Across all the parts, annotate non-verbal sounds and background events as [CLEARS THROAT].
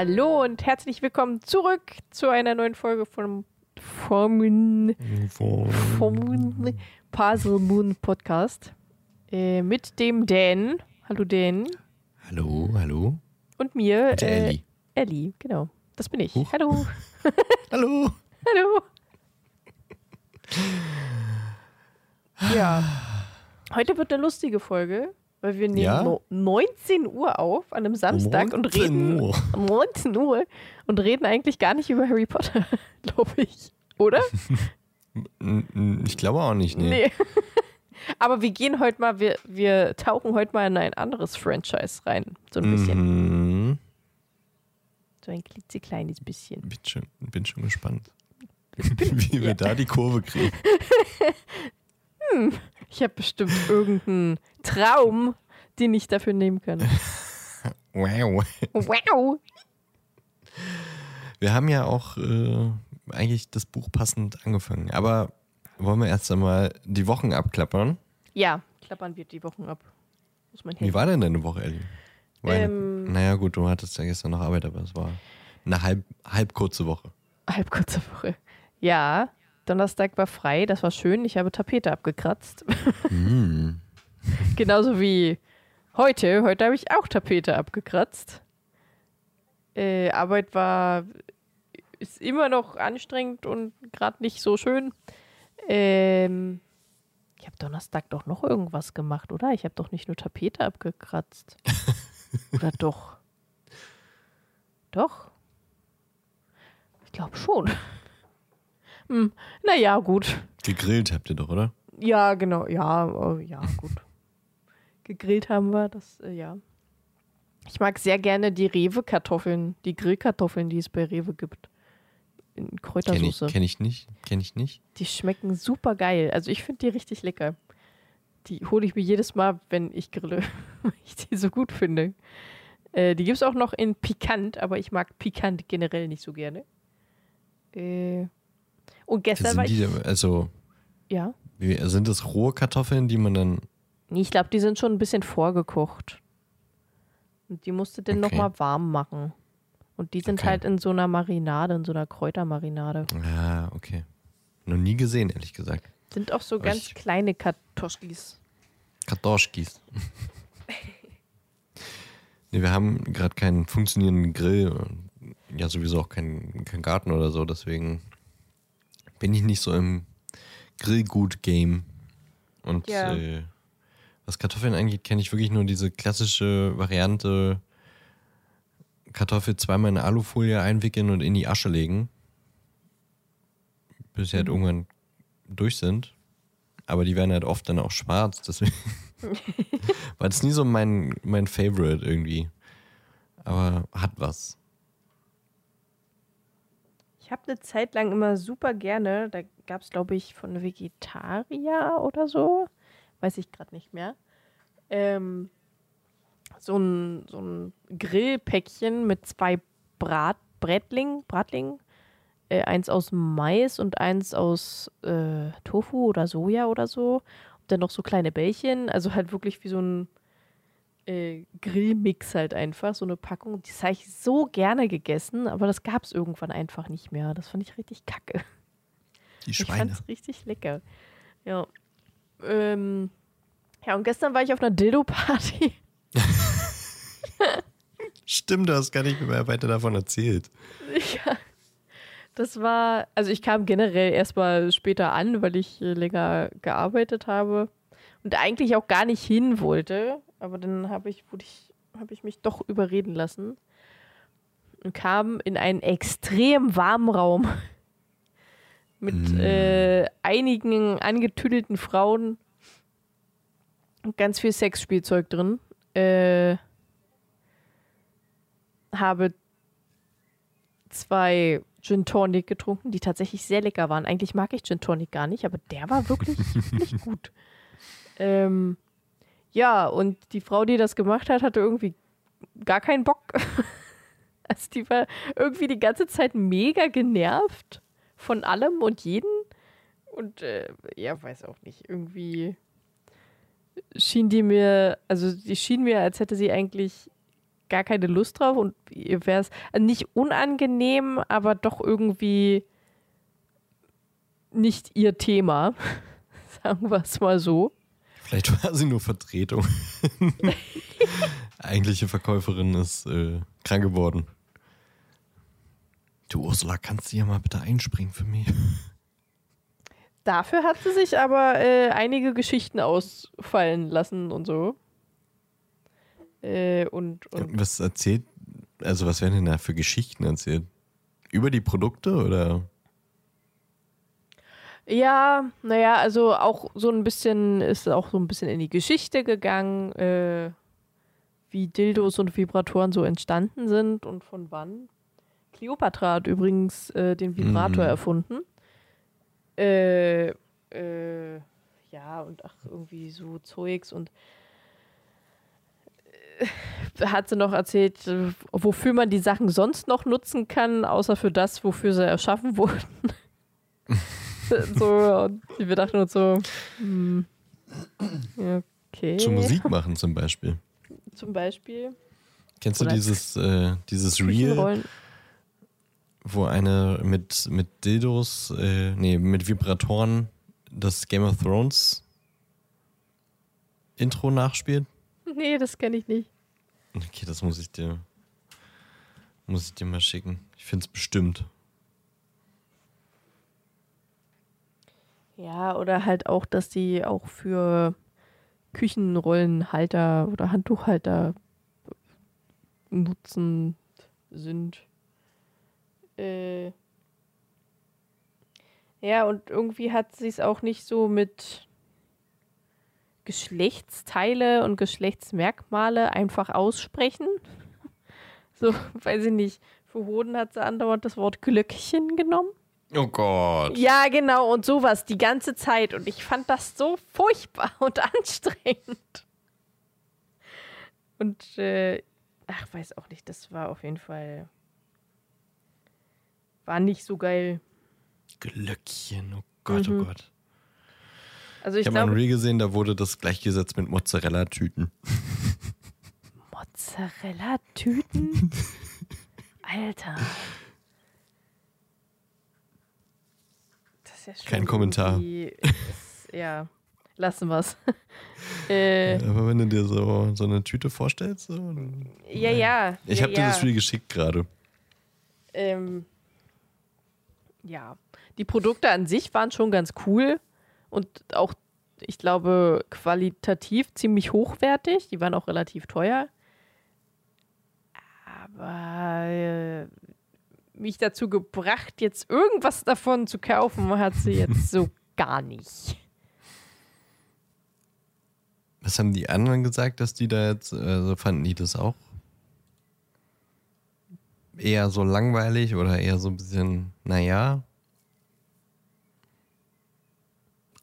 Hallo und herzlich willkommen zurück zu einer neuen Folge von Formen, Formen Puzzle Moon Podcast äh, mit dem Dan. Hallo Dan. Hallo, hallo. Und mir. Der äh, Ellie. Ellie, genau. Das bin ich. Huch. Hallo. [LAUGHS] Hallo. Hallo. Ja. Heute wird eine lustige Folge, weil wir nehmen Ja? no 19 Uhr auf an einem Samstag und 19 reden Uhr. [LAUGHS] um 19 Uhr und reden eigentlich gar nicht über Harry Potter, [LAUGHS] glaube ich. Oder? [LAUGHS] Ich glaube auch nicht, nee. Nee. Aber wir gehen heute mal, wir, wir tauchen heute mal in ein anderes Franchise rein. So ein bisschen. Mhm. So ein klitzekleines bisschen. Bin, schon, bin schon gespannt, wie wir da die Kurve kriegen. Ich habe bestimmt irgendeinen Traum, den ich dafür nehmen kann. [LAUGHS] Wow. Wow. Wir haben ja auch äh, eigentlich das Buch passend angefangen. Aber wollen wir erst einmal die Wochen abklappern? Ja, klappern wir die Wochen ab. Muss man Wie war denn deine Woche, Ellie? Eine- Ähm. naja, gut, du hattest ja gestern noch Arbeit, aber es war eine halb, halb kurze Woche. Halb kurze Woche. Ja, Donnerstag war frei, das war schön. Ich habe Tapete abgekratzt. Mhm. [LAUGHS] Genauso wie heute. Heute habe ich auch Tapete abgekratzt. Äh, Arbeit war ist immer noch anstrengend und gerade nicht so schön. Ähm, ich habe Donnerstag doch noch irgendwas gemacht, oder? Ich habe doch nicht nur Tapete abgekratzt. [LAUGHS] oder doch? Doch? Ich glaube schon. Hm, naja, gut. Gegrillt habt ihr doch, oder? Ja, genau. Ja, äh, ja, gut. [LAUGHS] Gegrillt haben wir, das, äh, ja. Ich mag sehr gerne die Rewe-Kartoffeln, die Grillkartoffeln, die es bei Rewe gibt. In Kenne ich, Kräutersoße. kenn ich nicht. Kenne ich nicht. Die schmecken super geil. Also ich finde die richtig lecker. Die hole ich mir jedes Mal, wenn ich grille, [LAUGHS] weil ich die so gut finde. Äh, die gibt es auch noch in pikant, aber ich mag pikant generell nicht so gerne. Äh, und gestern war ich. also, Ja. wie, sind das rohe Kartoffeln, die man dann Nee, ich glaube, die sind schon ein bisschen vorgekocht. Und die musst du dann Okay. nochmal warm machen. Und die sind Okay. halt in so einer Marinade, in so einer Kräutermarinade. Ah, okay. Noch nie gesehen, ehrlich gesagt. Sind auch so Aber ganz kleine Kartoschkis. Kartoschkis. [LAUGHS] nee, wir haben gerade keinen funktionierenden Grill und ja sowieso auch keinen keinen Garten oder so, deswegen bin ich nicht so im Grillgut-Game. Und Ja. äh, was Kartoffeln angeht, kenne ich wirklich nur diese klassische Variante Kartoffel zweimal in Alufolie einwickeln und in die Asche legen. Bis sie halt irgendwann durch sind. Aber die werden halt oft dann auch schwarz, deswegen [LAUGHS] [LAUGHS] war das nie so mein, mein Favorite irgendwie. Aber hat was. Ich habe eine Zeit lang immer super gerne, da gab es, glaube ich, von Vegetarier oder so, weiß ich gerade nicht mehr, ähm, so ein, so ein Grillpäckchen mit zwei Brat, Brätling, Bratling, äh, eins aus Mais und eins aus äh, Tofu oder Soja oder so. Und dann noch so kleine Bällchen, also halt wirklich wie so ein äh, Grillmix halt einfach, so eine Packung. Das habe ich so gerne gegessen, aber das gab es irgendwann einfach nicht mehr. Das fand ich richtig kacke. Die Ich Schweine. fand es richtig lecker. Ja. Ähm, ja, und gestern war ich auf einer Dildo-Party. [LAUGHS] Stimmt, du hast gar nicht mehr weiter davon erzählt. [LAUGHS] ja. Das war, also ich kam generell erstmal später an, weil ich äh, länger gearbeitet habe und eigentlich auch gar nicht hin wollte. Aber dann habe ich, wurde ich, habe ich mich doch überreden lassen und kam in einen extrem warmen Raum [LAUGHS] mit Mm. äh, einigen angetüdelten Frauen und ganz viel Sexspielzeug drin. Äh, habe zwei Gin Tonic getrunken, die tatsächlich sehr lecker waren. Eigentlich mag ich Gin Tonic gar nicht, aber der war wirklich, [LAUGHS] wirklich gut. Ähm, ja, und die Frau, die das gemacht hat, hatte irgendwie gar keinen Bock. [LAUGHS] also die war irgendwie die ganze Zeit mega genervt von allem und jeden. Und äh, ja, weiß auch nicht, irgendwie schien die mir, also die schien mir, als hätte sie eigentlich gar keine Lust drauf und ihr wäre es nicht unangenehm, aber doch irgendwie nicht ihr Thema. [LAUGHS] Sagen wir es mal so. Vielleicht war sie nur Vertretung. [LAUGHS] Eigentliche Verkäuferin ist äh, krank geworden. Du Ursula, kannst du hier mal bitte einspringen für mich? Dafür hat sie sich aber äh, einige Geschichten ausfallen lassen und so. Äh, und, und was erzählt, also was werden denn da für Geschichten erzählt? Über die Produkte oder? Ja, naja, also auch so ein bisschen, ist auch so ein bisschen in die Geschichte gegangen, äh, wie Dildos und Vibratoren so entstanden sind und von wann. Cleopatra hat übrigens äh, den Vibrator mhm. erfunden. Äh, äh, ja, und ach, irgendwie so Zeugs und äh, [LAUGHS] hat sie noch erzählt, äh, wofür man die Sachen sonst noch nutzen kann, außer für das, wofür sie erschaffen [LAUGHS] wurden. [LAUGHS] [LAUGHS] so, und wir dachten uns so, hm, okay. Zur Musik machen zum Beispiel. Zum Beispiel. Kennst du dieses, äh, dieses Reel, wo eine mit, mit Dildos, äh, nee, mit Vibratoren das Game of Thrones Intro nachspielt? [LAUGHS] Nee, das kenne ich nicht. Okay, das muss ich dir, muss ich dir mal schicken. Ich finde es bestimmt. Ja, oder halt auch, dass die auch für Küchenrollenhalter oder Handtuchhalter nutzen sind. Äh ja, und irgendwie hat sie es auch nicht so mit Geschlechtsteile und Geschlechtsmerkmale einfach aussprechen. [LAUGHS] So, weiß ich nicht. Für Hoden hat sie andauernd das Wort Glöckchen genommen. Oh Gott. Ja, genau, und sowas die ganze Zeit. Und ich fand das so furchtbar [LAUGHS] und anstrengend. Und, äh, ach, weiß auch nicht, das war auf jeden Fall. War nicht so geil. Glöckchen, oh Gott, oh mhm. oh Gott. Also ich, ich habe ein Reel gesehen, da wurde das gleichgesetzt mit Mozzarella-Tüten. Mozzarella-Tüten? [LAUGHS] Alter. Ja schon. Kein Kommentar. Ist, ja, lassen wir es. [LAUGHS] äh, aber wenn du dir so, so eine Tüte vorstellst. So, ja, ja. Ich ja, habe dir das Spiel geschickt gerade. Ähm, ja, die Produkte an sich waren schon ganz cool und auch, ich glaube, qualitativ ziemlich hochwertig. Die waren auch relativ teuer. Aber mich dazu gebracht, jetzt irgendwas davon zu kaufen, hat sie jetzt so gar nicht. Was haben die anderen gesagt, dass die da jetzt, also fanden die das auch eher so langweilig oder eher so ein bisschen, naja?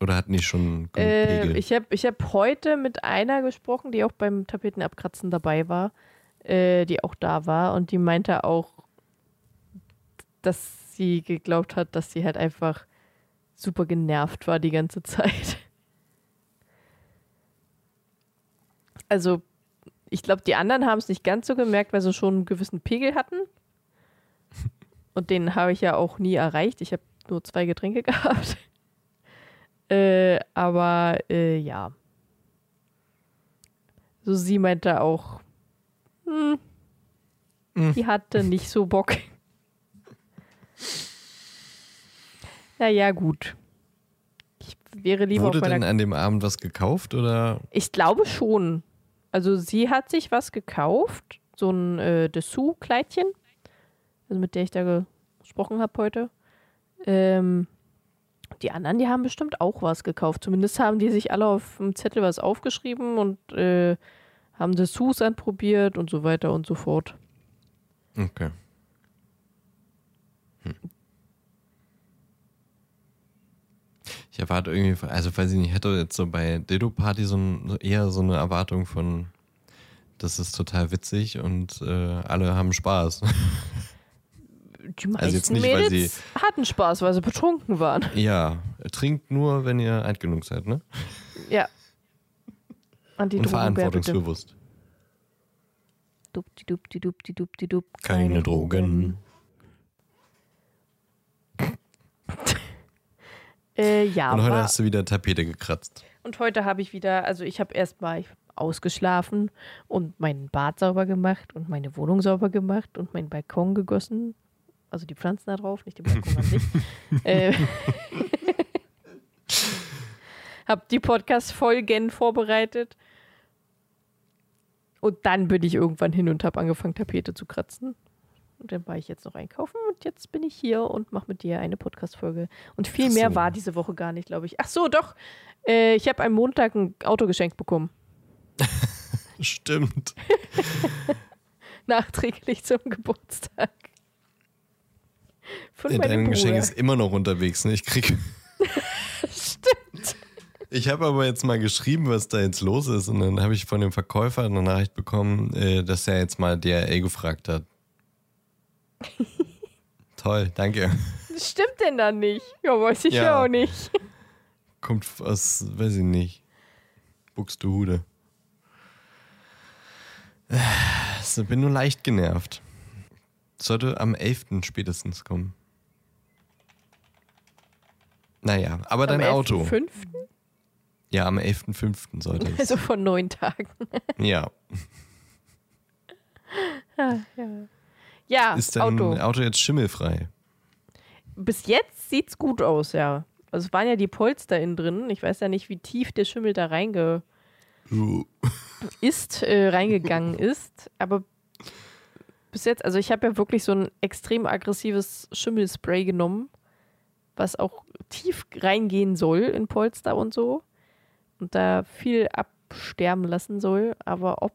Oder hatten die schon genug äh, Pegel? Ich habe ich hab heute mit einer gesprochen, die auch beim Tapetenabkratzen dabei war, äh, die auch da war und die meinte auch, dass sie geglaubt hat, dass sie halt einfach super genervt war die ganze Zeit. [LAUGHS] Also, ich glaube, die anderen haben es nicht ganz so gemerkt, weil sie schon einen gewissen Pegel hatten. [LAUGHS] Und den habe ich ja auch nie erreicht. Ich habe nur zwei Getränke [LAUGHS] gehabt. Äh, aber äh, ja. So sie meinte auch, hm, hm. die hatte nicht so Bock. Naja, gut. Ich wäre lieber Wurde denn an dem Abend was gekauft oder? Ich glaube schon. Also sie hat sich was gekauft, so ein äh, Dessous-Kleidchen, also mit der ich da gesprochen habe heute. Ähm, die anderen, die haben bestimmt auch was gekauft. Zumindest haben die sich alle auf dem Zettel was aufgeschrieben und äh, haben Dessous anprobiert und so weiter und so fort. Okay. Hm. Ich erwarte irgendwie, also weiß ich nicht, hätte jetzt so bei Dildo Party so ein, eher so eine Erwartung von, das ist total witzig und äh, alle haben Spaß. [LAUGHS] Die meisten also jetzt nicht, Mädels weil sie hatten Spaß, weil sie betrunken waren. Ja, trinkt nur, wenn ihr alt genug seid, ne? Ja. und verantwortungsbewusst. Dupdi-dupdi-dupdi-dupdi-dup. Keine Drogen. [LAUGHS] Äh, ja, Und heute hast du wieder Tapete gekratzt. und heute habe ich wieder, also ich habe erstmal ausgeschlafen und meinen Bad sauber gemacht und meine Wohnung sauber gemacht und meinen Balkon gegossen. Also die Pflanzen da drauf, nicht den Balkon an sich. [LAUGHS] äh, [LAUGHS] hab die Podcast-Folgen vorbereitet. Und dann bin ich irgendwann hin und habe angefangen, Tapete zu kratzen. Und dann war ich jetzt noch einkaufen und jetzt bin ich hier und mache mit dir eine Podcast-Folge. Und viel Ach mehr so. war diese Woche gar nicht, glaube ich. Ach so, doch. Äh, ich habe am Montag ein Auto geschenkt bekommen. [LAUGHS] Stimmt. [LAUGHS] Nachträglich zum Geburtstag. Von Ja, Dein Geschenk ist immer noch unterwegs. Ne? Ich krieg. [LAUGHS] Stimmt. Ich habe aber jetzt mal geschrieben, was da jetzt los ist. Und dann habe ich von dem Verkäufer eine Nachricht bekommen, äh, dass er jetzt mal DRL gefragt hat. [LAUGHS] Toll, danke. Das stimmt denn dann nicht? Ja, weiß ich ja, Ja. auch nicht. Kommt aus, weiß ich nicht, Buxtehude. Also, [SIGHS] bin nur leicht genervt. Sollte am 11. spätestens kommen. Naja, aber dein Am Auto. 11.05., Ja, am 11.05. sollte es. Also von neun Tagen. Ja. [LAUGHS] ja, ja Ist dein Auto. Auto. jetzt schimmelfrei? Bis jetzt sieht's gut aus, ja. Also es waren ja die Polster innen drin. Ich weiß ja nicht, wie tief der Schimmel da reinge [LAUGHS] ist, äh, reingegangen [LAUGHS] ist. Aber bis jetzt, also ich habe ja wirklich so ein extrem aggressives Schimmelspray genommen, was auch tief reingehen soll in Polster und so. Und da viel absterben lassen soll. Aber ob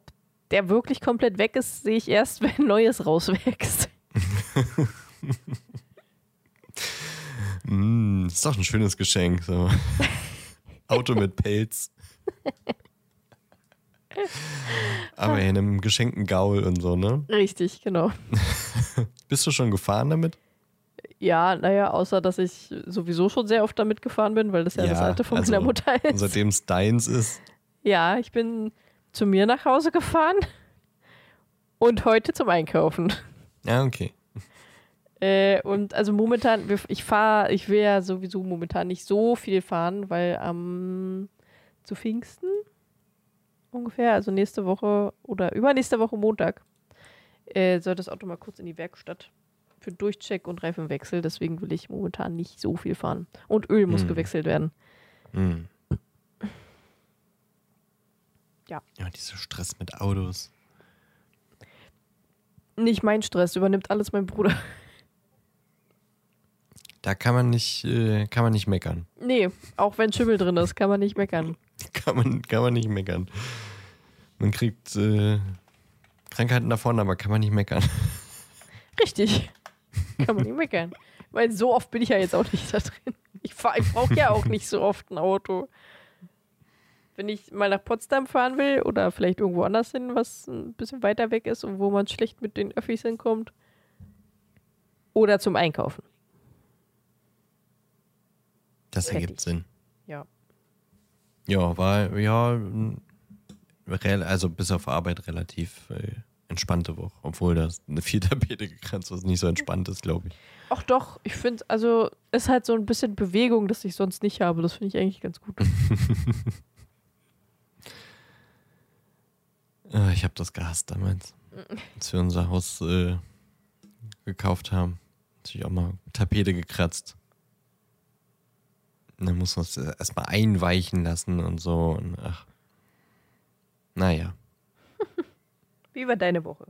der wirklich komplett weg ist, sehe ich erst, [LAUGHS] wenn Neues rauswächst. Mm, ist doch ein schönes Geschenk. So. [LAUGHS] Auto mit Pelz. Aber in einem geschenkten Gaul und so, ne? Richtig, genau. [LAUGHS] Bist du schon gefahren damit? Ja, naja, außer dass ich sowieso schon sehr oft damit gefahren bin, weil das ja, das Ja, alte von also, meiner Mutter Und ist. seitdem es deins ist. Ja, ich bin zu mir nach Hause gefahren und heute zum Einkaufen. Ja, okay. Äh, und also momentan, ich fahre, ich will ja sowieso momentan nicht so viel fahren, weil am zu Pfingsten ungefähr, also nächste Woche oder übernächste Woche Montag, äh, soll das Auto mal kurz in die Werkstatt für Durchcheck und Reifenwechsel. Deswegen will ich momentan nicht so viel fahren. Und Öl muss Hm. gewechselt werden. Mm. Ja. Ja, dieser Stress mit Autos. Nicht mein Stress, übernimmt alles mein Bruder. Da kann man nicht, äh, kann man nicht meckern. Nee, auch wenn Schimmel drin ist, kann man nicht meckern. [LAUGHS] Kann man, kann man nicht meckern. Man kriegt äh, Krankheiten davon, aber kann man nicht meckern. [LAUGHS] Richtig. Kann man nicht meckern. Weil so oft bin ich ja jetzt auch nicht da drin. Ich, ich brauche ja auch nicht so oft ein Auto. Wenn ich mal nach Potsdam fahren will oder vielleicht irgendwo anders hin, was ein bisschen weiter weg ist und wo man schlecht mit den Öffis hinkommt. Oder zum Einkaufen. Das Fertig. ergibt Sinn. Ja. Ja, war, ja, also bis auf Arbeit relativ äh, entspannte Woche. Obwohl das eine Viertapete gekranzt, was nicht so entspannt ist, glaube ich. Ach doch, ich finde, also ist halt so ein bisschen Bewegung, das ich sonst nicht habe. Das finde ich eigentlich ganz gut. [LAUGHS] Ah, Ich habe das gehasst damals, als wir unser Haus äh, gekauft haben. Natürlich auch mal Tapete gekratzt. Und dann muss man es erstmal einweichen lassen und so. Und ach. Naja. [LAUGHS] Wie war deine Woche?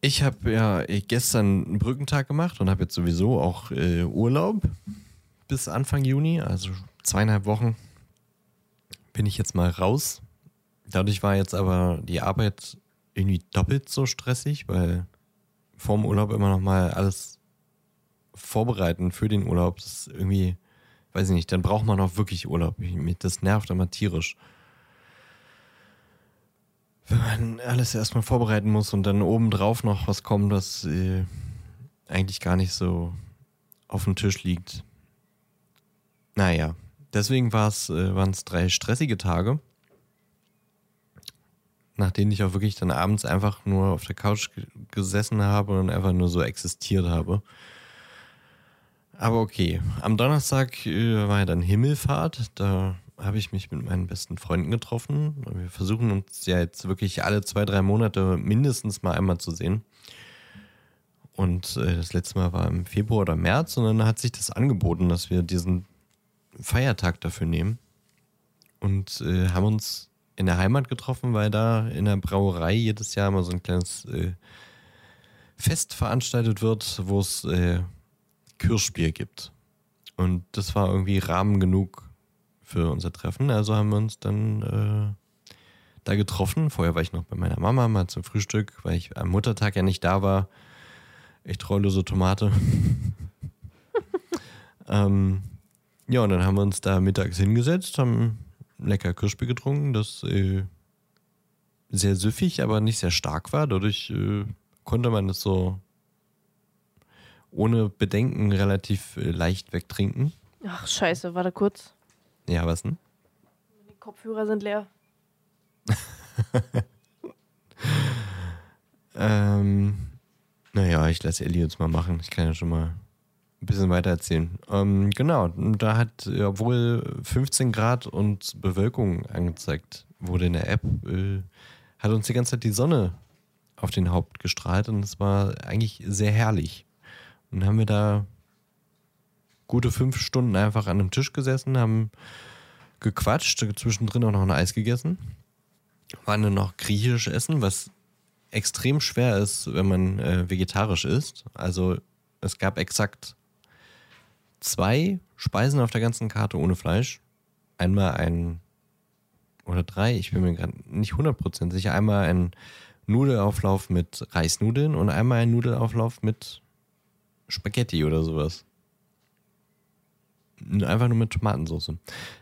Ich habe ja gestern einen Brückentag gemacht und habe jetzt sowieso auch äh, Urlaub bis Anfang Juni, also zweieinhalb Wochen bin ich jetzt mal raus. Dadurch war jetzt aber die Arbeit irgendwie doppelt so stressig, weil vorm Urlaub immer noch mal alles vorbereiten für den Urlaub. Das ist irgendwie, weiß ich nicht, dann braucht man auch wirklich Urlaub. Das nervt immer tierisch wenn man alles erstmal vorbereiten muss und dann obendrauf noch was kommt, was äh, eigentlich gar nicht so auf dem Tisch liegt. Naja, deswegen äh, waren es drei stressige Tage. nach denen ich auch wirklich dann abends einfach nur auf der Couch gesessen habe und einfach nur so existiert habe. Aber okay, am Donnerstag äh, war ja dann Himmelfahrt. Da habe ich mich mit meinen besten Freunden getroffen. Wir versuchen uns ja jetzt wirklich alle zwei, drei Monate mindestens mal einmal zu sehen. Und äh, das letzte Mal war im Februar oder März und dann hat sich das angeboten, dass wir diesen Feiertag dafür nehmen. Und äh, haben uns in der Heimat getroffen, weil da in der Brauerei jedes Jahr mal so ein kleines äh, Fest veranstaltet wird, wo es äh, Kirschbier gibt. Und das war irgendwie Rahmen genug für unser Treffen. Also haben wir uns dann äh, da getroffen. Vorher war ich noch bei meiner Mama mal zum Frühstück, weil ich am Muttertag ja nicht da war. Echt treulose Tomate. [LAUGHS] ähm, ja, und dann haben wir uns da mittags hingesetzt, haben lecker Kirschbier getrunken, das äh, sehr süffig, aber nicht sehr stark war. Dadurch äh, konnte man es so ohne Bedenken relativ äh, leicht wegtrinken. Ach, scheiße, warte kurz. Ja, was denn? Die Kopfhörer sind leer. [LAUGHS] ähm, naja, ich lasse Ellie jetzt mal machen. Ich kann ja schon mal ein bisschen weiter erzählen. Ähm, genau, da hat, obwohl 15 Grad und Bewölkung angezeigt wurde in der App, äh, hat uns die ganze Zeit die Sonne auf den Haupt gestrahlt und es war eigentlich sehr herrlich. Und haben wir da gute fünf Stunden einfach an einem Tisch gesessen, haben gequatscht, zwischendrin auch noch ein Eis gegessen. Waren dann noch griechisch essen, was extrem schwer ist, wenn man äh, vegetarisch isst. Also es gab exakt zwei Speisen auf der ganzen Karte ohne Fleisch. Einmal ein oder drei, ich bin mir gerade nicht 100% sicher. Einmal ein Nudelauflauf mit Reisnudeln und einmal ein Nudelauflauf mit Spaghetti oder sowas. Einfach nur mit Tomatensauce.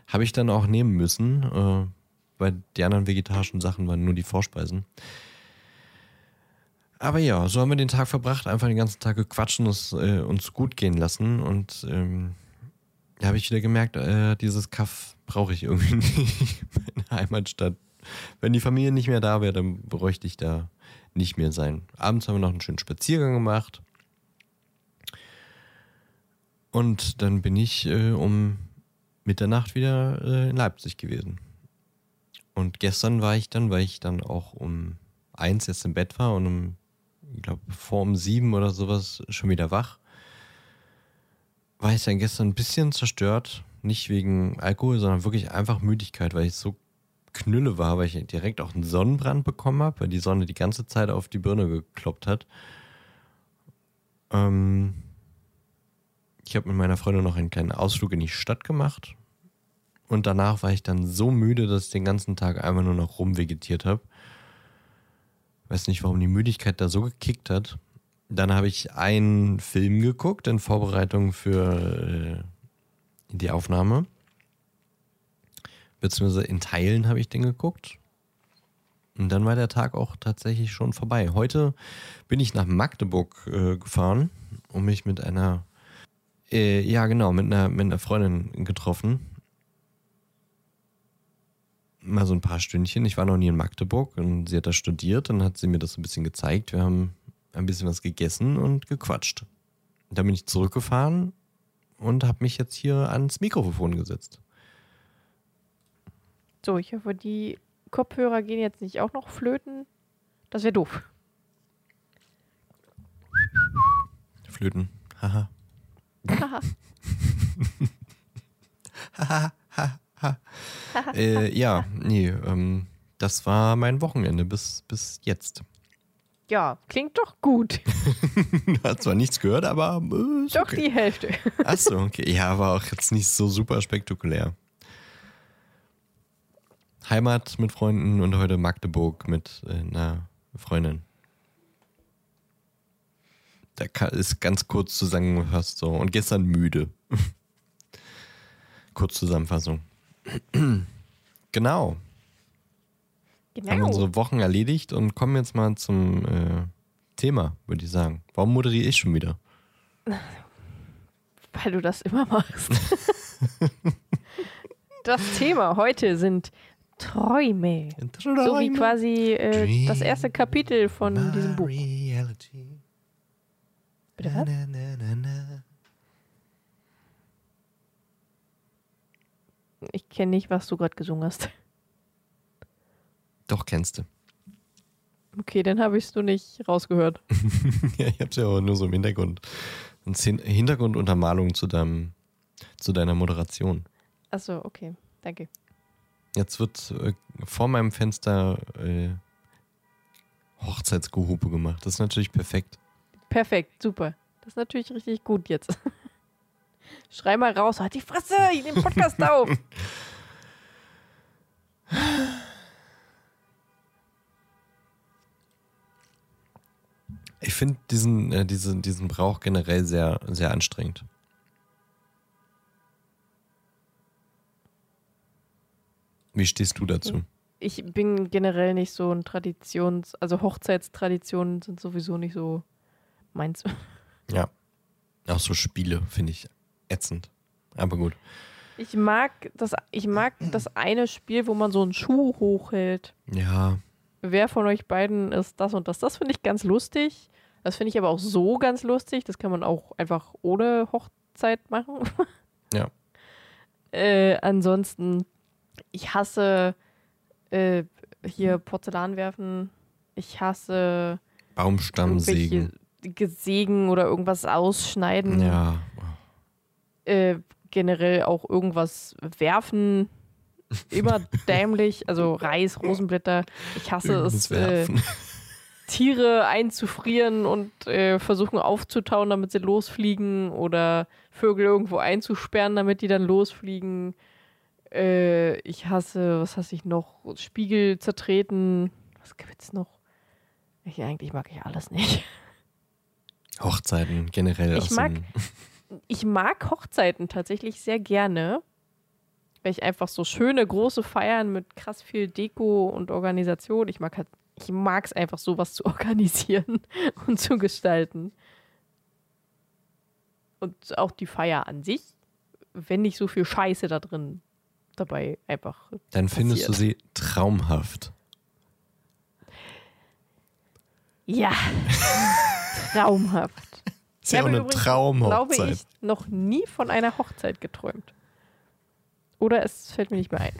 Habe ich dann auch nehmen müssen, äh, weil die anderen vegetarischen Sachen waren nur die Vorspeisen. Aber ja, so haben wir den Tag verbracht, einfach den ganzen Tag gequatschen, es äh, uns gut gehen lassen und ähm, da habe ich wieder gemerkt, äh, dieses Kaff brauche ich irgendwie [LAUGHS] nicht in der Heimatstadt. Wenn die Familie nicht mehr da wäre, dann bräuchte ich da nicht mehr sein. Abends haben wir noch einen schönen Spaziergang gemacht. Und dann bin ich äh, um Mitternacht wieder äh, in Leipzig gewesen. Und gestern war ich dann, weil ich dann auch um eins jetzt im Bett war und um ich glaube, vor um sieben oder sowas schon wieder wach. War ich dann gestern ein bisschen zerstört. Nicht wegen Alkohol, sondern wirklich einfach Müdigkeit, weil ich so knülle war, weil ich direkt auch einen Sonnenbrand bekommen habe, weil die Sonne die ganze Zeit auf die Birne gekloppt hat. Ähm ich habe mit meiner Freundin noch einen kleinen Ausflug in die Stadt gemacht. Und danach war ich dann so müde, dass ich den ganzen Tag einfach nur noch rumvegetiert habe. Weiß nicht, warum die Müdigkeit da so gekickt hat. Dann habe ich einen Film geguckt in Vorbereitung für äh, die Aufnahme. Beziehungsweise in Teilen habe ich den geguckt. Und dann war der Tag auch tatsächlich schon vorbei. Heute bin ich nach Magdeburg äh, gefahren, um mich mit einer, äh, ja genau, mit einer, mit einer Freundin getroffen mal so ein paar Stündchen. Ich war noch nie in Magdeburg und sie hat da studiert. Dann hat sie mir das ein bisschen gezeigt. Wir haben ein bisschen was gegessen und gequatscht. Dann bin ich zurückgefahren und habe mich jetzt hier ans Mikrofon gesetzt. So, ich hoffe, die Kopfhörer gehen jetzt nicht auch noch flöten. Das wäre doof. Flöten. Haha. Haha. [LAUGHS] Haha äh, [LAUGHS] ja, nee, ähm, das war mein Wochenende bis, bis jetzt. Ja, klingt doch gut. [LAUGHS] Hat zwar nichts gehört, aber. Äh, doch okay. die Hälfte. [LAUGHS] Achso, okay. Ja, war auch jetzt nicht so super spektakulär. Heimat mit Freunden und heute Magdeburg mit äh, einer Freundin. Da ist ganz kurz zusammengefasst so. Und gestern müde. kurz Zusammenfassung. Genau. Genau. Haben unsere Wochen erledigt und kommen jetzt mal zum äh, Thema, würde ich sagen. Warum moderiere ich schon wieder? [LAUGHS] Weil du das immer machst. [LAUGHS] das Thema heute sind Träume. So wie quasi äh, das erste Kapitel von diesem Buch. Reality. Bitte was? Na, na, na, Ich kenne nicht, was du gerade gesungen hast. Doch, kennst du. Okay, dann habe ich es nur nicht rausgehört. [LAUGHS] ja, ich hab's ja auch nur so im Hintergrund. Und Hin- Hintergrunduntermalung zu deinem, zu deiner Moderation. Achso, okay. Danke. Jetzt wird äh, vor meinem Fenster äh, Hochzeitsgehupe gemacht. Das ist natürlich perfekt. Perfekt, super. Das ist natürlich richtig gut jetzt. [LAUGHS] Schrei mal raus, halt die Fresse, ich nehme Podcast [LAUGHS] auf. Ich finde diesen, äh, diesen, diesen Brauch generell sehr, sehr anstrengend. Wie stehst du dazu? Ich bin generell nicht so ein Traditions-, also Hochzeitstraditionen sind sowieso nicht so meins. Ja. Auch so Spiele finde ich ätzend. Aber gut. Ich mag das, ich mag das eine Spiel, wo man so einen Schuh hochhält. Ja. Wer von euch beiden ist das und das? Das finde ich ganz lustig. Das finde ich aber auch so ganz lustig. Das kann man auch einfach ohne Hochzeit machen. Ja. [LAUGHS] Äh, ansonsten, ich hasse äh, hier Porzellan werfen. Ich hasse Baumstammsägen. Gesägen oder irgendwas ausschneiden. Ja. Äh, generell auch irgendwas werfen. [LAUGHS] Immer dämlich. Also Reis, Rosenblätter. Ich hasse Irgendwas es, äh. [LAUGHS] Tiere einzufrieren und äh, versuchen aufzutauen, damit sie losfliegen oder Vögel irgendwo einzusperren, damit die dann losfliegen. Äh, ich hasse, was hasse ich noch? Spiegel zertreten. Was gibt's noch? Ich, eigentlich mag ich alles nicht. [LAUGHS] Hochzeiten generell. Ich mag- Ich mag Hochzeiten tatsächlich sehr gerne, weil ich einfach so schöne große Feiern mit krass viel Deko und Organisation. Ich mag halt, ich mag es einfach sowas zu [LAUGHS] organisieren und zu gestalten. Und auch die Feier an sich, wenn nicht so viel Scheiße da drin dabei einfach. Dann findest du passiert. sie traumhaft. Ja, [LAUGHS] traumhaft. Ist ja auch habe eine übrigens, Traumhochzeit. glaube ich, noch nie von einer Hochzeit geträumt. Oder es fällt mir nicht mehr ein.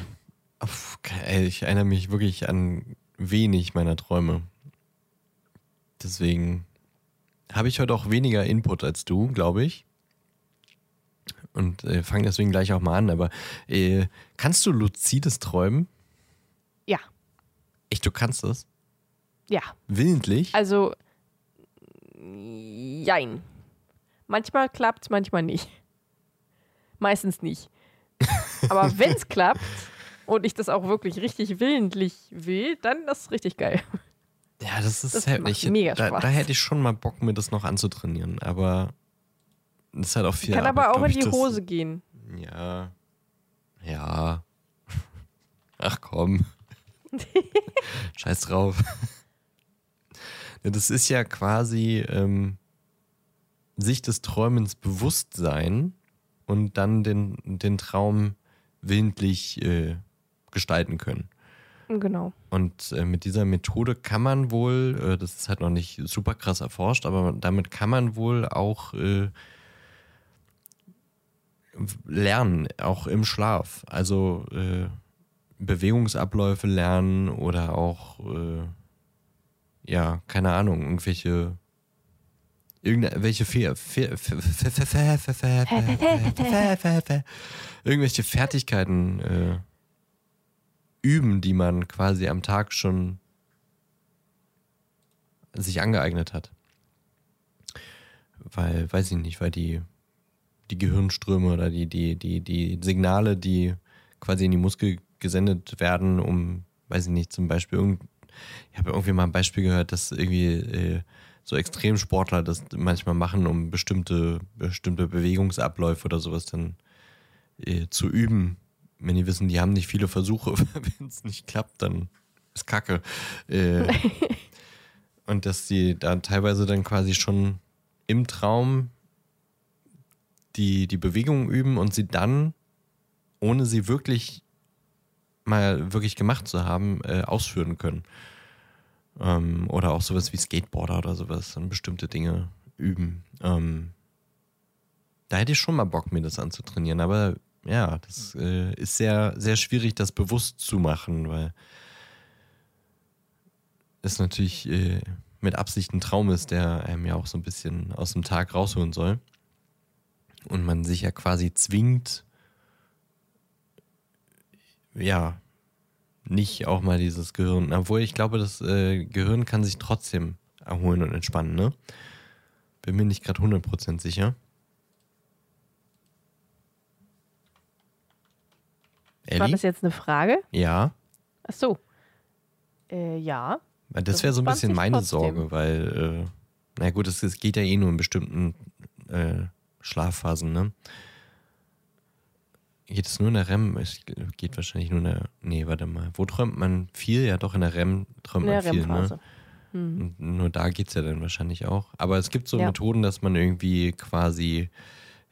Uff, ich erinnere mich wirklich an wenig meiner Träume. Deswegen habe ich heute auch weniger Input als du, glaube ich. Und äh, fange deswegen gleich auch mal an. Aber äh, kannst du luzides Träumen? Ja, Echt, du kannst es? ja. Willentlich? Also, jein. Manchmal klappt's, manchmal nicht. Meistens nicht. Aber [LAUGHS] wenn es klappt und ich das auch wirklich richtig willentlich will, dann ist es richtig geil. ja, das ist das halt nicht. mega Da, Spaß. da hätte ich schon mal Bock, mir das noch anzutrainieren. Aber das ist halt auch viel Kann Arbeit, aber auch in die das- Hose gehen. Ja. Ja. [LAUGHS] Ach komm. [LAUGHS] Scheiß drauf. Das ist ja quasi ähm, sich des Träumens bewusst sein und dann den, den Traum willentlich äh, gestalten können. Genau. Und äh, mit dieser Methode kann man wohl, äh, das ist halt noch nicht super krass erforscht, aber damit kann man wohl auch äh, lernen, auch im Schlaf. Also äh, Bewegungsabläufe lernen oder auch, äh, ja, keine Ahnung, irgendwelche irgendwelche irgendwelche Fertigkeiten üben, die man quasi am Tag schon sich angeeignet hat. Weil, weiß ich nicht, weil die, die Gehirnströme oder die, die, die, die Signale, die quasi in die Muskel gesendet werden, um, weiß ich nicht, zum Beispiel ich habe irgendwie mal ein Beispiel gehört, dass irgendwie äh, so Extremsportler das manchmal machen, um bestimmte, bestimmte Bewegungsabläufe oder sowas dann äh, zu üben. Wenn die wissen, die haben nicht viele Versuche, [LAUGHS] wenn es nicht klappt, dann ist Kacke. Äh, [LAUGHS] und dass die da teilweise dann quasi schon im Traum die, die Bewegungen üben und sie dann, ohne sie wirklich mal wirklich gemacht zu haben, äh, ausführen können. Ähm, oder auch sowas wie Skateboarder oder sowas, und bestimmte Dinge üben. Ähm, da hätte ich schon mal Bock, mir das anzutrainieren, aber ja, das äh, ist sehr, sehr schwierig, das bewusst zu machen, weil es natürlich äh, mit Absicht ein Traum ist, der einem ja auch so ein bisschen aus dem Tag rausholen soll. Und man sich ja quasi zwingt, ja, nicht auch mal dieses Gehirn, obwohl ich glaube, das äh, Gehirn kann sich trotzdem erholen und entspannen, ne? Bin mir nicht gerade 100% sicher. Ellie? War das jetzt eine Frage? Ja. Ach so. Äh, ja. Das, wäre so ein bisschen meine trotzdem. Sorge, weil, äh, na gut, es, es, geht ja eh nur in bestimmten äh, Schlafphasen, ne? Geht es nur in der REM? Es geht wahrscheinlich nur in der. Nee, warte mal. Wo träumt man viel? Ja, doch in der REM träumt in man viel, ne? Mhm. nur da geht es ja dann wahrscheinlich auch. Aber es gibt so ja. Methoden, dass man irgendwie quasi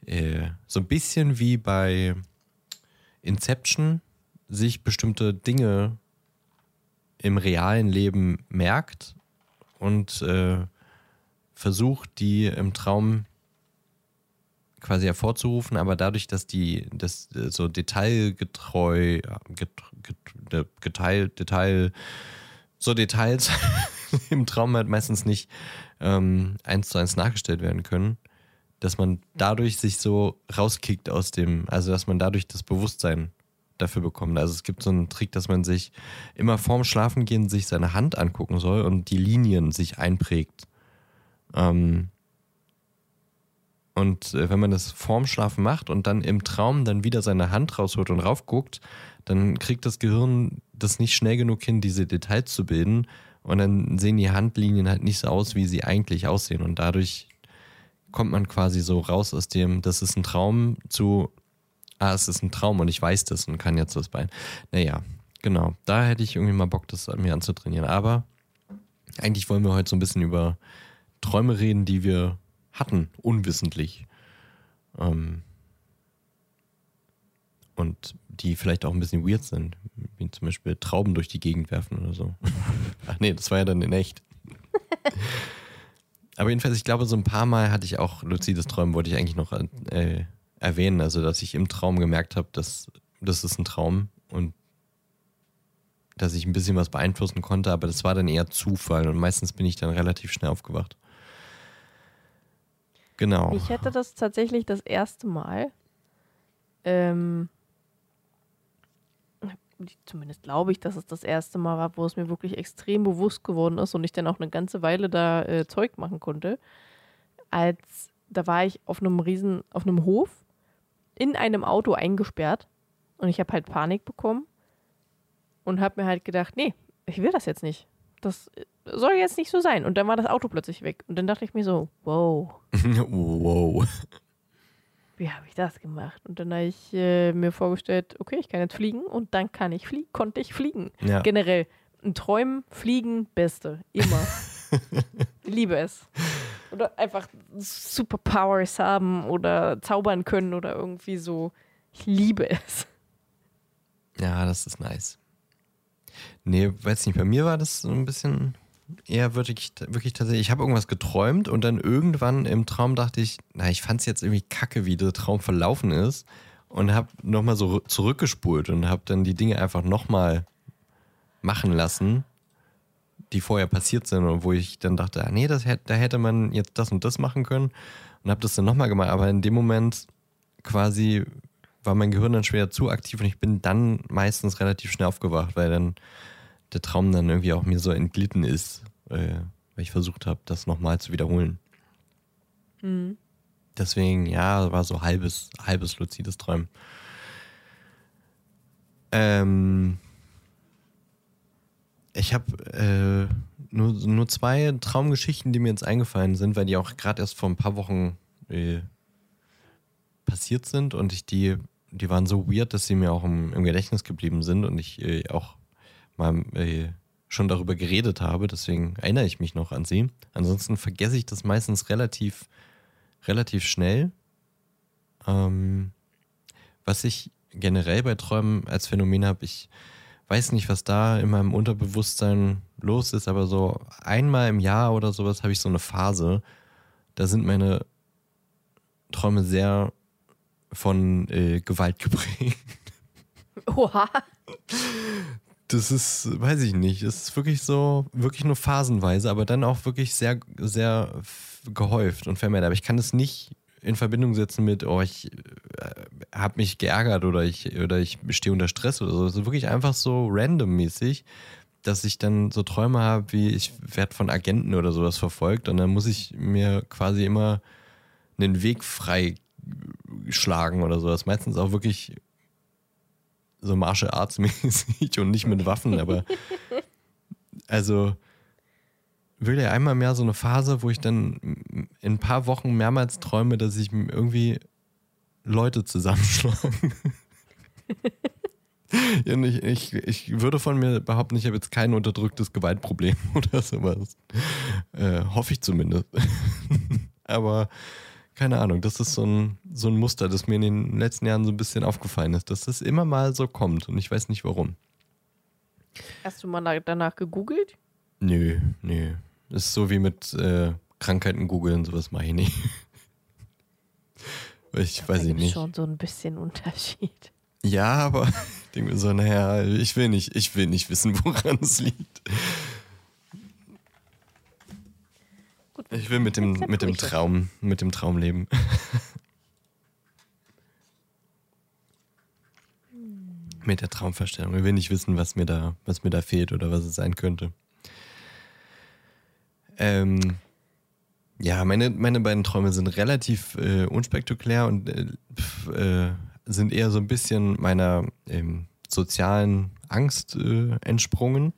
äh, so ein bisschen wie bei Inception sich bestimmte Dinge im realen Leben merkt und äh, versucht, die im Traum quasi hervorzurufen, aber dadurch, dass die das äh, so detailgetreu, get, get, geteilt, Detail, so Details [LAUGHS] im Traum halt meistens nicht ähm, eins zu eins nachgestellt werden können, dass man dadurch sich so rauskickt aus dem, also dass man dadurch das Bewusstsein dafür bekommt. Also es gibt so einen Trick, dass man sich immer vorm Schlafengehen sich seine Hand angucken soll und die Linien sich einprägt. Ähm, und äh, wenn man das vorm Schlafen macht und dann im Traum dann wieder seine Hand rausholt und raufguckt, dann kriegt das Gehirn das nicht schnell genug hin, diese Details zu bilden. Und dann sehen die Handlinien halt nicht so aus, wie sie eigentlich aussehen. Und dadurch kommt man quasi so raus aus dem, das ist ein Traum zu, ah, es ist ein Traum und ich weiß das und kann jetzt das Bein. Naja, genau. Da hätte ich irgendwie mal Bock, das mir anzutrainieren. Aber eigentlich wollen wir heute so ein bisschen über Träume reden, die wir hatten, unwissentlich. Ähm, und die vielleicht auch ein bisschen weird sind, wie zum Beispiel Trauben durch die Gegend werfen oder so. [LAUGHS] Ach nee, das war ja dann in echt. Aber jedenfalls, ich glaube, so ein paar Mal hatte ich auch luzides Träumen, wollte ich eigentlich noch äh, erwähnen. Also, dass ich im Traum gemerkt habe, dass das ist ein Traum und dass ich ein bisschen was beeinflussen konnte, aber das war dann eher Zufall und meistens bin ich dann relativ schnell aufgewacht. Genau. Ich hätte das tatsächlich das erste Mal. Ähm, zumindest glaube ich, dass es das erste Mal war, wo es mir wirklich extrem bewusst geworden ist und ich dann auch eine ganze Weile da äh, Zeug machen konnte. Als da war ich auf einem riesen, auf einem Hof in einem Auto eingesperrt und ich habe halt Panik bekommen und habe mir halt gedacht, nee, ich will das jetzt nicht. Das soll jetzt nicht so sein. Und dann war das Auto plötzlich weg. Und dann dachte ich mir so, wow. [LAUGHS] wow. Wie habe ich das gemacht? Und dann habe ich äh, mir vorgestellt, okay, ich kann jetzt fliegen und dann kann ich fliegen, konnte ich fliegen. Ja. Generell, ein Träumen, Fliegen, Beste. Immer. [LAUGHS] Liebe es. Oder einfach Superpowers haben oder zaubern können oder irgendwie so. Ich liebe es. Ja, das ist nice. Nee, weiß nicht, bei mir war das so ein bisschen eher wirklich, wirklich tatsächlich, ich habe irgendwas geträumt und dann irgendwann im Traum dachte ich, na, ich fand es jetzt irgendwie kacke, wie der Traum verlaufen ist und habe nochmal so zurückgespult und habe dann die Dinge einfach nochmal machen lassen, die vorher passiert sind und wo ich dann dachte, ah, nee, das, da hätte man jetzt das und das machen können und habe das dann nochmal gemacht, aber in dem Moment quasi war mein Gehirn dann schwer zu aktiv und ich bin dann meistens relativ schnell aufgewacht, weil dann der Traum dann irgendwie auch mir so entglitten ist, äh, weil ich versucht habe, das nochmal zu wiederholen. Mhm. Deswegen, ja, war so halbes, halbes luzides Träumen. Ähm, ich habe äh, nur, nur zwei Traumgeschichten, die mir jetzt eingefallen sind, weil die auch gerade erst vor ein paar Wochen äh, passiert sind und ich die, die waren so weird, dass sie mir auch im, im Gedächtnis geblieben sind und ich äh, auch mal äh, schon darüber geredet habe, deswegen erinnere ich mich noch an sie. Ansonsten vergesse ich das meistens relativ, relativ schnell. Ähm, was ich generell bei Träumen als Phänomen habe, ich weiß nicht, was da in meinem Unterbewusstsein los ist, aber so einmal im Jahr oder sowas habe ich so eine Phase, da sind meine Träume sehr von äh, Gewalt geprägt. Oha. [LAUGHS] Das ist, weiß ich nicht, es ist wirklich so, wirklich nur phasenweise, aber dann auch wirklich sehr, sehr gehäuft und vermehrt. Aber ich kann das nicht in Verbindung setzen mit, oh, ich äh, habe mich geärgert oder ich, oder ich stehe unter Stress oder so. Es ist wirklich einfach so randommäßig, dass ich dann so Träume habe, wie ich werde von Agenten oder sowas verfolgt und dann muss ich mir quasi immer einen Weg frei schlagen oder sowas. Meistens auch wirklich so Martial Arts mäßig und nicht mit Waffen, aber also wirklich einmal mehr so eine Phase, wo ich dann in ein paar Wochen mehrmals träume, dass ich irgendwie Leute zusammenschlagen. [LAUGHS] ja, ich, ich, ich würde von mir behaupten, ich habe jetzt kein unterdrücktes Gewaltproblem [LAUGHS] oder sowas. Äh, hoffe ich zumindest. [LAUGHS] Aber keine Ahnung, das ist so ein, so ein Muster, das mir in den letzten Jahren so ein bisschen aufgefallen ist, dass das immer mal so kommt und ich weiß nicht warum. Hast du mal danach gegoogelt? Nö, nö. Ist so wie mit äh, Krankheiten googeln, sowas mache ich nicht. [LAUGHS] ich ja, weiß ich nicht. schon so ein bisschen Unterschied. Ja, aber [LAUGHS] ich denke mir so, naja, ich will nicht, ich will nicht wissen, woran es liegt. Gut, ich will mit dem, mit dem Traum, mit dem Traum leben. [LAUGHS] mit der Traumvorstellung. Ich will nicht wissen, was mir da, was mir da fehlt oder was es sein könnte. Ähm, ja, meine, meine beiden Träume sind relativ äh, unspektakulär und äh, äh, sind eher so ein bisschen meiner ähm, sozialen Angst äh, entsprungen.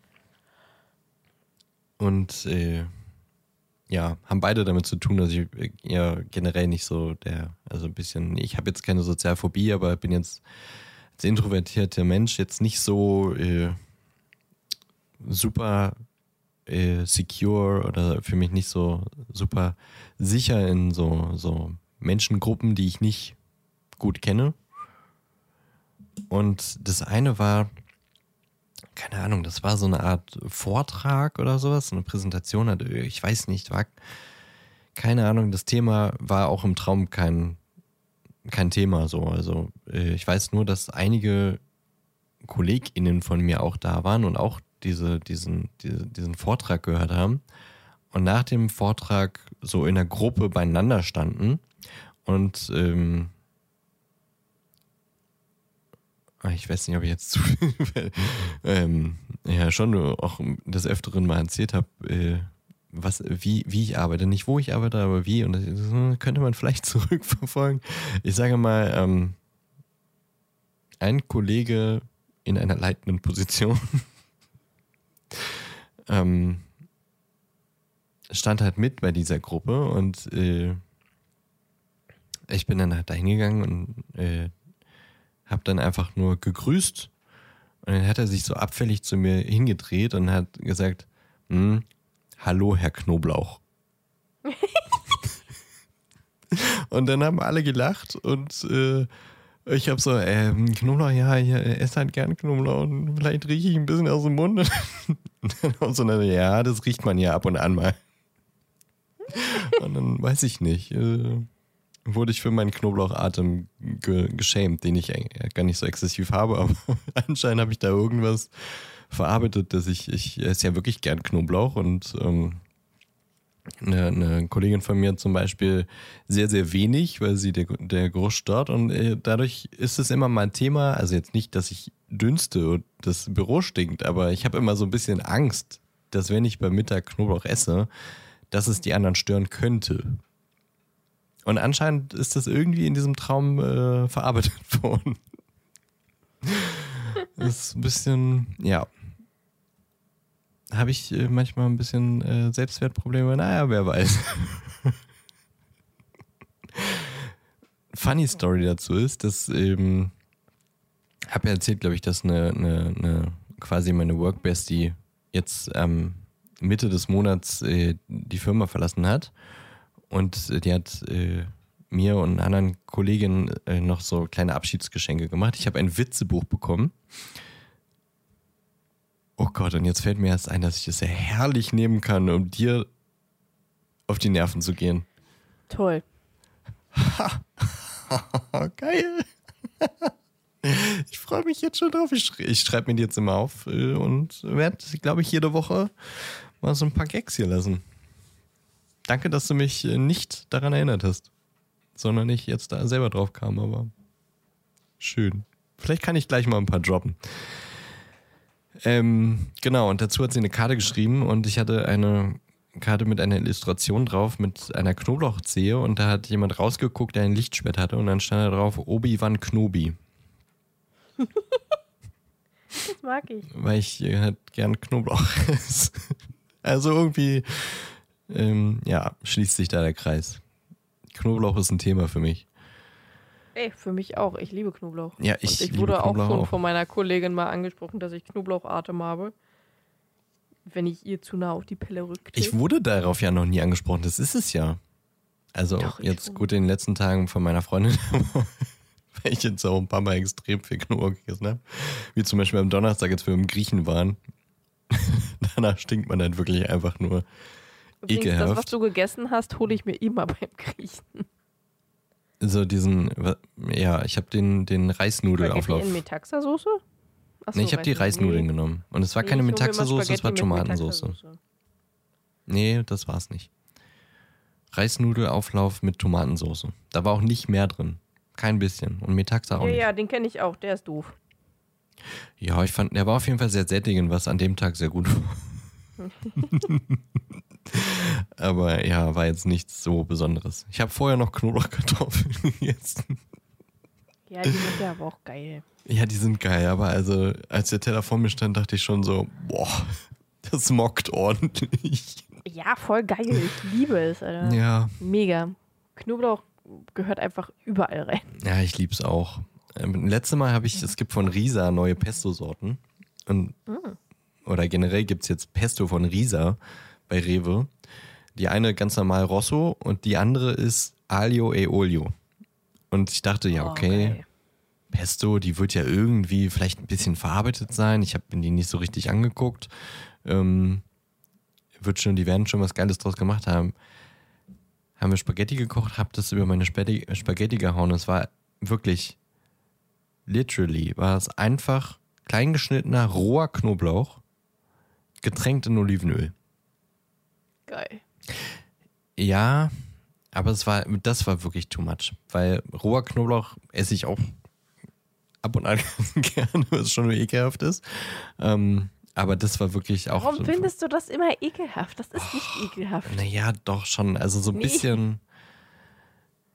Und äh, ja, haben beide damit zu tun, dass ich ja generell nicht so der, also ein bisschen, ich habe jetzt keine Sozialphobie, aber bin jetzt als introvertierter Mensch jetzt nicht so äh, super äh, secure oder für mich nicht so super sicher in so, so Menschengruppen, die ich nicht gut kenne. Und das eine war, keine Ahnung, das war so eine Art Vortrag oder sowas, eine Präsentation, ich weiß nicht, war keine Ahnung, das Thema war auch im Traum kein, kein Thema so. Also äh, ich weiß nur, dass einige KollegInnen von mir auch da waren und auch diese, diesen, diese, diesen Vortrag gehört haben und nach dem Vortrag so in der Gruppe beieinander standen und ähm, ah, ich weiß nicht, ob ich jetzt zu viel, [LAUGHS] ähm, ja, schon auch des Öfteren mal erzählt habe, äh, was, wie, wie ich arbeite. Nicht wo ich arbeite, aber wie. Und das, könnte man vielleicht [LAUGHS] zurückverfolgen. Ich sage mal, ähm, ein Kollege in einer leitenden Position [LAUGHS] ähm, stand halt mit bei dieser Gruppe und äh, ich bin dann halt da hingegangen und äh, habe dann einfach nur gegrüßt und dann hat er sich so abfällig zu mir hingedreht und hat gesagt, hm, hallo Herr Knoblauch. [LAUGHS] und dann haben alle gelacht und äh, ich habe so, ähm, Knoblauch, ja, ich esse halt gern Knoblauch und vielleicht rieche ich ein bisschen aus dem Mund. [LAUGHS] und so, ja, das riecht man ja ab und an mal. [LAUGHS] Und dann weiß ich nicht, äh, wurde ich für meinen Knoblauchatem ge geschämt, den ich gar nicht so exzessiv habe, [LAUGHS] aber anscheinend habe ich da irgendwas verarbeitet, dass ich, ich esse ja wirklich gern Knoblauch und ähm, eine, eine, Kollegin von mir zum Beispiel sehr, sehr wenig, weil sie der, der Geruch stört. Und äh, dadurch ist es immer mal ein Thema. Also jetzt nicht, dass ich dünste und das Büro stinkt, aber ich habe immer so ein bisschen Angst, dass wenn ich beim Mittag Knoblauch esse, dass es die anderen stören könnte. Und anscheinend ist das irgendwie in diesem Traum äh, verarbeitet [LAUGHS] worden. das ist ein bisschen, ja, habe ich äh, manchmal ein bisschen äh, Selbstwertprobleme. Naja, wer weiß. [LAUGHS] Funny Story dazu ist, dass ähm, habe ja erzählt, glaube ich, dass eine, eine, eine quasi meine Workbestie jetzt ähm, Mitte des Monats äh, die Firma verlassen hat und die hat äh, mir und anderen Kolleginnen äh, noch so kleine Abschiedsgeschenke gemacht. Ich habe ein Witzebuch bekommen Oh Gott, und jetzt fällt mir erst ein, dass ich es sehr herrlich nehmen kann, um dir auf die Nerven zu gehen. Toll. [LAUGHS] Geil. Ich freue mich jetzt schon drauf. Ich, sch ich schreibe mir die jetzt immer auf äh, und werde, glaube ich, jede Woche mal so ein paar Gags hier lassen. Danke, dass du mich äh, nicht daran erinnert hast, sondern ich jetzt da selber drauf kam, aber schön. Vielleicht kann ich gleich mal ein paar droppen. Ähm, genau, und dazu hat sie eine Karte geschrieben und ich hatte eine Karte mit einer Illustration drauf mit einer Knoblauchzehe und da hat jemand rausgeguckt, der ein Lichtschwert hatte und dann stand da drauf Obi-Wan Knobi. Das mag ich. Weil ich äh, halt gern Knoblauch [LAUGHS] esse. Also irgendwie, ähm, ja, schließt sich da der Kreis. Knoblauch ist ein Thema für mich. Ey, für mich auch. Ich liebe Knoblauch. Ja, ich, Und ich wurde auch schon auch. von meiner Kollegin mal angesprochen, dass ich Knoblauchatem habe. Wenn ich ihr zu nah auf die Pelle rückte. Ich wurde darauf ja noch nie angesprochen. Das ist es ja. Also Doch, jetzt schon. gut in den letzten Tagen von meiner Freundin, [LAUGHS] weil ich jetzt auch ein paar Mal extrem viel Knoblauch gegessen habe. Wie zum Beispiel am Donnerstag, als wir im Griechen waren. [LAUGHS] Danach stinkt man dann wirklich einfach nur. Übrigens, das, was ekelhaft. du gegessen hast, hole ich mir immer beim Griechen. So diesen, ja, ich habe den, den Reisnudelauflauf. Spaghetti in Metaxa-Soße? Achso, Nee, ich habe die. Reisnudeln Nee. genommen. Und es war Nee, keine Metaxa-Soße, es war Tomatensoße. Nee, das war's nicht. Reisnudelauflauf mit Tomatensoße. Da war auch nicht mehr drin. Kein bisschen. Und Metaxa auch Ja, nicht. ja, den kenne ich auch. Der ist doof. Ja, ich fand, der war auf jeden Fall sehr sättigend, was an dem Tag sehr gut war. [LAUGHS] [LAUGHS] [LAUGHS] Aber ja, war jetzt nichts so Besonderes. Ich habe vorher noch Knoblauchkartoffeln [LAUGHS] gegessen. Ja, die sind ja aber auch geil. Ja, die sind geil, aber also als der Teller vor mir stand, dachte ich schon so, boah, [LAUGHS] das mockt ordentlich. Ja, voll geil. Ich liebe es, Alter. Ja, Mega. Knoblauch gehört einfach überall rein. ja, ich lieb's auch. Ähm, letztes Mal habe ich, es gibt von Risa neue Pesto-Sorten. Und, Oder generell gibt's jetzt Pesto von Risa bei Rewe. Die eine ganz normal Rosso und die andere ist Aglio e Olio. Und ich dachte, ja, Oh, okay, geil. Pesto, die wird ja irgendwie vielleicht ein bisschen verarbeitet sein. Ich habe die nicht so richtig angeguckt. Ähm, wird schon, die werden schon was Geiles draus gemacht haben. Haben wir Spaghetti gekocht, hab das über meine Spaghetti, Spaghetti gehauen. Es war wirklich, literally, war es einfach kleingeschnittener roher Knoblauch, getränkt in Olivenöl. Geil. Ja, aber es war, das war wirklich too much. Weil roher Knoblauch esse ich auch ab und an [LAUGHS] gerne, was schon ekelhaft ist. Ähm, aber das war wirklich auch. Warum findest du das immer ekelhaft? Das ist nicht ekelhaft. Naja, doch schon. Also so ein Nee. bisschen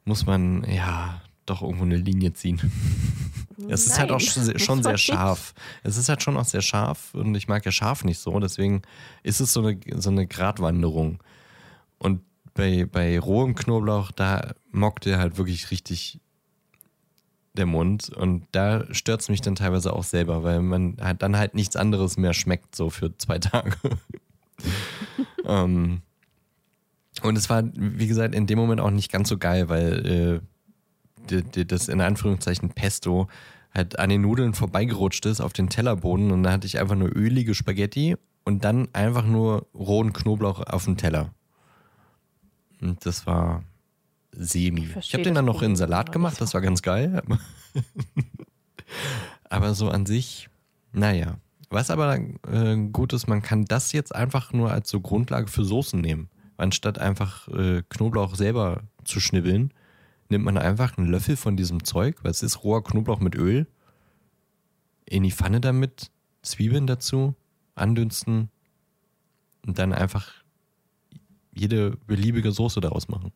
muss man, ja, doch irgendwo eine Linie ziehen. [LAUGHS] Es ist halt auch Nein, schon [LAUGHS] schon sehr scharf. Es ist halt schon auch sehr scharf und ich mag ja scharf nicht so. Deswegen ist es so eine, so eine Gratwanderung. Und bei, bei rohem Knoblauch, da mockt der halt wirklich richtig der Mund. Und da stört es mich dann teilweise auch selber, weil man halt dann halt nichts anderes mehr schmeckt, so für zwei Tage. [LAUGHS] ähm, und es war, wie gesagt, in dem Moment auch nicht ganz so geil, weil äh, das in Anführungszeichen Pesto halt an den Nudeln vorbeigerutscht ist auf den Tellerboden und da hatte ich einfach nur ölige Spaghetti und dann einfach nur rohen Knoblauch auf dem Teller. Und das war semi. Ich Ich, habe den dann noch in Salat gemacht, das war ganz geil. [LAUGHS] aber so an sich, naja. Was aber äh, gut ist, man kann das jetzt einfach nur als so Grundlage für Soßen nehmen. Anstatt einfach äh, Knoblauch selber zu schnibbeln, nimmt man einfach einen Löffel von diesem Zeug, weil es ist roher Knoblauch mit Öl, in die Pfanne damit, Zwiebeln dazu, andünsten und dann einfach jede beliebige Soße daraus machen.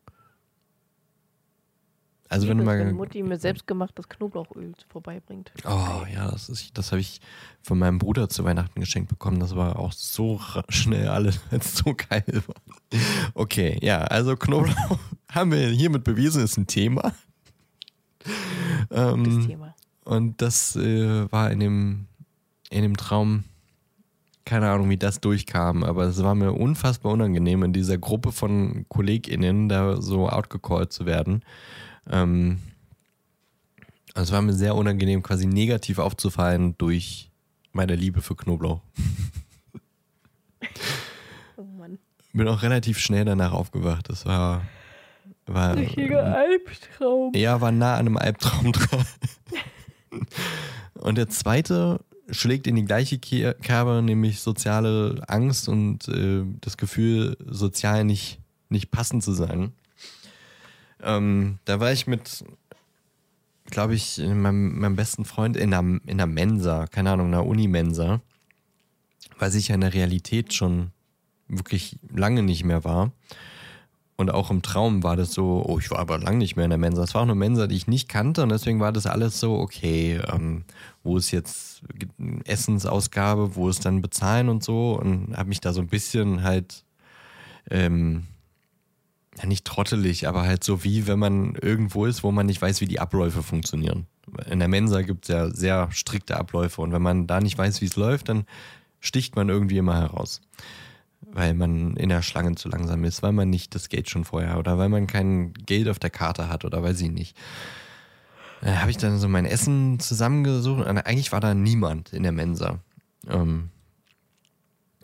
Also wenn du es, mal wenn Mutti mir selbstgemachtes Knoblauchöl vorbeibringt. Oh ja, das ist, das habe ich von meinem Bruder zu Weihnachten geschenkt bekommen. Das war auch so schnell alles, [LAUGHS] als so geil war. Okay, ja, also Knoblauch [LAUGHS] haben wir hiermit bewiesen, ist ein Thema. Das Ähm, Thema. und das äh, war in dem, in dem Traum, keine Ahnung, wie das durchkam, aber es war mir unfassbar unangenehm, in dieser Gruppe von KollegInnen da so outgecallt zu werden. Ähm, also es war mir sehr unangenehm, quasi negativ aufzufallen durch meiner Liebe für Knoblauch. [LAUGHS] Oh Mann. Bin auch relativ schnell danach aufgewacht. Das war. war Richtiger Albtraum. Ja, war nah an einem Albtraum dran. Und der zweite schlägt in die gleiche Ke- Kerbe, nämlich soziale Angst und äh, das Gefühl, sozial nicht, nicht passend zu sein. Ähm, da war ich mit, glaube ich, meinem, meinem besten Freund in einer, in einer Mensa, keine Ahnung, einer Unimensa, weil ich ja in der Realität schon wirklich lange nicht mehr war. Und auch im Traum war das so, oh, ich war aber lange nicht mehr in der Mensa. Es war auch eine Mensa, die ich nicht kannte und deswegen war das alles so, okay, ähm, wo ist jetzt Essensausgabe, wo ist dann Bezahlen und so und habe mich da so ein bisschen halt, ähm, ja nicht trottelig, aber halt so wie wenn man irgendwo ist, wo man nicht weiß, wie die Abläufe funktionieren. In der Mensa gibt es ja sehr strikte Abläufe und wenn man da nicht weiß, wie es läuft, dann sticht man irgendwie immer heraus weil man in der Schlange zu langsam ist, weil man nicht das Geld schon vorher oder weil man kein Geld auf der Karte hat oder weiß ich nicht. Da habe ich dann so mein Essen zusammengesucht und eigentlich war da niemand in der Mensa. Ähm,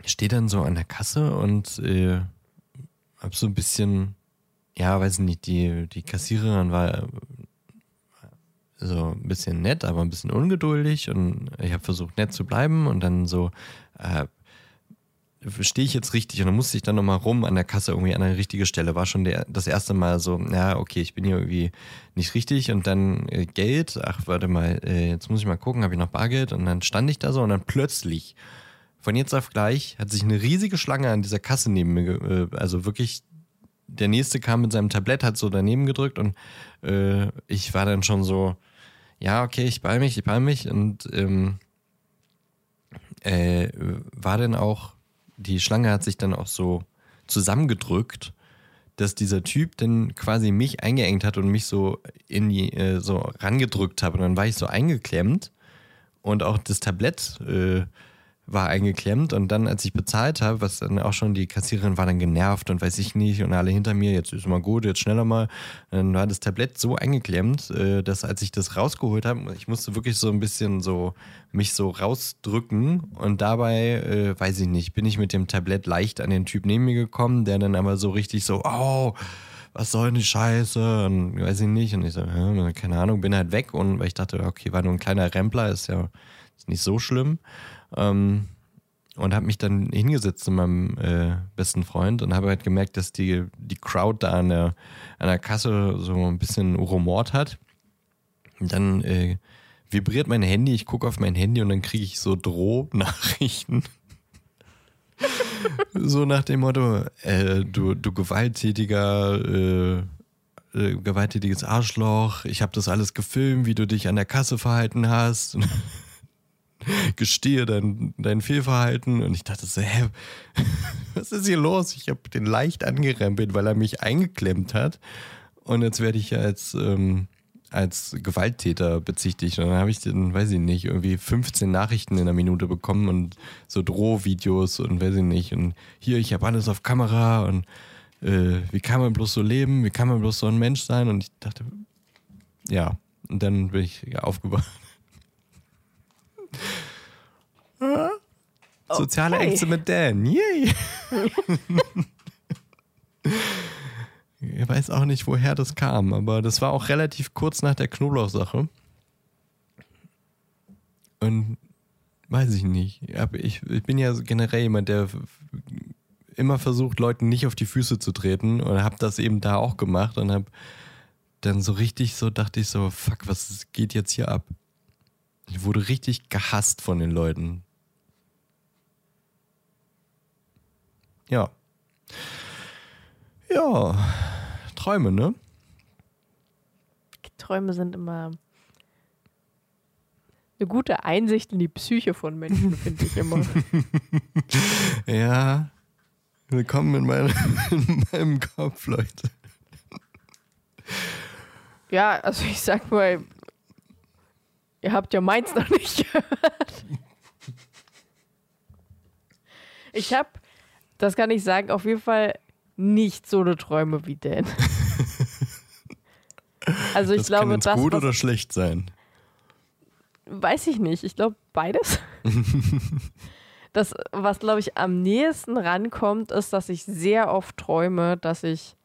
stehe dann so an der Kasse und äh, hab so ein bisschen, ja, weiß nicht, die, die Kassiererin war äh, so ein bisschen nett, aber ein bisschen ungeduldig und ich habe versucht nett zu bleiben und dann so, äh, stehe ich jetzt richtig und dann musste ich dann nochmal rum an der Kasse irgendwie an eine richtige Stelle. War schon der, das erste Mal so, ja, okay, ich bin hier irgendwie nicht richtig und dann äh, Geld, ach, warte mal, äh, jetzt muss ich mal gucken, habe ich noch Bargeld und dann stand ich da so und dann plötzlich, von jetzt auf gleich, hat sich eine riesige Schlange an dieser Kasse neben mir, äh, also wirklich, der nächste kam mit seinem Tablett, hat so daneben gedrückt und äh, ich war dann schon so, ja, okay, ich beeil mich, ich beeil mich und ähm, äh, war dann auch die Schlange hat sich dann auch so zusammengedrückt, dass dieser Typ dann quasi mich eingeengt hat und mich so in die, äh, so rangedrückt hat. Und dann war ich so eingeklemmt und auch das Tablett äh, war eingeklemmt. Und dann, als ich bezahlt habe, was dann auch schon die Kassiererin war dann genervt und weiß ich nicht und alle hinter mir, jetzt ist mal gut, jetzt schneller mal. Dann war das Tablett so eingeklemmt, äh, dass als ich das rausgeholt habe, ich musste wirklich so ein bisschen so mich so rausdrücken und dabei, äh, weiß ich nicht, bin ich mit dem Tablett leicht an den Typ neben mir gekommen, der dann aber so richtig so, oh, was soll denn die Scheiße? Und weiß ich nicht. Und ich so, keine Ahnung, bin halt weg und weil ich dachte, okay, war nur ein kleiner Rempler, ist ja ist nicht so schlimm. Ähm, und habe mich dann hingesetzt zu meinem äh, besten Freund und habe halt gemerkt, dass die, die Crowd da an der, an der Kasse so ein bisschen rumort hat. Und dann äh, vibriert mein Handy, ich gucke auf mein Handy und dann kriege ich so Drohnachrichten. [LAUGHS] so nach dem Motto, äh, du, du gewalttätiger, äh, äh, gewalttätiges Arschloch, ich habe das alles gefilmt, wie du dich an der Kasse verhalten hast. [LAUGHS] Gestehe dein, dein Fehlverhalten. Und ich dachte so, hä, [LAUGHS] was ist hier los? Ich habe den leicht angerempelt, weil er mich eingeklemmt hat. Und jetzt werde ich als, ähm, als Gewalttäter bezichtigt. Und dann habe ich dann, weiß ich nicht, irgendwie 15 Nachrichten in einer Minute bekommen und so Drohvideos und weiß ich nicht. Und hier, ich habe alles auf Kamera und äh, wie kann man bloß so leben? Wie kann man bloß so ein Mensch sein? Und ich dachte, ja. Und dann bin ich aufgewacht. Soziale Okay. Ängste mit Dan. Yay! ich [LAUGHS] weiß auch nicht, woher das kam, aber das war auch relativ kurz nach der Knoblauchsache. Und weiß ich nicht. Ich, ich bin ja generell jemand, der immer versucht, Leuten nicht auf die Füße zu treten und habe das eben da auch gemacht und habe dann so richtig so dachte ich so, fuck, was geht jetzt hier ab? Ich wurde richtig gehasst von den Leuten. Ja. Ja. Träume, ne? Träume sind immer eine gute Einsicht in die Psyche von Menschen, finde ich immer. [LAUGHS] Ja. Willkommen in, meine, [LAUGHS] in meinem Kopf, Leute. ja, also ich sag mal, ihr habt ja meins noch nicht [LAUGHS] gehört. Ich habe, das kann ich sagen, auf jeden Fall nicht so eine Träume wie Dan. [LAUGHS] Also ich das glaube, kann jetzt das, gut was, oder schlecht sein. weiß ich nicht. Ich glaube beides. [LAUGHS] das, was glaube ich am nächsten rankommt, ist, dass ich sehr oft träume, dass ich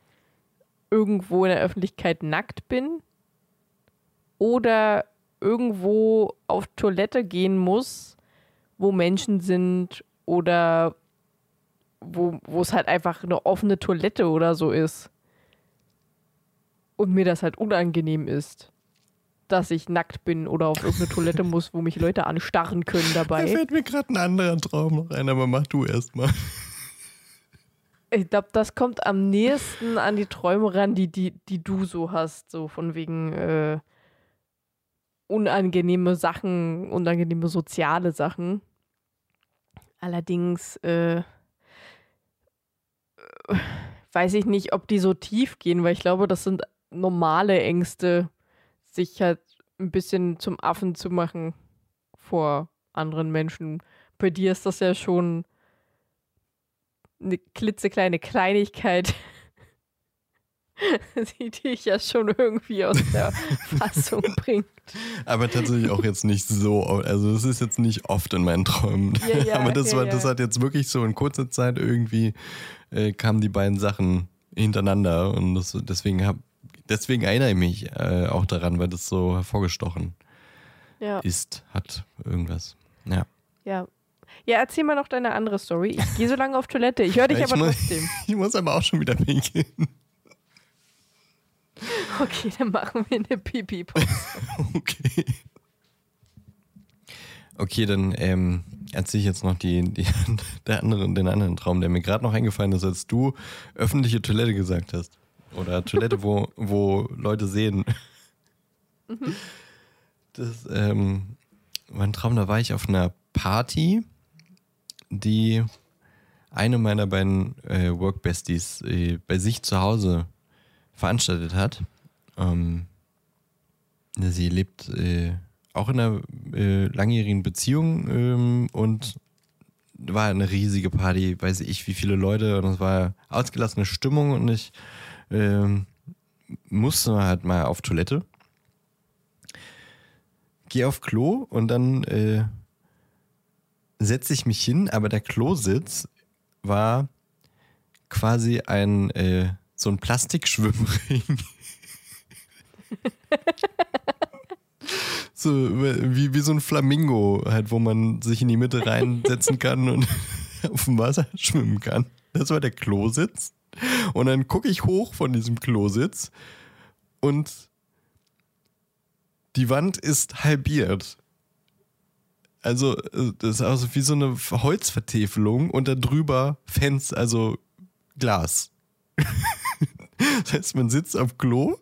irgendwo in der Öffentlichkeit nackt bin oder irgendwo auf Toilette gehen muss, wo Menschen sind oder wo, wo es halt einfach eine offene Toilette oder so ist. Und mir das halt unangenehm ist, dass ich nackt bin oder auf irgendeine Toilette [LAUGHS] muss, wo mich Leute anstarren können dabei. Da fällt mir gerade ein anderer Traum noch ein, aber mach du erst mal. Ich glaube, das kommt am nächsten an die Träume ran, die, die, die du so hast. So von wegen äh, unangenehme Sachen, unangenehme soziale Sachen. Allerdings äh, weiß ich nicht, ob die so tief gehen, weil ich glaube, das sind normale Ängste, sich halt ein bisschen zum Affen zu machen vor anderen Menschen. Bei dir ist das ja schon eine klitzekleine Kleinigkeit, [LAUGHS] [LAUGHS] die dich ja schon irgendwie aus der Fassung [LAUGHS] bringt. Aber tatsächlich auch jetzt nicht so, also das ist jetzt nicht oft in meinen Träumen. Ja, ja, Aber das, ja, war, das hat jetzt wirklich so in kurzer Zeit irgendwie äh, kamen die beiden Sachen hintereinander und das, deswegen hab, deswegen erinnere ich mich äh, auch daran, weil das so hervorgestochen ist, hat irgendwas. Ja. Ja, ja, erzähl mal noch deine andere Story. Ich gehe so lange auf Toilette. Ich höre dich ja, aber muss, trotzdem. [LAUGHS] Ich muss aber auch schon wieder pinkeln. [LAUGHS] Okay, dann machen wir eine Pipi-Pause. [LAUGHS] okay. Okay, dann ähm, erzähle ich jetzt noch die, die, [LAUGHS] der andere, den anderen Traum, der mir gerade noch eingefallen ist, als du öffentliche Toilette gesagt hast. Oder Toilette, wo, wo Leute sehen. Mhm. Das ähm, war ein Traum, da war ich auf einer Party die eine meiner beiden äh, Workbesties äh, bei sich zu Hause veranstaltet hat. Ähm, sie lebt äh, auch in einer äh, langjährigen Beziehung ähm, und war eine riesige Party, weiß ich wie viele Leute und es war ausgelassene Stimmung und ich ähm, musste halt mal auf Toilette. Geh auf Klo und dann äh, setze ich mich hin, aber der Klositz war quasi ein äh, so ein Plastikschwimmring. so wie, wie so ein Flamingo, halt, wo man sich in die Mitte reinsetzen kann und [LAUGHS] auf dem Wasser schwimmen kann. Das war der Klositz. Und dann gucke ich hoch von diesem Klositz und die Wand ist halbiert. Also, äh, das ist also wie so eine Holzvertäfelung und da drüber Fenster, also Glas. [LAUGHS] das heißt, man sitzt auf Klo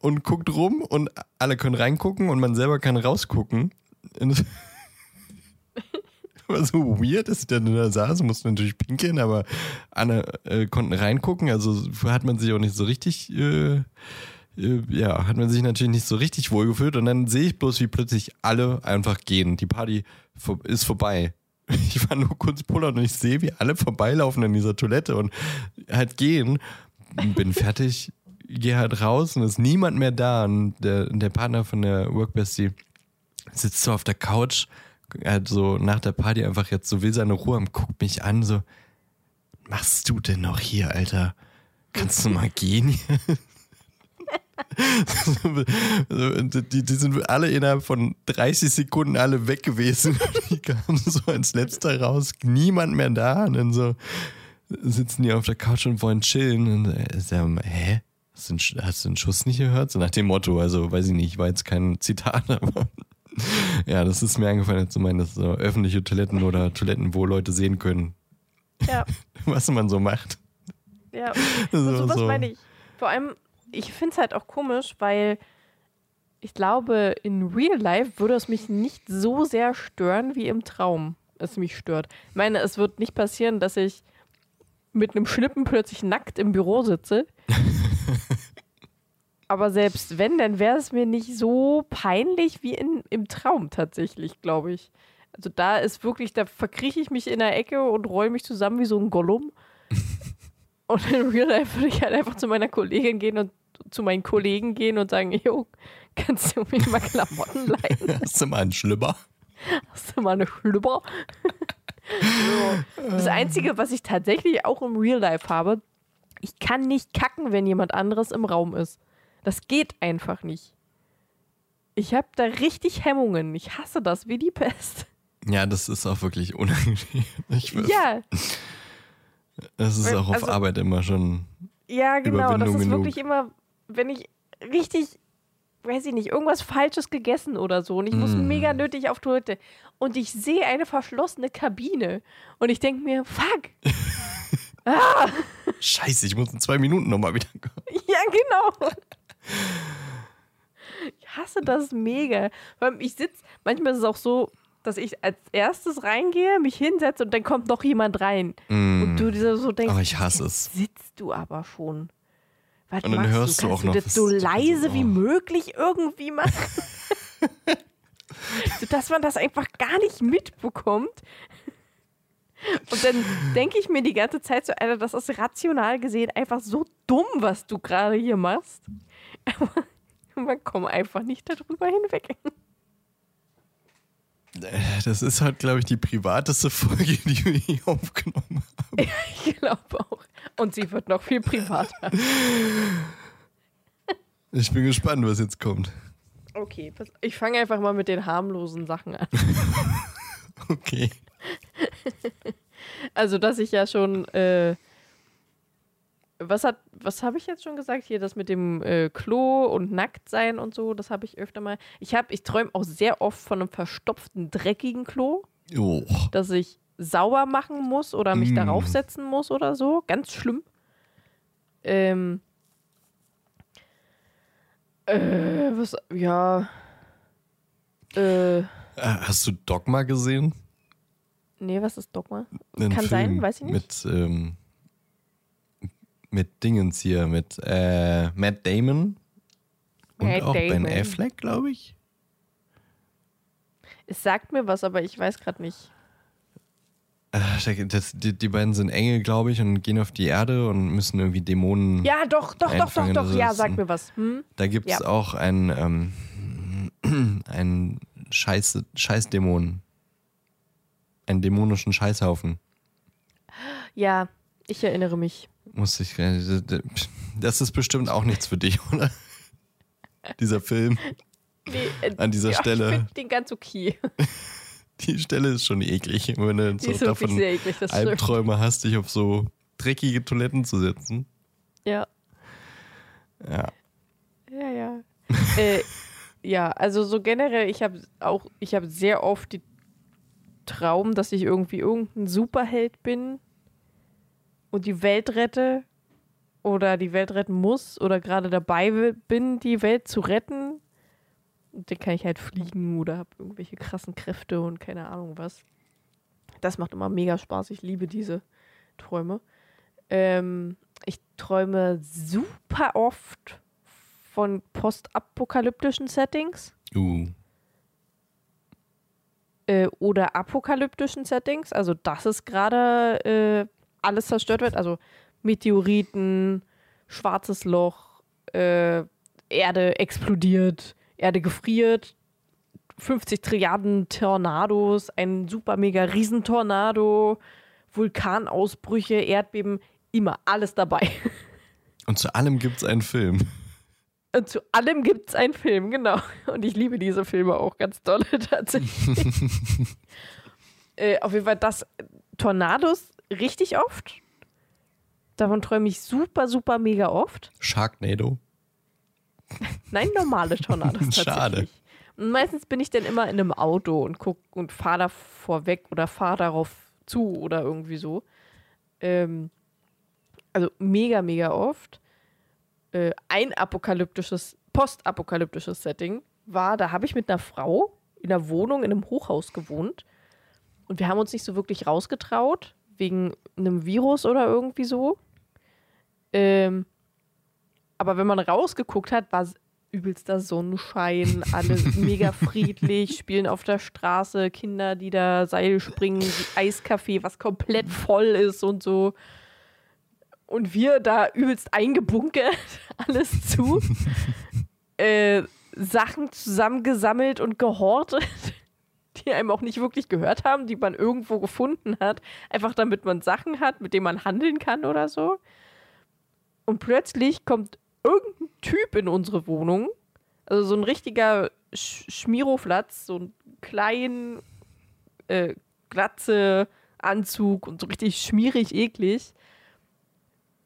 und guckt rum und alle können reingucken und man selber kann rausgucken. [LAUGHS] war so weird, dass ich dann da saß, musste natürlich pinkeln, aber alle äh, konnten reingucken, also hat man sich auch nicht so richtig äh, äh, ja, hat man sich natürlich nicht so richtig wohlgefühlt und dann sehe ich bloß, wie plötzlich alle einfach gehen. Die Party ist vorbei. [LAUGHS] Ich war nur kurz pullern und ich sehe, wie alle vorbeilaufen in dieser Toilette und halt gehen. Bin fertig, gehe halt raus und ist niemand mehr da. Und der, der Partner von der Workbestie sitzt so auf der Couch, halt so nach der Party einfach jetzt so will seine Ruhe und guckt mich an, so, machst du denn noch hier, Alter? Kannst du mal gehen? [LAUGHS] die, die sind alle innerhalb von 30 Sekunden alle weg gewesen. [LAUGHS] Die kamen so als letzter raus, niemand mehr da. Und dann so sitzen die auf der Couch und wollen chillen. Und ist ja, hä? Hast du, einen, hast du einen Schuss nicht gehört? So nach dem Motto, also weiß ich nicht, war jetzt kein [LAUGHS] Zitat, aber ja, das ist mir eingefallen zu meinen, dass so öffentliche Toiletten oder Toiletten, wo Leute sehen können, ja. [LAUGHS] was man so macht. Ja, [LAUGHS] so, so was so. meine ich. Vor allem, ich finde es halt auch komisch, weil ich glaube, in Real Life würde es mich nicht so sehr stören, wie im Traum es mich stört. Ich meine, es wird nicht passieren, dass ich mit einem Schnippen plötzlich nackt im Büro sitze. [LAUGHS] Aber selbst wenn, dann wäre es mir nicht so peinlich wie in, im Traum tatsächlich, glaube ich. Also da ist wirklich, da verkrieche ich mich in der Ecke und roll mich zusammen wie so ein Gollum. [LAUGHS] und in Real Life würde ich halt einfach zu meiner Kollegin gehen und zu meinen Kollegen gehen und sagen, jo, kannst du mir mal Klamotten leihen? [LAUGHS] Hast du mal einen Schlüpper? Hast du mal eine Schlüpper? Das Einzige, was ich tatsächlich auch im Real Life habe, ich kann nicht kacken, wenn jemand anderes im Raum ist. Das geht einfach nicht. Ich habe da richtig Hemmungen. Ich hasse das wie die Pest. Ja, das ist auch wirklich unangenehm. [LAUGHS] Ich, Ja, Das ist auch auf Also- Arbeit immer schon. ja, genau. Das ist genug. wirklich immer, wenn ich richtig, weiß ich nicht, irgendwas Falsches gegessen oder so und ich muss Mm. mega nötig auf Toilette und ich sehe eine verschlossene Kabine und ich denke mir, fuck. [LAUGHS] ah, Scheiße, ich muss in zwei Minuten nochmal wieder kommen. [LAUGHS] ja, genau. Ich hasse das mega. Allem, ich sitze, manchmal ist es auch so, dass ich als erstes reingehe, mich hinsetze und dann kommt noch jemand rein. Und du so denkst, Oh, ich hasse es. sitzt du aber schon. Was Und dann hörst du Kannst auch noch, das das so ist so- leise wie oh. möglich irgendwie machen. [LAUGHS] so, [LAUGHS] dass man das einfach gar nicht mitbekommt. Und dann denke ich mir die ganze Zeit so, Alter, das ist rational gesehen einfach so dumm, was du gerade hier machst. Aber man kommt einfach nicht darüber hinweg. Äh, Das ist halt, glaube ich, die privateste Folge, die wir hier aufgenommen haben. Ich glaube auch. Und sie wird noch viel privater. Ich bin gespannt, was jetzt kommt. Okay, pass, ich fange einfach mal mit den harmlosen Sachen an. [LAUGHS] Okay. [LAUGHS] Also, dass ich ja schon, äh, was hat, was habe ich jetzt schon gesagt hier, das mit dem äh, Klo und Nacktsein und so, das habe ich öfter mal. Ich habe, ich träume auch sehr oft von einem verstopften, dreckigen Klo, Oh. dass ich sauber machen muss oder mich Mm. darauf setzen muss oder so. Ganz schlimm. Ähm. Äh, was, ja. Äh, Äh, Hast du Dogma gesehen? nee, was ist Dogma? Einen Kann sein, weiß ich nicht. Mit, ähm, mit Dingens hier, mit äh, Matt Damon und Matt auch Damon. Ben Affleck, glaube ich. Es sagt mir was, aber ich weiß gerade nicht. Äh, das, die, die beiden sind Engel, glaube ich, und gehen auf die Erde und müssen irgendwie Dämonen. Ja, doch, doch, doch, doch, doch. Ja, sag mir was. Hm? Da gibt es Ja. auch einen, ähm, [CLEARS THROAT] einen Scheiß, Scheißdämon. Einen dämonischen Scheißhaufen. Ja, ich erinnere mich. Muss ich. Das ist bestimmt auch nichts für dich, [LAUGHS] oder? Dieser Film. Nee, äh, An dieser ja, Stelle. Ich finde den ganz okay. [LAUGHS] [LAUGHS] Die Stelle ist schon eklig, wenn du so davon eklig, das stimmt. Albträume hast, dich auf so dreckige Toiletten zu setzen. Ja, Ja. ja, ja. äh, [LAUGHS] ja, also so generell, ich habe auch, ich habe sehr oft die Traum, dass ich irgendwie irgendein Superheld bin und die Welt rette oder die Welt retten muss oder gerade dabei bin, die Welt zu retten. Und dann kann ich halt fliegen oder habe irgendwelche krassen Kräfte und keine Ahnung was. Das macht immer mega Spaß. Ich liebe diese Träume. Ähm, ich träume super oft von postapokalyptischen Settings Uh. äh, oder apokalyptischen Settings. Also, dass es gerade äh, alles zerstört wird. Also Meteoriten, schwarzes Loch, äh, Erde explodiert, Erde gefriert, 50 Trilliarden Tornados, ein super mega Riesentornado, Vulkanausbrüche, Erdbeben, immer alles dabei. [LAUGHS] Und zu allem gibt es einen Film. Und zu allem gibt es einen Film, genau. Und ich liebe diese Filme auch ganz doll [LAUGHS] tatsächlich. [LAUGHS] äh, auf jeden Fall das Tornados richtig oft. Davon träume ich super, super mega oft. Sharknado. [LAUGHS] Nein, normale Tornados [LAUGHS] tatsächlich. Schade. Und meistens bin ich dann immer in einem Auto und guck und fahre da vorweg oder fahre darauf zu oder irgendwie so. Ähm, also mega, mega oft. Äh, ein apokalyptisches, postapokalyptisches Setting war, da habe ich mit einer Frau in einer Wohnung in einem Hochhaus gewohnt. Und wir haben uns nicht so wirklich rausgetraut, wegen einem Virus oder irgendwie so. Ähm, aber wenn man rausgeguckt hat, war es übelster Sonnenschein, alle [LAUGHS] mega friedlich, spielen auf der Straße, Kinder, die da Seil springen, Eiskaffee, was komplett voll ist und so. Und wir da übelst eingebunkert, [LAUGHS] alles zu. [LAUGHS] äh, Sachen zusammengesammelt und gehortet, die einem auch nicht wirklich gehört haben, die man irgendwo gefunden hat. Einfach damit man Sachen hat, mit denen man handeln kann oder so. Und plötzlich kommt irgendein Typ in unsere Wohnung. Also so ein richtiger Sch Schmiroflatz, so ein kleinen, äh, glatze Anzug und so richtig schmierig eklig.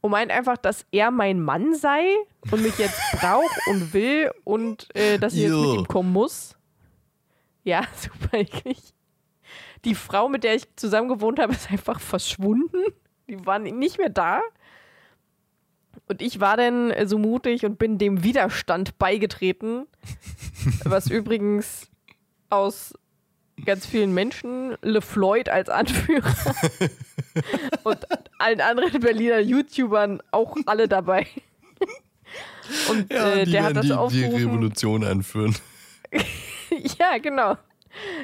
Und meint einfach, dass er mein Mann sei und mich jetzt [LAUGHS] braucht und will und äh, dass ich jetzt mit ihm kommen muss. Ja, [LAUGHS] super eklig. Die Frau, mit der ich zusammen gewohnt habe, ist einfach verschwunden. Die waren nicht mehr da. Und ich war dann so mutig und bin dem Widerstand beigetreten, [LAUGHS] was übrigens aus ganz vielen Menschen, LeFloid als Anführer [LAUGHS] und allen anderen Berliner YouTubern auch alle daby. Und Ja, äh, die der hat das die, die aufgerufen. Revolution anführen. [LAUGHS] ja, genau.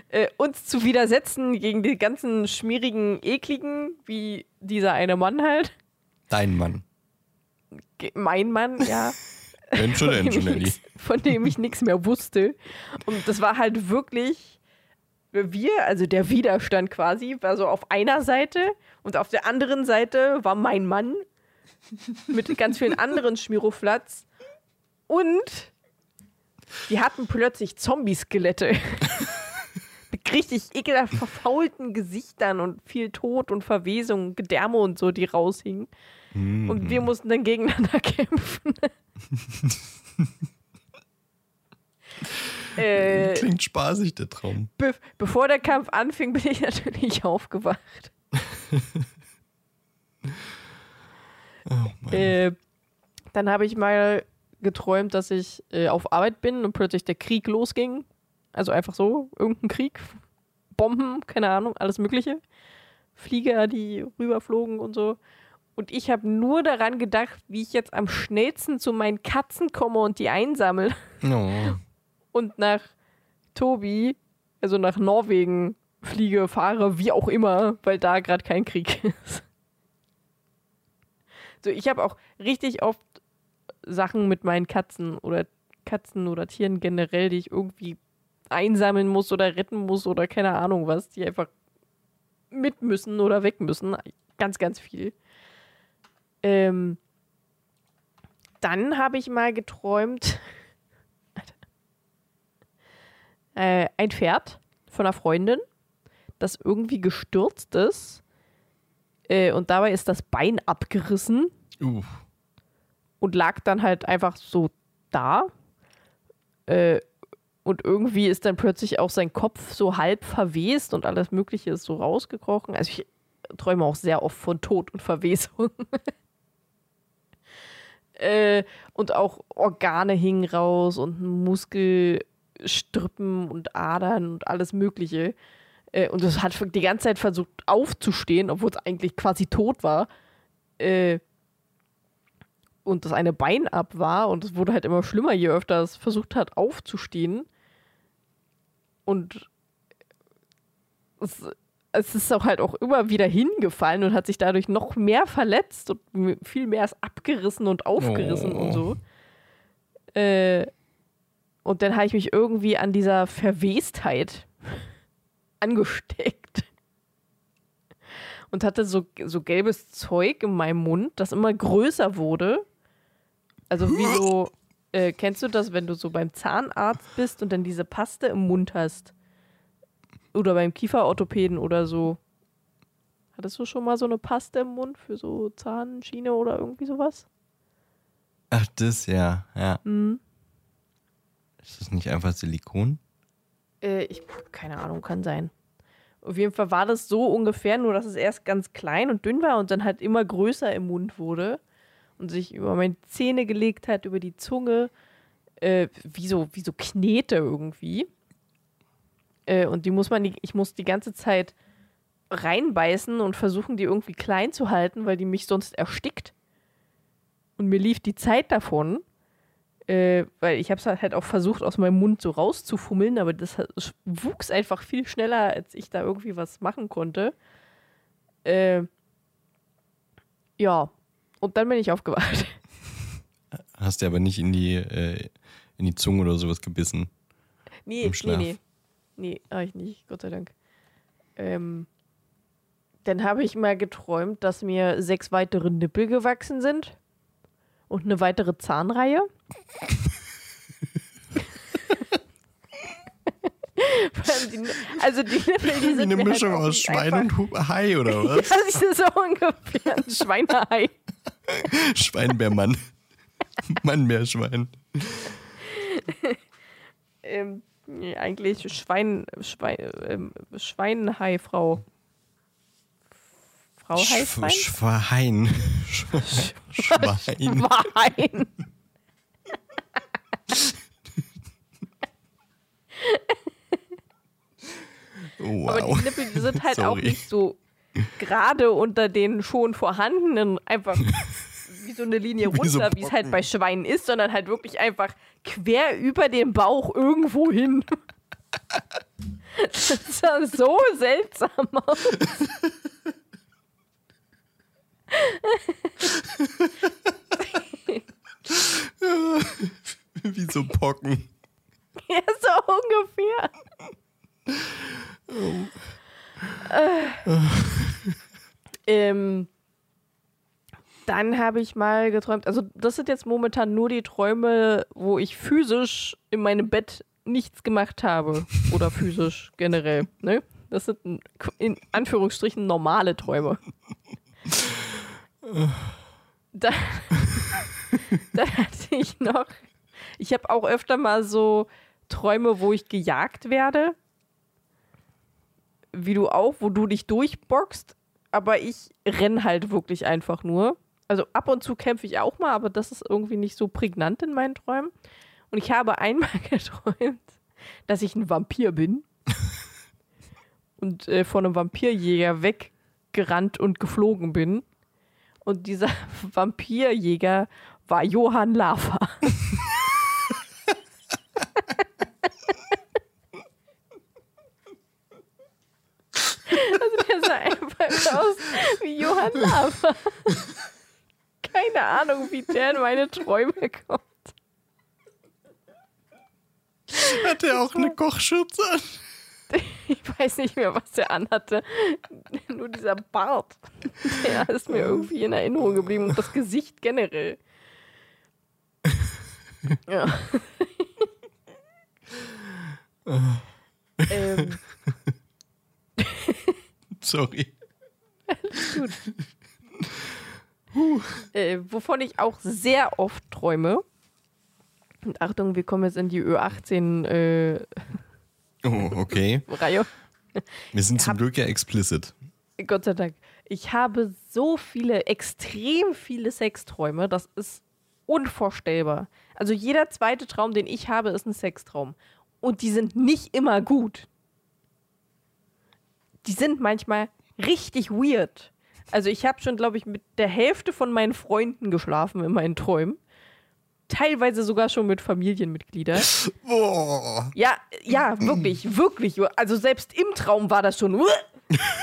Äh, uns zu widersetzen gegen die ganzen schmierigen, ekligen, wie dieser eine Mann halt. Dein Mann. Mein Mann, ja. [LAUGHS] Oder von dem nix- Von dem ich nichts mehr wusste. Und das war halt wirklich, wir, also der Widerstand quasi, war so auf einer Seite und auf der anderen Seite war mein Mann mit ganz vielen anderen Schmiroflatz. Und die hatten plötzlich Zombie-Skelette. [LAUGHS] mit richtig ekelhaft verfaulten Gesichtern und viel Tod und Verwesung, Gedärme und so, die raushingen. Und wir mussten dann gegeneinander [LAUGHS] kämpfen. [LAUGHS] äh, Klingt spaßig, der Traum. be bevor der Kampf anfing, bin ich [LAUGHS] natürlich aufgewacht. Oh. Äh, dann habe ich mal geträumt, dass ich äh, auf Arbeit bin und plötzlich der Krieg losging. Also einfach so, irgendein Krieg. Bomben, keine Ahnung, alles Mögliche. Flieger, die rüberflogen und so. Und ich habe nur daran gedacht, wie ich jetzt am schnellsten zu meinen Katzen komme und die einsammle Oh. [LAUGHS] und nach Tobi, also nach Norwegen fliege, fahre, wie auch immer, weil da gerade kein Krieg [LAUGHS] ist. So, ich habe auch richtig oft Sachen mit meinen Katzen oder Katzen oder Tieren generell, die ich irgendwie einsammeln muss oder retten muss oder keine Ahnung was, die einfach mit müssen oder weg müssen. Ganz, ganz viel. Ähm, dann habe ich mal geträumt, [LAUGHS] äh, ein Pferd von einer Freundin, das irgendwie gestürzt ist. Äh, und dabei ist das Bein abgerissen Uh. und lag dann halt einfach so da. Äh, und irgendwie ist dann plötzlich auch sein Kopf so halb verwest und alles Mögliche ist so rausgekrochen. Also ich träume auch sehr oft von Tod und Verwesung. [LAUGHS] äh, und auch Organe hingen raus und Muskelstrippen und Adern und alles Mögliche. Äh, und es hat die ganze Zeit versucht aufzustehen, obwohl es eigentlich quasi tot war. Äh, und das eine Bein ab war und es wurde halt immer schlimmer, je öfter es versucht hat aufzustehen. Und es, es ist auch halt auch immer wieder hingefallen und hat sich dadurch noch mehr verletzt und viel mehr ist abgerissen und aufgerissen Oh. und so. Äh, und dann habe ich mich irgendwie an dieser Verwestheit [LAUGHS] angesteckt. Und hatte so, so gelbes Zeug in meinem Mund, das immer größer wurde. Also wie so, äh, kennst du das, wenn du so beim Zahnarzt bist und dann diese Paste im Mund hast? Oder beim Kieferorthopäden oder so. Hattest du schon mal so eine Paste im Mund für so Zahnschiene oder irgendwie sowas? Ach, das ja, ja. Mhm. Ist das nicht einfach Silikon? Äh, ich, keine Ahnung, kann sein. Auf jeden Fall war das so ungefähr, nur dass es erst ganz klein und dünn war und dann halt immer größer im Mund wurde und sich über meine Zähne gelegt hat, über die Zunge, äh, wie, so, wie so Knete irgendwie. Äh, und die muss man, die, ich muss die ganze Zeit reinbeißen und versuchen, die irgendwie klein zu halten, weil die mich sonst erstickt. Und mir lief die Zeit davon äh, weil ich habe es halt auch versucht, aus meinem Mund so rauszufummeln, aber das wuchs einfach viel schneller, als ich da irgendwie was machen konnte. Äh, ja, und dann bin ich aufgewacht. [LAUGHS] Hast du aber nicht in die, äh, in die Zunge oder sowas gebissen. Nee, Im nee, nee. Nee, habe ich nicht, Gott sei Dank. Ähm, dann habe ich mal geträumt, dass mir sechs weitere Nippel gewachsen sind und eine weitere Zahnreihe. Die, [LAUGHS] also die Nippel, die sind Wie eine mir Mischung halt aus Schwein einfach- und Hai oder [LAUGHS] was? Das ist so ungefähr ein Schweinehai. [LAUGHS] Schweinbärmann. Mann, Meerschwein. Ähm, nee, eigentlich Schwein, Schwein, ähm, Schweinhai-Frau. Frau Haifein? Schwein. Sch Schwein. [LAUGHS] Schwein. Aber Wow. die Nippel die sind halt auch Sorry. nicht so gerade unter den schon vorhandenen, einfach [LAUGHS] wie so eine Linie [LAUGHS] Wie so runter, wie es halt bei Schweinen ist, sondern halt wirklich einfach quer über den Bauch irgendwo hin. [LAUGHS] Das sah so seltsam aus. [LAUGHS] Wie so Pocken. Ja, so ungefähr. Ähm, dann habe ich mal geträumt, also das sind jetzt momentan nur die Träume, wo ich physisch in meinem Bett nichts gemacht habe. [LAUGHS] Oder physisch generell. Ne? Das sind in Anführungsstrichen normale Träume. Dann, [LAUGHS] dann hatte ich noch, ich habe auch öfter mal so Träume, wo ich gejagt werde. Wie du auch, wo du dich durchboxst. Aber ich renn halt wirklich einfach nur. Also ab und zu kämpfe ich auch mal, aber das ist irgendwie nicht so prägnant in meinen Träumen. Und ich habe [LAUGHS] einmal geträumt, dass ich ein Vampir bin. [LAUGHS] und äh, von einem Vampirjäger weggerannt und geflogen bin. Und dieser [LAUGHS] Vampirjäger war Johann Lava. Also der sah einfach aus wie Johann Lava. Keine Ahnung, wie der in meine Träume kommt. Hat er auch eine Kochschürze an? Ich weiß nicht mehr, was er anhatte. Nur dieser Bart. Der ist mir irgendwie in Erinnerung geblieben und das Gesicht generell. Ja. [LAUGHS] ähm, Sorry. gut. Äh, wovon ich auch sehr oft träume. Und Achtung, wir kommen jetzt in die Ö18-Reihe. Oh, okay. [LAUGHS] Wir sind zum Hab- Glück ja explicit. Gott sei Dank. Ich habe so viele, extrem viele Sexträume. Das ist unvorstellbar. Also jeder zweite Traum, den ich habe, ist ein Sextraum. Und die sind nicht immer gut. Die sind manchmal richtig weird. Also ich habe schon, glaube ich, mit der Hälfte von meinen Freunden geschlafen in meinen Träumen. Teilweise sogar schon mit Familienmitgliedern. [LAUGHS] Boah. Ja, ja, wirklich, wirklich. Also selbst im Traum war das schon.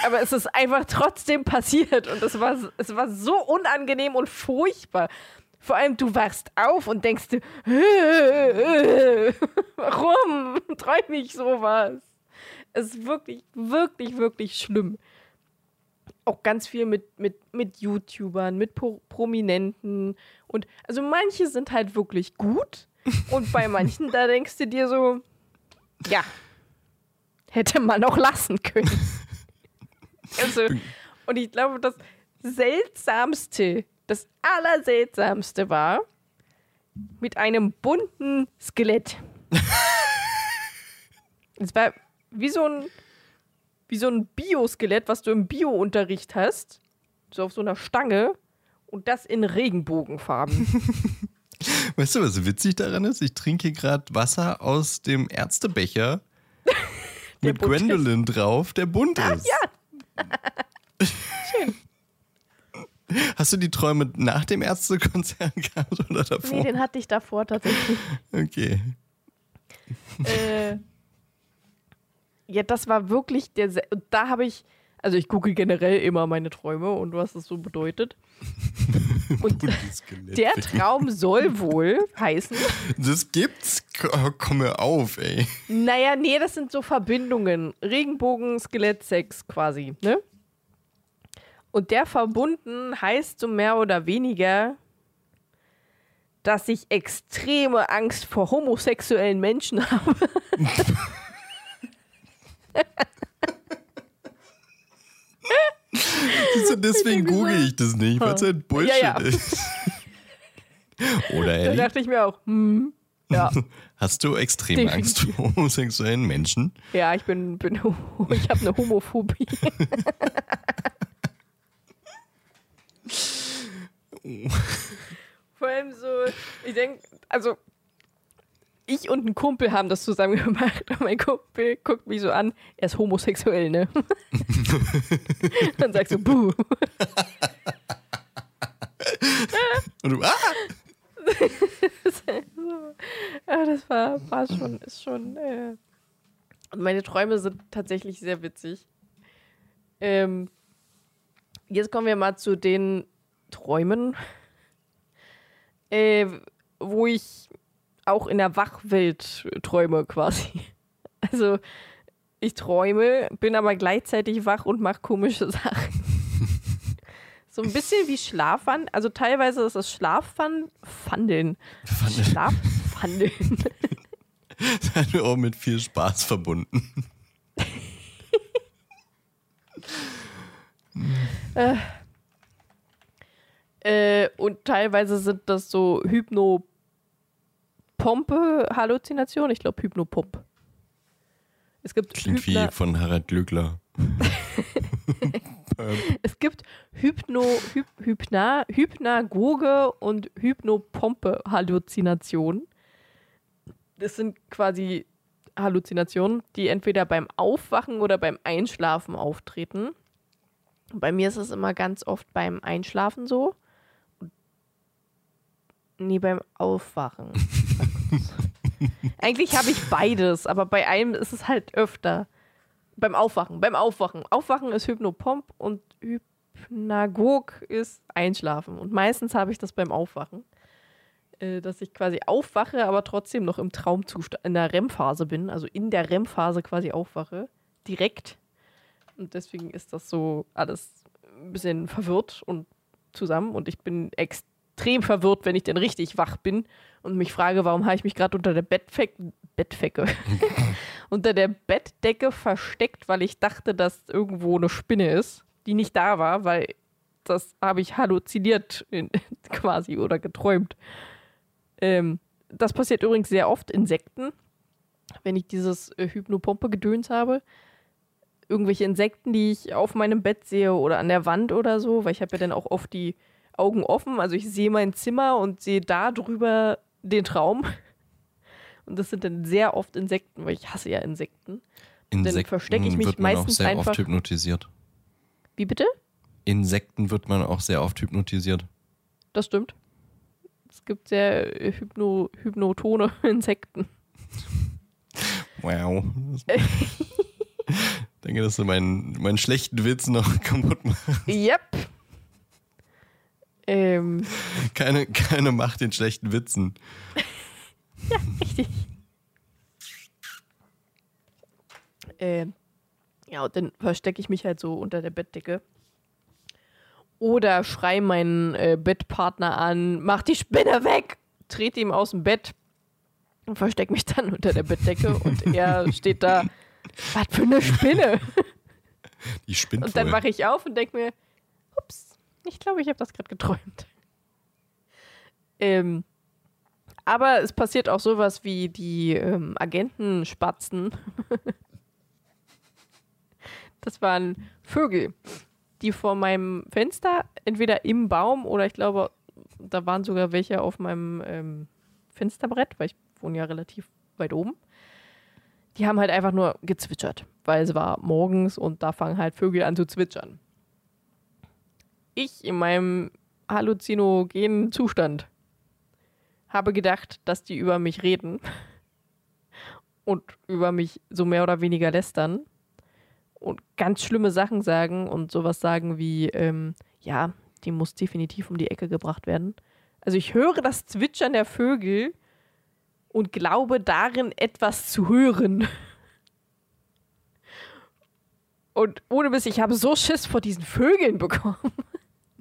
Aber es ist einfach trotzdem passiert und es war, es war so unangenehm und furchtbar. Vor allem, du wachst auf und denkst dir, [LAUGHS] warum träume ich sowas? Es ist wirklich, wirklich, wirklich schlimm. Auch ganz viel mit, mit, mit YouTubern, mit Pro Prominenten. Und also manche sind halt wirklich gut. Und bei [LAUGHS] manchen, da denkst du dir so, ja, hätte man auch lassen können. [LAUGHS] Also, und ich glaube, das Seltsamste, das Allerseltsamste war mit einem bunten Skelett. [LAUGHS] Es war wie so ein, wie so ein Bioskelett, was du im Bio-Unterricht hast. So auf so einer Stange. Und das in Regenbogenfarben. [LAUGHS] Weißt du, was witzig daran ist? Ich trinke gerade Wasser aus dem Ärztebecher [LAUGHS] mit bunt ist. Gwendolyn drauf, der bunt ist. ja. [LAUGHS] Schön. Hast du die Träume nach dem Ärztekonzert gehabt oder davor? Nee, den hatte ich davor tatsächlich. okay. äh, ja, das war wirklich der. Se und da habe ich. Also, ich gucke generell immer meine Träume und was das so bedeutet. [LAUGHS] Und der Traum soll wohl heißen. Das gibt's. Komm mir auf, ey. Naja, nee, das sind so Verbindungen. Regenbogen, Skelett, Sex quasi, ne? Und der verbunden heißt so mehr oder weniger, dass ich extreme Angst vor homosexuellen Menschen [LAUGHS] habe. [LAUGHS] Deswegen google ich das nicht, weil es ein Bullshit ja, ja. ist. [LAUGHS] Oder Da dachte ich mir auch, hm, ja. [LAUGHS] Hast du extreme Definitiv. Angst vor homosexuellen Menschen? Ja, ich bin, bin [LAUGHS] ich habe eine Homophobie. Vor allem so, ich denke, also ich und ein Kumpel haben das zusammen [LAUGHS] gemacht und mein Kumpel guckt mich so an, er ist homosexuell, ne? [LAUGHS] Dann sagst du, buh. und du, ah! ja, [LAUGHS] das war, war schon, ist schon. Äh und meine Träume sind tatsächlich sehr witzig. Ähm, jetzt kommen wir mal zu den Träumen, äh, wo ich auch in der Wachwelt träume quasi. [LAUGHS] Also ich träume, bin aber gleichzeitig wach und mache komische [LAUGHS] Sachen. so ein bisschen wie Schlafwandeln. Also teilweise ist es Schlafwandeln. Schlafwandeln. das hat auch mit viel Spaß verbunden. [LAUGHS] äh, äh, und teilweise sind das so Hypno- Pompe-Halluzination? Ich glaube Hypnopomp. Es gibt Klingt Hypna wie von Harald Glückler. [LAUGHS] es gibt Hypno, Hyp, Hypna, Hypnagoge und Hypnopompe-Halluzinationen. Das sind quasi Halluzinationen, die entweder beim Aufwachen oder beim Einschlafen auftreten. Bei mir ist es immer ganz oft beim Einschlafen so. Nee, beim Aufwachen. [LAUGHS] [LAUGHS] Eigentlich habe ich beides, aber bei einem ist es halt öfter. Beim Aufwachen, beim Aufwachen. Aufwachen ist Hypnopomp und Hypnagog ist Einschlafen. Und meistens habe ich das beim Aufwachen. Äh, dass ich quasi aufwache, aber trotzdem noch im Traumzustand, in der REM-Phase bin, also in der REM-Phase quasi aufwache. Direkt. Und deswegen ist das so alles ein bisschen verwirrt und zusammen. Und ich bin extrem extrem verwirrt, wenn ich denn richtig wach bin und mich frage, warum habe ich mich gerade unter der Bettfecke, Bettfecke, [LAUGHS] unter der Bettdecke versteckt, weil ich dachte, dass irgendwo eine Spinne ist, die nicht da war, weil das habe ich halluziniert in, [LAUGHS] quasi oder geträumt. Ähm, das passiert übrigens sehr oft Insekten, wenn ich dieses äh, Hypnopompe-Gedöns habe. Irgendwelche Insekten, die ich auf meinem Bett sehe oder an der Wand oder so, weil ich habe ja dann auch oft die Augen offen. Also ich sehe mein Zimmer und sehe da drüber den Traum. Und das sind dann sehr oft Insekten, weil ich hasse ja Insekten. Insekten dann verstecke ich mich wird man meistens auch sehr einfach. Oft hypnotisiert. Wie bitte? Insekten wird man auch sehr oft hypnotisiert. Das stimmt. Es gibt sehr hypno, hypnotone [LAUGHS] Insekten. [LAUGHS] Wow. ich denke, dass du meinen, meinen schlechten Witz noch [LAUGHS] kaputt machst. Yep. Ähm. Keine, keine Macht den schlechten Witzen. [LAUGHS] ja, richtig. Ähm. Ja, und dann verstecke ich mich halt so unter der Bettdecke. Oder schrei meinen äh, Bettpartner an, mach die Spinne weg! Trete ihm aus dem Bett und verstecke mich dann unter der Bettdecke und [LAUGHS] er steht da, was für eine Spinne! Die spinnt Und dann mache ich auf und denke mir, ups, ich glaube, ich habe das gerade geträumt. Ähm, aber es passiert auch sowas wie die ähm, Agentenspatzen. [LAUGHS] das waren Vögel, die vor meinem Fenster, entweder im Baum oder ich glaube, da waren sogar welche auf meinem ähm, Fensterbrett, weil ich wohne ja relativ weit oben. Die haben halt einfach nur gezwitschert, weil es war morgens und da fangen halt Vögel an zu zwitschern ich in meinem halluzinogenen Zustand habe gedacht, dass die über mich reden [LAUGHS] und über mich so mehr oder weniger lästern und ganz schlimme Sachen sagen und sowas sagen wie, ähm, ja, die muss definitiv um die Ecke gebracht werden. Also ich höre das Zwitschern der Vögel und glaube darin etwas zu hören. [LAUGHS] Und ohne Mist, ich habe so Schiss vor diesen Vögeln bekommen, [LAUGHS]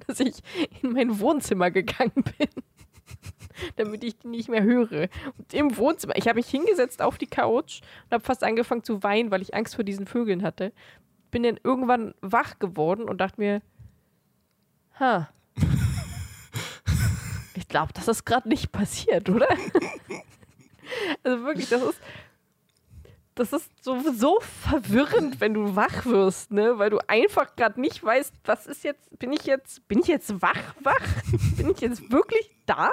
dass ich in mein Wohnzimmer gegangen bin, damit ich die nicht mehr höre. Und im Wohnzimmer, ich habe mich hingesetzt auf die Couch und habe fast angefangen zu weinen, weil ich Angst vor diesen Vögeln hatte. Bin dann irgendwann wach geworden und dachte mir, ha, [LAUGHS] ich glaube, das ist gerade nicht passiert, oder? [LAUGHS] also wirklich, das ist, das ist so, so verwirrend, wenn du wach wirst, ne? Weil du einfach gerade nicht weißt, was ist jetzt, bin ich jetzt, bin ich jetzt wach, wach? bin ich jetzt wirklich da?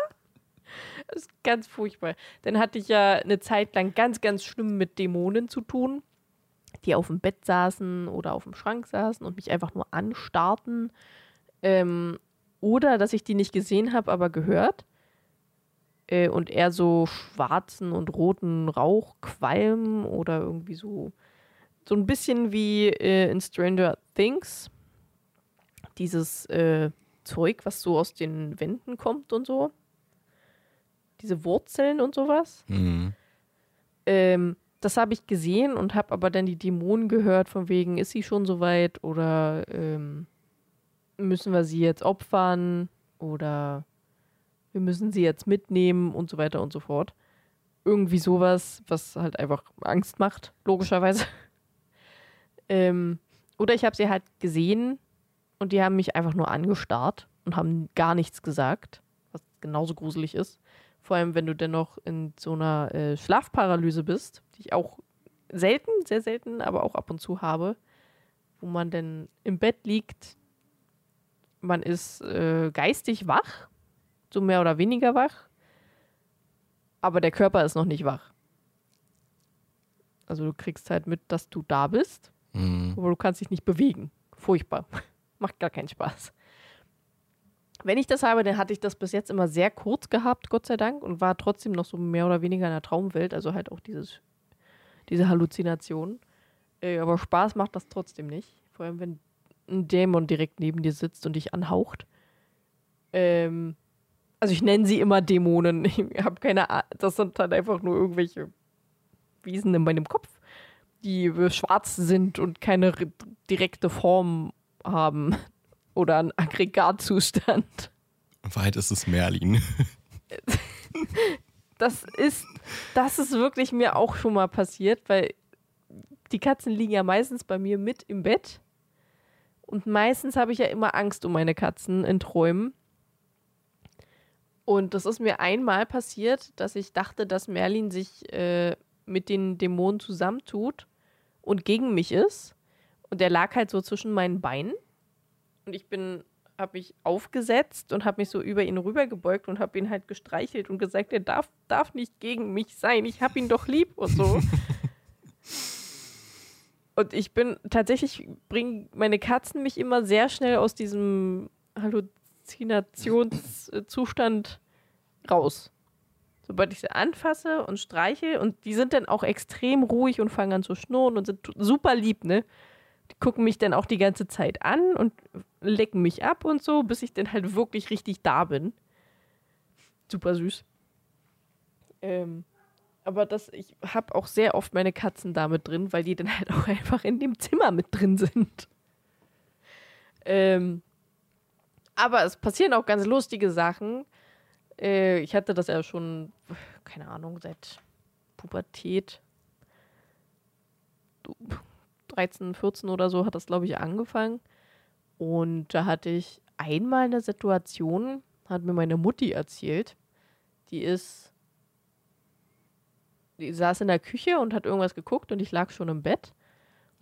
Das ist ganz furchtbar. Dann hatte ich ja eine Zeit lang ganz, ganz schlimm mit Dämonen zu tun, die auf dem Bett saßen oder auf dem Schrank saßen und mich einfach nur anstarrten. Ähm, oder dass ich die nicht gesehen habe, aber gehört. Äh, und eher so schwarzen und roten Rauchqualm oder irgendwie so. So ein bisschen wie äh, in Stranger Things. Dieses äh, Zeug, was so aus den Wänden kommt und so. Diese Wurzeln und sowas. Mhm. Ähm, das habe ich gesehen und habe aber dann die Dämonen gehört, von wegen, ist sie schon soweit oder ähm, müssen wir sie jetzt opfern oder wir müssen sie jetzt mitnehmen und so weiter und so fort. Irgendwie sowas, was halt einfach Angst macht, logischerweise. [LAUGHS] ähm, oder ich habe sie halt gesehen und die haben mich einfach nur angestarrt und haben gar nichts gesagt, was genauso gruselig ist. Vor allem, wenn du dennoch in so einer äh, Schlafparalyse bist, die ich auch selten, sehr selten, aber auch ab und zu habe, wo man dann im Bett liegt, man ist äh, geistig wach, so mehr oder weniger wach, aber der Körper ist noch nicht wach. Also du kriegst halt mit, dass du da bist, Mhm. aber du kannst dich nicht bewegen. Furchtbar. [LAUGHS] Macht gar keinen Spaß. Wenn ich das habe, dann hatte ich das bis jetzt immer sehr kurz gehabt, Gott sei Dank, und war trotzdem noch so mehr oder weniger in der Traumwelt, also halt auch dieses, diese Halluzination. Äh, aber Spaß macht das trotzdem nicht. Vor allem, wenn ein Dämon direkt neben dir sitzt und dich anhaucht. Ähm, also ich nenne sie immer Dämonen. Ich habe keine Ahnung. Das sind halt einfach nur irgendwelche Wesen in meinem Kopf, die schwarz sind und keine re- direkte Form haben. [LAUGHS] Oder einen Aggregatzustand. Wahrheit ist es Merlin. [LAUGHS] Das ist, das ist wirklich mir auch schon mal passiert, weil die Katzen liegen ja meistens bei mir mit im Bett. Und meistens habe ich ja immer Angst um meine Katzen in Träumen. Und das ist mir einmal passiert, dass ich dachte, dass Merlin sich äh, mit den Dämonen zusammentut und gegen mich ist. Und der lag halt so zwischen meinen Beinen. Und ich bin, habe mich aufgesetzt und habe mich so über ihn rübergebeugt und habe ihn halt gestreichelt und gesagt, er darf, darf nicht gegen mich sein. Ich habe ihn doch lieb und so. [LAUGHS] und ich bin tatsächlich, bringen meine Katzen mich immer sehr schnell aus diesem Halluzinationszustand raus. Sobald ich sie anfasse und streiche und die sind dann auch extrem ruhig und fangen an zu schnurren und sind super lieb, ne? Die gucken mich dann auch die ganze Zeit an und lecken mich ab und so, bis ich dann halt wirklich richtig da bin. Super süß. Ähm, aber das, ich habe auch sehr oft meine Katzen da mit drin, weil die dann halt auch [LAUGHS] einfach in dem Zimmer mit drin sind. Ähm, aber es passieren auch ganz lustige Sachen. Äh, ich hatte das ja schon, keine Ahnung, seit Pubertät. 13, 14 oder so hat das, glaube ich, angefangen. Und da hatte ich einmal eine Situation, hat mir meine Mutti erzählt. Die ist, die saß in der Küche und hat irgendwas geguckt und ich lag schon im Bett.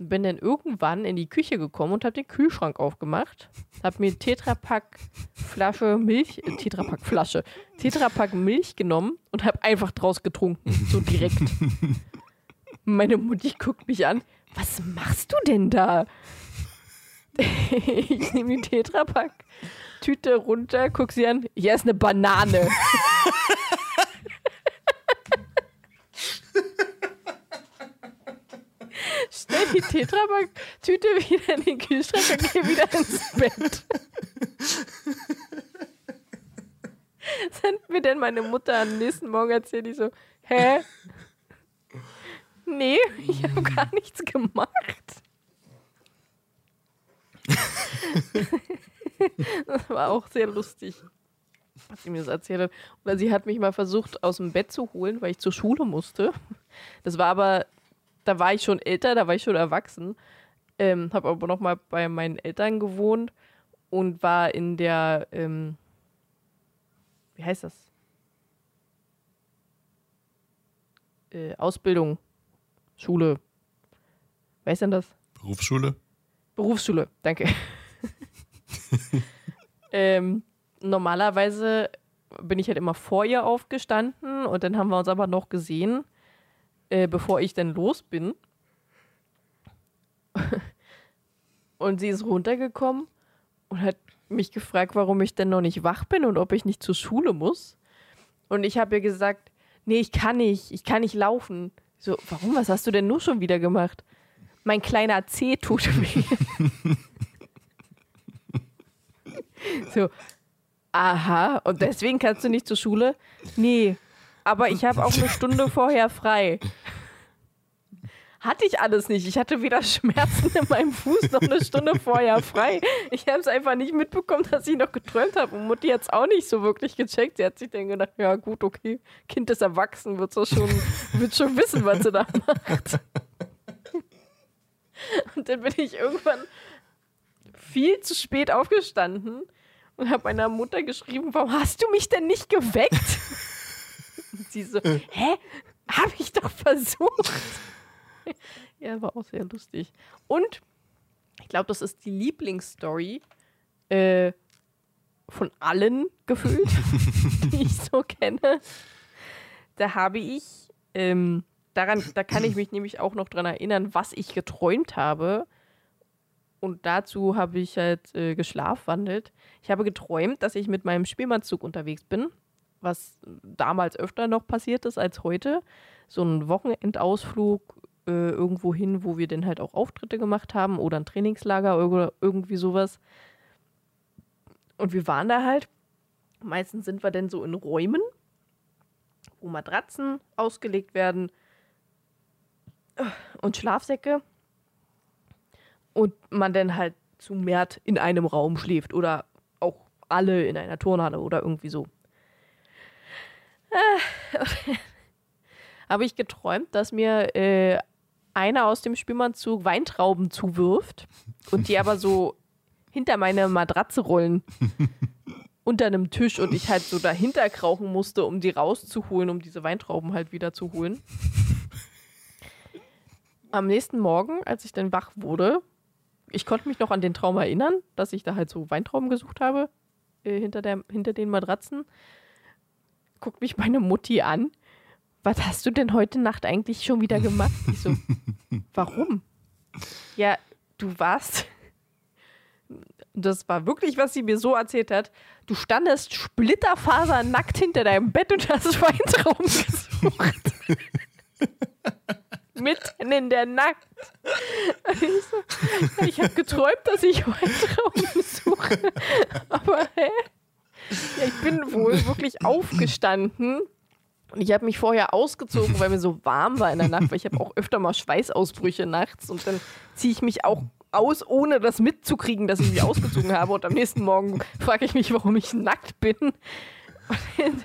Bin dann irgendwann in die Küche gekommen und habe den Kühlschrank aufgemacht. Habe mir Tetrapack Flasche Milch, äh, Tetrapack Flasche, Tetrapack Milch genommen und habe einfach draus getrunken. So direkt. [LAUGHS] Meine Mutti guckt mich an. Was machst du denn da? [LAUGHS] ich nehme die Tetrapack Tüte runter, guck sie an. Hier ist eine Banane. [LAUGHS] Stell die Tetrapack-Tüte [LAUGHS] wieder in den Kühlschrank und geh wieder ins Bett. Hat mir denn meine Mutter am nächsten Morgen erzählt, die so, hä? Nee, ich habe gar nichts gemacht. das war auch sehr lustig, was sie mir das erzählt hat. Oder sie hat mich mal versucht, aus dem Bett zu holen, weil ich zur Schule musste. Das war aber, da war ich schon älter, da war ich schon erwachsen. Ähm, habe aber noch mal bei meinen Eltern gewohnt und war in der, ähm, wie heißt das? Äh, Ausbildung, Schule. Wer ist denn das? Berufsschule? Berufsschule, danke. [LAUGHS] ähm, normalerweise bin ich halt immer vor ihr aufgestanden und dann haben wir uns aber noch gesehen, äh, bevor ich dann los bin. [LAUGHS] und sie ist runtergekommen und hat mich gefragt, warum ich denn noch nicht wach bin und ob ich nicht zur Schule muss. Und ich habe ihr gesagt, nee, ich kann nicht, ich kann nicht laufen. So, warum? Was hast du denn nur schon wieder gemacht? Mein kleiner Zeh tut [LAUGHS] weh. so, aha, und deswegen kannst du nicht zur Schule? Nee, aber ich habe auch eine [LAUGHS] Stunde vorher frei. Hatte ich alles nicht. Ich hatte weder Schmerzen in meinem Fuß noch eine Stunde vorher frei. Ich habe es einfach nicht mitbekommen, dass ich noch geträumt habe. Und Mutti hat es auch nicht so wirklich gecheckt. Sie hat sich dann gedacht, ja gut, okay, Kind ist erwachsen, wird schon, wird schon wissen, was sie da macht. Und dann bin ich irgendwann viel zu spät aufgestanden und habe meiner Mutter geschrieben, warum hast du mich denn nicht geweckt? [LAUGHS] Sie so, hä? Habe ich doch versucht. [LAUGHS] ja, war auch sehr lustig. Und ich glaube, das ist die Lieblingsstory äh, von allen gefühlt, [LAUGHS] die ich so kenne. Da habe ich, ähm, daran, da kann ich mich nämlich auch noch dran erinnern, was ich geträumt habe. Und dazu habe ich halt äh, geschlafwandelt. Ich habe geträumt, dass ich mit meinem Spielmannzug unterwegs bin, was damals öfter noch passiert ist als heute. So ein Wochenendausflug äh, irgendwo hin, wo wir dann halt auch Auftritte gemacht haben oder ein Trainingslager oder irgendwie sowas. Und wir waren da halt. Meistens sind wir dann so in Räumen, wo Matratzen ausgelegt werden und Schlafsäcke. Und man dann halt zu Mert in einem Raum schläft oder auch alle in einer Turnhalle oder irgendwie so. [LAUGHS] Habe ich geträumt, dass mir äh, einer aus dem Spielmannzug Weintrauben zuwirft und die aber so [LAUGHS] hinter meine Matratze rollen. unter einem Tisch und ich halt so dahinter krauchen musste, um die rauszuholen, um diese Weintrauben halt wieder zu holen. Am nächsten Morgen, als ich dann wach wurde, ich konnte mich noch an den Traum erinnern, dass ich da halt so Weintrauben gesucht habe, äh, hinter, der, hinter den Matratzen. Guckt mich meine Mutti an was hast du denn heute Nacht eigentlich schon wieder gemacht? Ich so, [LAUGHS] warum? Ja, du warst. [LAUGHS] Das war wirklich, was sie mir so erzählt hat. Du standest splitterfasernackt hinter deinem Bett und hast Weintrauben gesucht. [LAUGHS] Mitten in der Nacht. Ich, so, ich habe geträumt, dass ich Weintrauben suche. Aber hä? Ja, ich bin wohl wirklich aufgestanden und ich habe mich vorher ausgezogen, weil mir so warm war in der Nacht, weil ich habe auch öfter mal Schweißausbrüche nachts und dann ziehe ich mich auch aus, ohne das mitzukriegen, dass ich mich ausgezogen habe. Und am nächsten Morgen frage ich mich, warum ich nackt bin. Und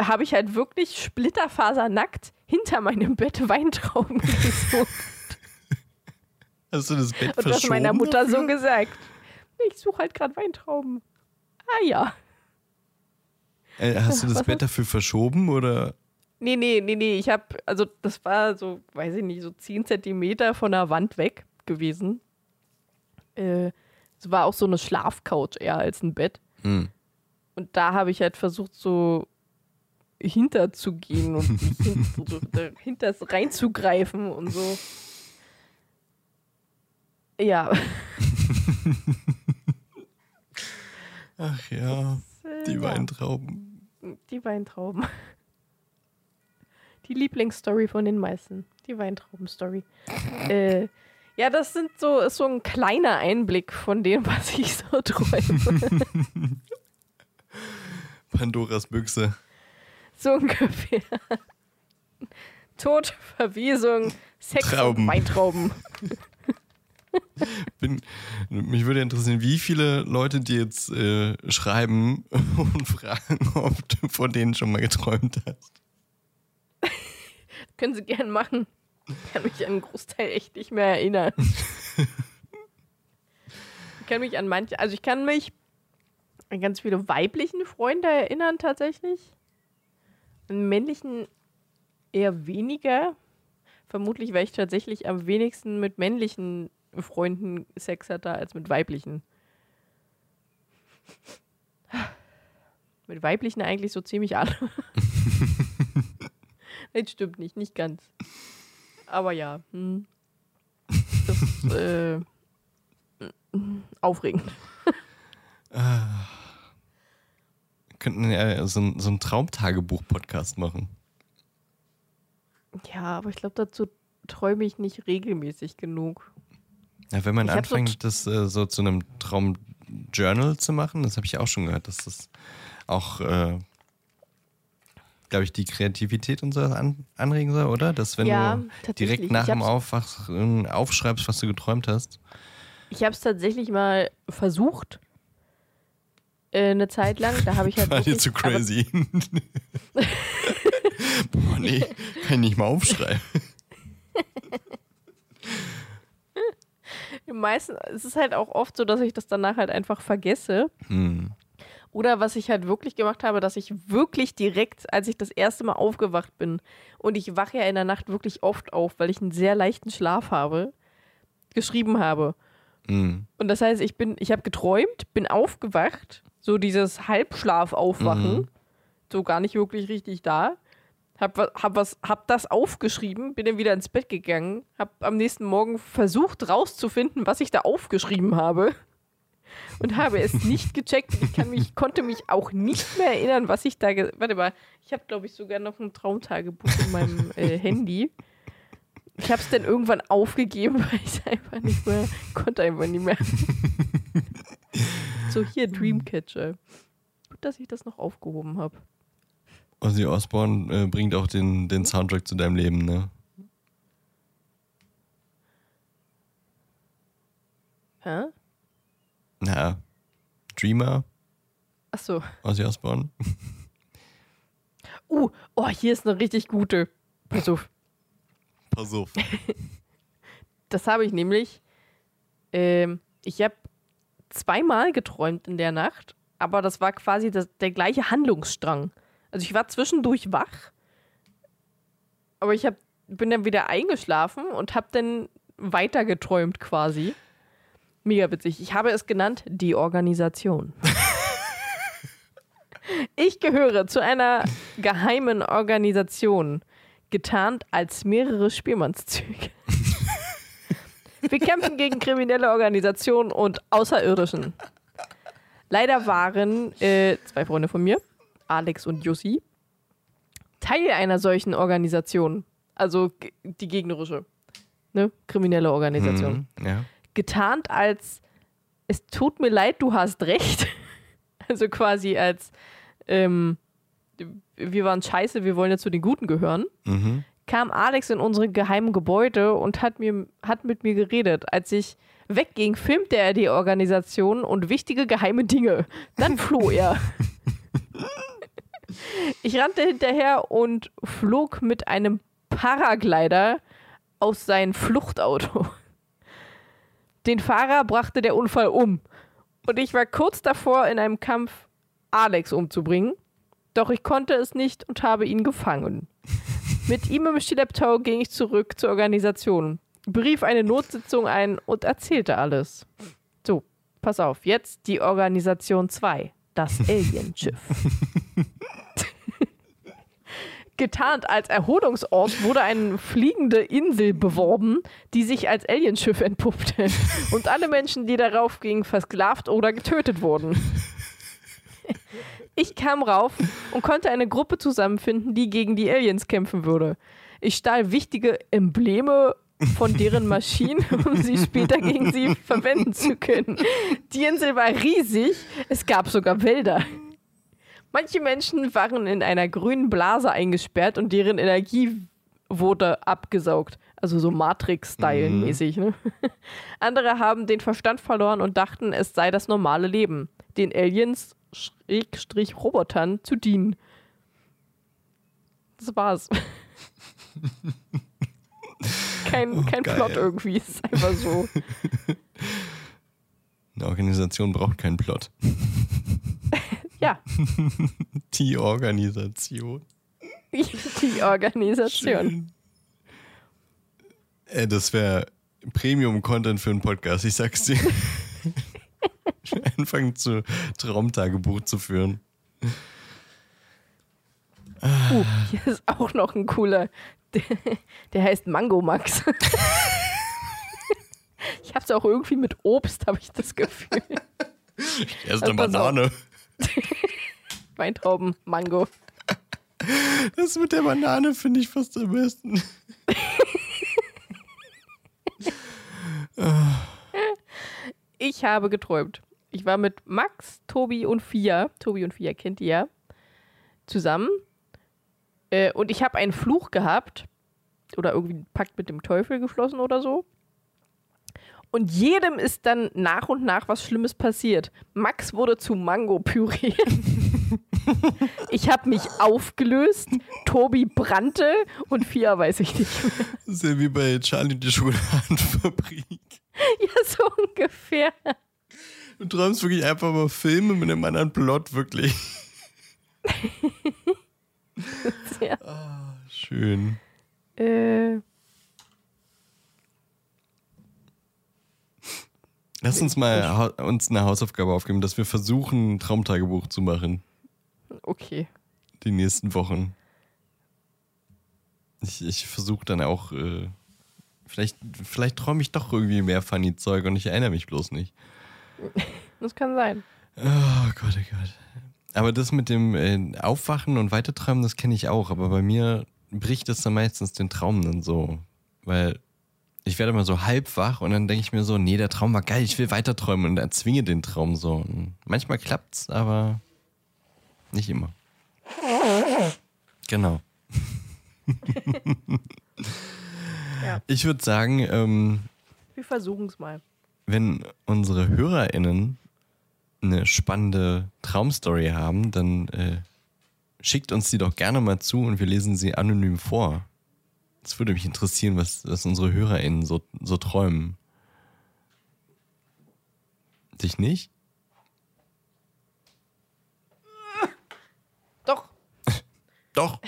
habe ich halt wirklich splitterfasernackt hinter meinem Bett Weintrauben gesucht. Hast du das Bett Und das meiner Mutter so gesagt. Ich suche halt gerade Weintrauben. Ah ja. Äh, hast du das [LAUGHS] Bett dafür verschoben oder? Nee, nee, nee, nee. Ich habe, also das war so, weiß ich nicht, so 10 Zentimeter von der Wand weg gewesen. Äh, es war auch so eine Schlafcouch eher als ein Bett. Hm. Und da habe ich halt versucht, so hinterzugehen und hin, [LAUGHS] so dahinter reinzugreifen und so. Ja. [LAUGHS] Ach ja. Die Weintrauben. Die Weintrauben. Die Lieblingsstory von den meisten. Die Weintrauben-Story. [LAUGHS] äh, Ja, das sind so, ist so ein kleiner Einblick von dem, was ich so [LAUGHS] träume. Pandoras Büchse. so ungefähr. Tod, Verwesung, Sex Trauben. und Weintrauben. [LAUGHS] [LAUGHS] Bin, mich würde interessieren, wie viele Leute dir jetzt äh, schreiben [LAUGHS] und fragen, ob du von denen schon mal geträumt hast. [LAUGHS] Können sie gern machen. Ich kann mich an einen Großteil echt nicht mehr erinnern. ich kann mich an manche, also ich kann mich an ganz viele weiblichen Freunde erinnern tatsächlich. An männlichen eher weniger. Vermutlich, weil ich tatsächlich am wenigsten mit männlichen Freunden Sex hatte als mit weiblichen. [LAUGHS] Mit weiblichen eigentlich so ziemlich alle. [LAUGHS] Das stimmt nicht, nicht ganz. Aber ja. Hm. Das ist [LAUGHS] äh, aufregend. Wir könnten ja so, ein- so einen Traumtagebuch-Podcast machen. Ja, aber ich glaube, dazu träume ich nicht regelmäßig genug. Ja, wenn man Ich hab so anfängt, das äh, so zu einem Traumjournal zu machen, das habe ich auch schon gehört, dass das auch, äh, glaube ich, die Kreativität und so an, anregen soll, oder? Dass wenn Ja, du direkt nach dem Aufwachen aufschreibst, was du geträumt hast. Ich habe es tatsächlich mal versucht. Äh, eine Zeit lang. Da habe ich halt. [LAUGHS] War dir zu crazy. [LAUGHS] [LAUGHS] Boah, nee, kann ich nicht mal aufschreiben. Meistens, es ist halt auch oft so, dass ich das danach halt einfach vergesse. Hm. Oder was ich halt wirklich gemacht habe, dass ich wirklich direkt, als ich das erste Mal aufgewacht bin, und ich wache ja in der Nacht wirklich oft auf, weil ich einen sehr leichten Schlaf habe, geschrieben habe. Hm. Und das heißt, ich bin, ich habe geträumt, bin aufgewacht, so dieses Halbschlaf-Aufwachen, Mhm. so gar nicht wirklich richtig da. Hab, hab, was, hab das aufgeschrieben, bin dann wieder ins Bett gegangen, hab am nächsten Morgen versucht rauszufinden, was ich da aufgeschrieben habe [LAUGHS] und habe es nicht gecheckt. Ich kann mich, konnte mich auch nicht mehr erinnern, was ich da. Warte mal, ich habe glaube ich sogar noch ein Traumtagebuch in meinem [LAUGHS] äh, Handy. Ich habe es dann irgendwann aufgegeben, [LAUGHS] weil ich es einfach nicht mehr konnte, einfach nicht mehr. so hier Dreamcatcher. Gut, dass ich das noch aufgehoben habe. Ozzy Osbourne äh, bringt auch den, den Soundtrack zu deinem Leben, ne? Hä? Na, Dreamer, Ach so. Ozzy Osbourne. [LAUGHS] Uh, oh, hier ist eine richtig gute. Pass auf. Pass auf. [LAUGHS] Das habe ich nämlich. Ähm, ich habe zweimal geträumt in der Nacht, aber das war quasi das, der gleiche Handlungsstrang. Also ich war zwischendurch wach, aber ich hab, bin dann wieder eingeschlafen und habe dann weiter geträumt quasi. Mega witzig. Ich habe es genannt die Organisation. [LAUGHS] ich gehöre zu einer geheimen Organisation, getarnt als mehrere Spielmannszüge. [LAUGHS] Wir kämpfen gegen kriminelle Organisationen und Außerirdischen. Leider waren äh, zwei Freunde von mir, Alex und Jussi, Teil einer solchen Organisation. Also die gegnerische. Ne? Kriminelle Organisation. Mhm, ja. Getarnt als es tut mir leid, du hast recht. [LAUGHS] Also quasi als ähm, wir waren scheiße, wir wollen jetzt zu den Guten gehören Mhm. kam Alex in unsere geheimen Gebäude und hat, mir, hat mit mir geredet. Als ich wegging, filmte er die Organisation und wichtige geheime Dinge. Dann floh er. [LAUGHS] ich rannte hinterher und flog mit einem Paraglider aus seinem Fluchtauto. Den Fahrer brachte der Unfall um. Und ich war kurz davor, in einem Kampf Alex umzubringen. Doch ich konnte es nicht und habe ihn gefangen. Mit ihm im Schlepptau ging ich zurück zur Organisation, berief eine Notsitzung ein und erzählte alles. So, pass auf, jetzt die Organisation 2, das Alienschiff. [LAUGHS] [LAUGHS] Getarnt als Erholungsort wurde eine fliegende Insel beworben, die sich als Alienschiff entpuppte und alle Menschen, die darauf gingen, versklavt oder getötet wurden. Ich kam rauf und konnte eine Gruppe zusammenfinden, die gegen die Aliens kämpfen würde. Ich stahl wichtige Embleme von deren Maschinen, [LAUGHS] um sie später gegen sie verwenden zu können. Die Insel war riesig, es gab sogar Wälder. Manche Menschen waren in einer grünen Blase eingesperrt und deren Energie wurde abgesaugt. Also so Matrix-Style-mäßig. Ne? [LAUGHS] Andere haben den Verstand verloren und dachten, es sei das normale Leben, den Aliens Schrägstrich Robotern zu dienen. Das war's. [LAUGHS] kein Oh, kein geil. Plot irgendwie, es ist einfach so. [LAUGHS] Eine Organisation braucht keinen Plot. Ja, [LAUGHS] Die Organisation. [LAUGHS] die Organisation. Äh, das wäre Premium-Content für einen Podcast, ich sag's dir. [LAUGHS] Anfangen zu Traumtagebuch zu führen. Uh, hier ist auch noch ein cooler. Der, der heißt Mango Max. Ich hab's auch irgendwie mit Obst, habe ich das Gefühl. Erst Also eine pass auf. [LAUGHS] Weintrauben, Mango. Das mit der Banane finde ich fast am besten. [LAUGHS] Ich habe geträumt. Ich war mit Max, Tobi und Fia, Tobi und Fia kennt ihr ja, zusammen. Äh, und ich habe einen Fluch gehabt. Oder irgendwie einen Pakt mit dem Teufel geschlossen oder so. Und jedem ist dann nach und nach was Schlimmes passiert. Max wurde zu Mango-Püree. [LAUGHS] ich habe mich aufgelöst. Tobi brannte und Fia weiß ich nicht mehr. Das ist ja wie bei Charlie die Schokoladenfabrik. [LAUGHS] Ja, so ungefähr. Du träumst wirklich einfach mal Filme mit einem anderen Plot, wirklich. [LAUGHS] Sehr. Schön. Äh, Lass uns mal uns eine Hausaufgabe aufgeben, dass wir versuchen, ein Traumtagebuch zu machen. okay. Die nächsten Wochen. Ich, ich versuche dann auch, äh, vielleicht, vielleicht träume ich doch irgendwie mehr funny Zeug und ich erinnere mich bloß nicht. [LAUGHS] Das kann sein. Oh Gott, oh Gott. Aber das mit dem äh, Aufwachen und Weiterträumen, das kenne ich auch. Aber bei mir bricht es dann meistens den Traum dann so. Weil ich werde mal so halb wach und dann denke ich mir so, nee, der Traum war geil, ich will weiterträumen und erzwinge den Traum so. Und manchmal klappt's, aber nicht immer. Genau. [LAUGHS] Ja. Ich würde sagen, ähm, Wir versuchen es mal. wenn unsere HörerInnen eine spannende Traumstory haben, dann äh, schickt uns die doch gerne mal zu und wir lesen sie anonym vor. Das würde mich interessieren, was, was unsere HörerInnen so, so träumen. Dich nicht? Doch. [LAUGHS] Doch.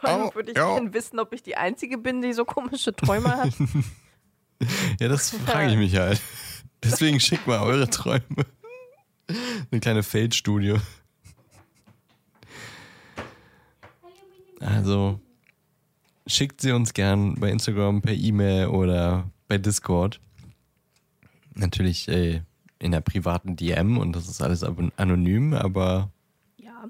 Vor allem würde ich ja. gerne wissen, ob ich die Einzige bin, die so komische Träume hat. [LAUGHS] Ja, das [LAUGHS] frage ich mich halt. Deswegen schickt mal eure Träume. Eine kleine Feldstudie. Also schickt sie uns gern bei Instagram, per E-Mail oder bei Discord. Natürlich äh, in der privaten DM und das ist alles anonym, aber ja.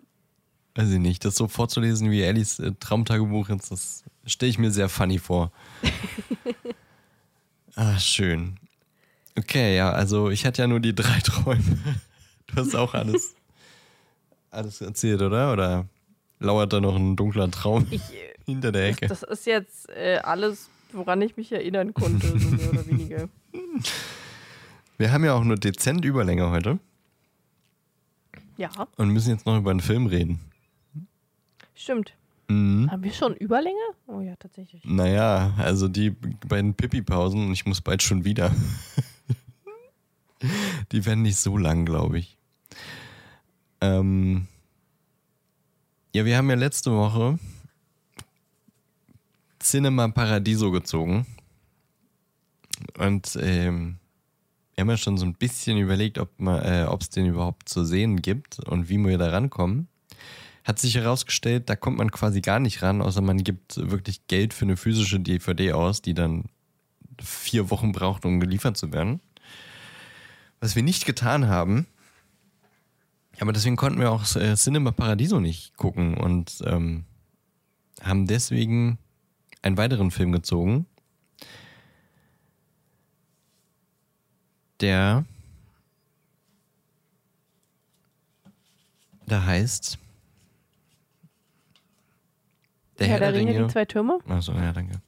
weiß ich nicht, das so vorzulesen wie Ellis äh, Traumtagebuch, jetzt, das stelle ich mir sehr funny vor. [LAUGHS] ah, schön. Okay, ja, also ich hatte ja nur die drei [LAUGHS] Träume. Du hast auch alles, [LAUGHS] alles erzählt, oder? Oder lauert da noch ein dunkler Traum Ich, äh, hinter der Ecke? das ist jetzt äh, alles, woran ich mich erinnern konnte, so mehr oder weniger. [LAUGHS] Wir haben ja auch nur dezent Überlänge heute Ja, und müssen jetzt noch über einen Film reden. stimmt. Mhm. Haben wir schon Überlänge? Oh ja, tatsächlich. Naja, also die beiden Pipi-Pausen und ich muss bald schon wieder. [LAUGHS] die werden nicht so lang, glaube ich. Ähm ja, wir haben ja letzte Woche Cinema Paradiso gezogen. Und ähm, wir haben ja schon so ein bisschen überlegt, ob äh, es den überhaupt zu sehen gibt und wie wir da rankommen. Hat sich herausgestellt, da kommt man quasi gar nicht ran, außer man gibt wirklich Geld für eine physische DVD aus, die dann vier Wochen braucht, um geliefert zu werden. Was wir nicht getan haben, aber deswegen konnten wir auch äh, Cinema Paradiso nicht gucken und ähm, haben deswegen einen weiteren Film gezogen, der da heißt Der, der Herr, der, der Ringe, Ringe, die zwei Türme. Achso, ja, danke.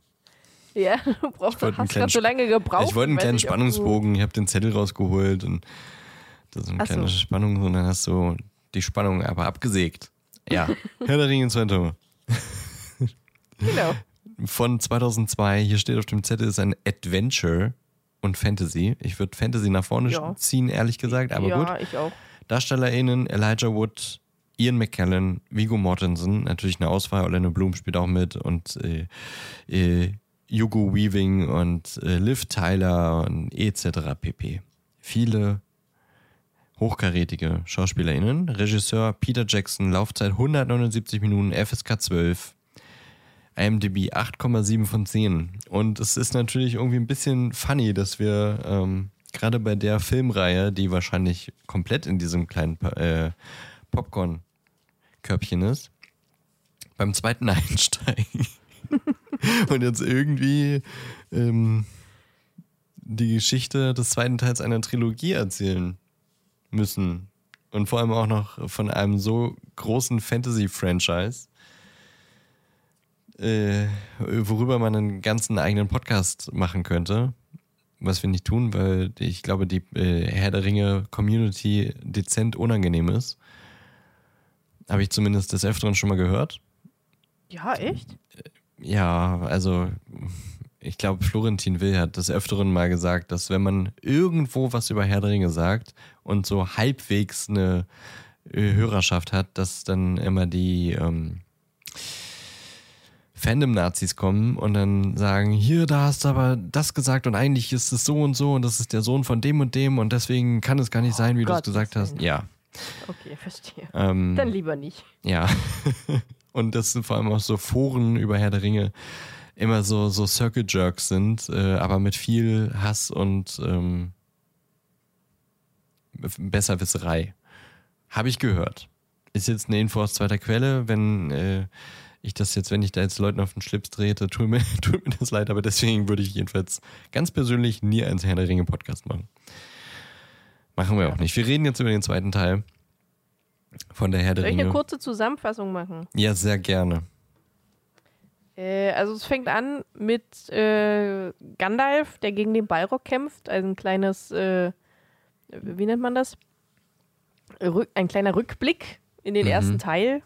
Ja, [LAUGHS] du brauchst, hast gerade so lange gebraucht. Ich wollte einen kleinen Spannungsbogen, ich habe den Zettel rausgeholt und das ist eine Ach kleine so. Spannung und dann hast du die Spannung aber abgesägt. Ja, [LAUGHS] Herr der Ringe, zwei Türme. Genau. Von 2002, hier steht auf dem Zettel, ist ein Adventure und Fantasy. Ich würde Fantasy nach vorne ja. ziehen, ehrlich gesagt, aber ja, gut. Ja, ich auch. DarstellerInnen Elijah Wood, Ian McKellen, Vigo Mortensen, natürlich eine Auswahl, Orlando Bloom spielt auch mit und äh, äh, Hugo Weaving und äh, Liv Tyler und etc. pp. Viele hochkarätige SchauspielerInnen. Regisseur Peter Jackson, Laufzeit 179 Minuten, FSK 12. IMDb 8,7 von 10. Und es ist natürlich irgendwie ein bisschen funny, dass wir ähm, gerade bei der Filmreihe, die wahrscheinlich komplett in diesem kleinen äh, Popcorn-Körbchen ist, beim zweiten [LAUGHS] einsteigen. [LAUGHS] und jetzt irgendwie ähm, die Geschichte des zweiten Teils einer Trilogie erzählen müssen. Und vor allem auch noch von einem so großen Fantasy-Franchise, äh, worüber man einen ganzen eigenen Podcast machen könnte. Was wir nicht tun, weil ich glaube, die äh, Herr der Ringe Community dezent unangenehm ist. Habe ich zumindest des Öfteren schon mal gehört. Ja, echt? Ja, also ich glaube, Florentin Will hat des Öfteren mal gesagt, dass wenn man irgendwo was über Herr der Ringe sagt und so halbwegs eine äh, Hörerschaft hat, dass dann immer die ähm, Fandom-Nazis kommen und dann sagen, hier, da hast du aber das gesagt und eigentlich ist es so und so und das ist der Sohn von dem und dem und deswegen kann es gar nicht sein, wie oh du es gesagt hast. Ja. Okay, verstehe. Ähm, dann lieber nicht. Ja. [LAUGHS] und das sind vor allem auch so Foren über Herr der Ringe immer so, so Circle Jerks sind, äh, aber mit viel Hass und ähm, Besserwisserei. Habe ich gehört. Ist jetzt eine Info aus zweiter Quelle. Wenn äh, ich das jetzt, wenn ich da jetzt Leuten auf den Schlips trete, tut mir, [LAUGHS] tut mir das leid, aber deswegen würde ich jedenfalls ganz persönlich nie einen Herr der Ringe Podcast machen. Machen wir auch nicht. Wir reden jetzt über den zweiten Teil von der Herr der Soll Ringe. Soll ich eine kurze Zusammenfassung machen? Ja, sehr gerne. Äh, also es fängt an mit äh, Gandalf, der gegen den Balrog kämpft. Also ein kleines, äh, wie nennt man das? Rück, ein kleiner Rückblick in den mhm. ersten Teil,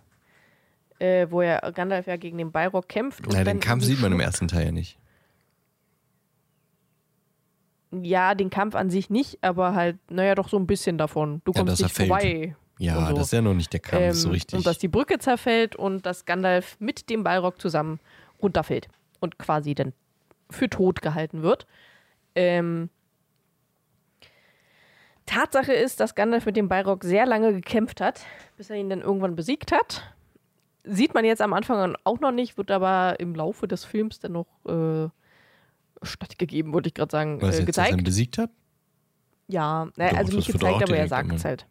äh, wo er Gandalf ja gegen den Balrog kämpft. Ja, den Kampf sieht man im [LAUGHS] ersten Teil ja nicht. Ja, den Kampf an sich nicht, aber halt, naja, doch so ein bisschen davon. Du kommst ja, nicht vorbei. Ja, so. das ist ja noch nicht der Kampf ähm, so richtig. Und dass die Brücke zerfällt und dass Gandalf mit dem Balrog zusammen runterfällt und quasi dann für tot gehalten wird. Ähm, Tatsache ist, dass Gandalf mit dem Balrog sehr lange gekämpft hat, bis er ihn dann irgendwann besiegt hat. Sieht man jetzt am Anfang auch noch nicht, wird aber im Laufe des Films dann noch äh, stattgegeben, wollte ich gerade sagen, Was, äh, gezeigt. Jetzt, dass besiegt hat? Ja, doch, also nicht gezeigt, aber er sagt es halt.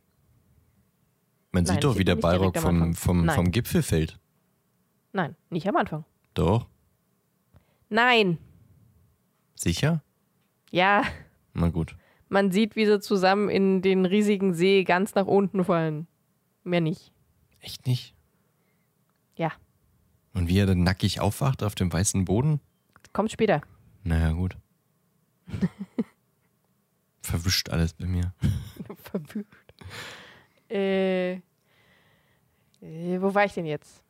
Man Nein, sieht doch, wie der Balrog vom, vom, vom Gipfel fällt. Nein, nicht am Anfang. Doch. Nein. Sicher? Ja. Na gut. Man sieht, wie sie zusammen in den riesigen See ganz nach unten fallen. Mehr nicht. Echt nicht? Und wie er dann nackig aufwacht auf dem weißen Boden? Kommt später. Naja, gut. [LAUGHS] Verwischt alles bei mir. [LAUGHS] Verwischt. Äh, äh, wo war ich denn jetzt?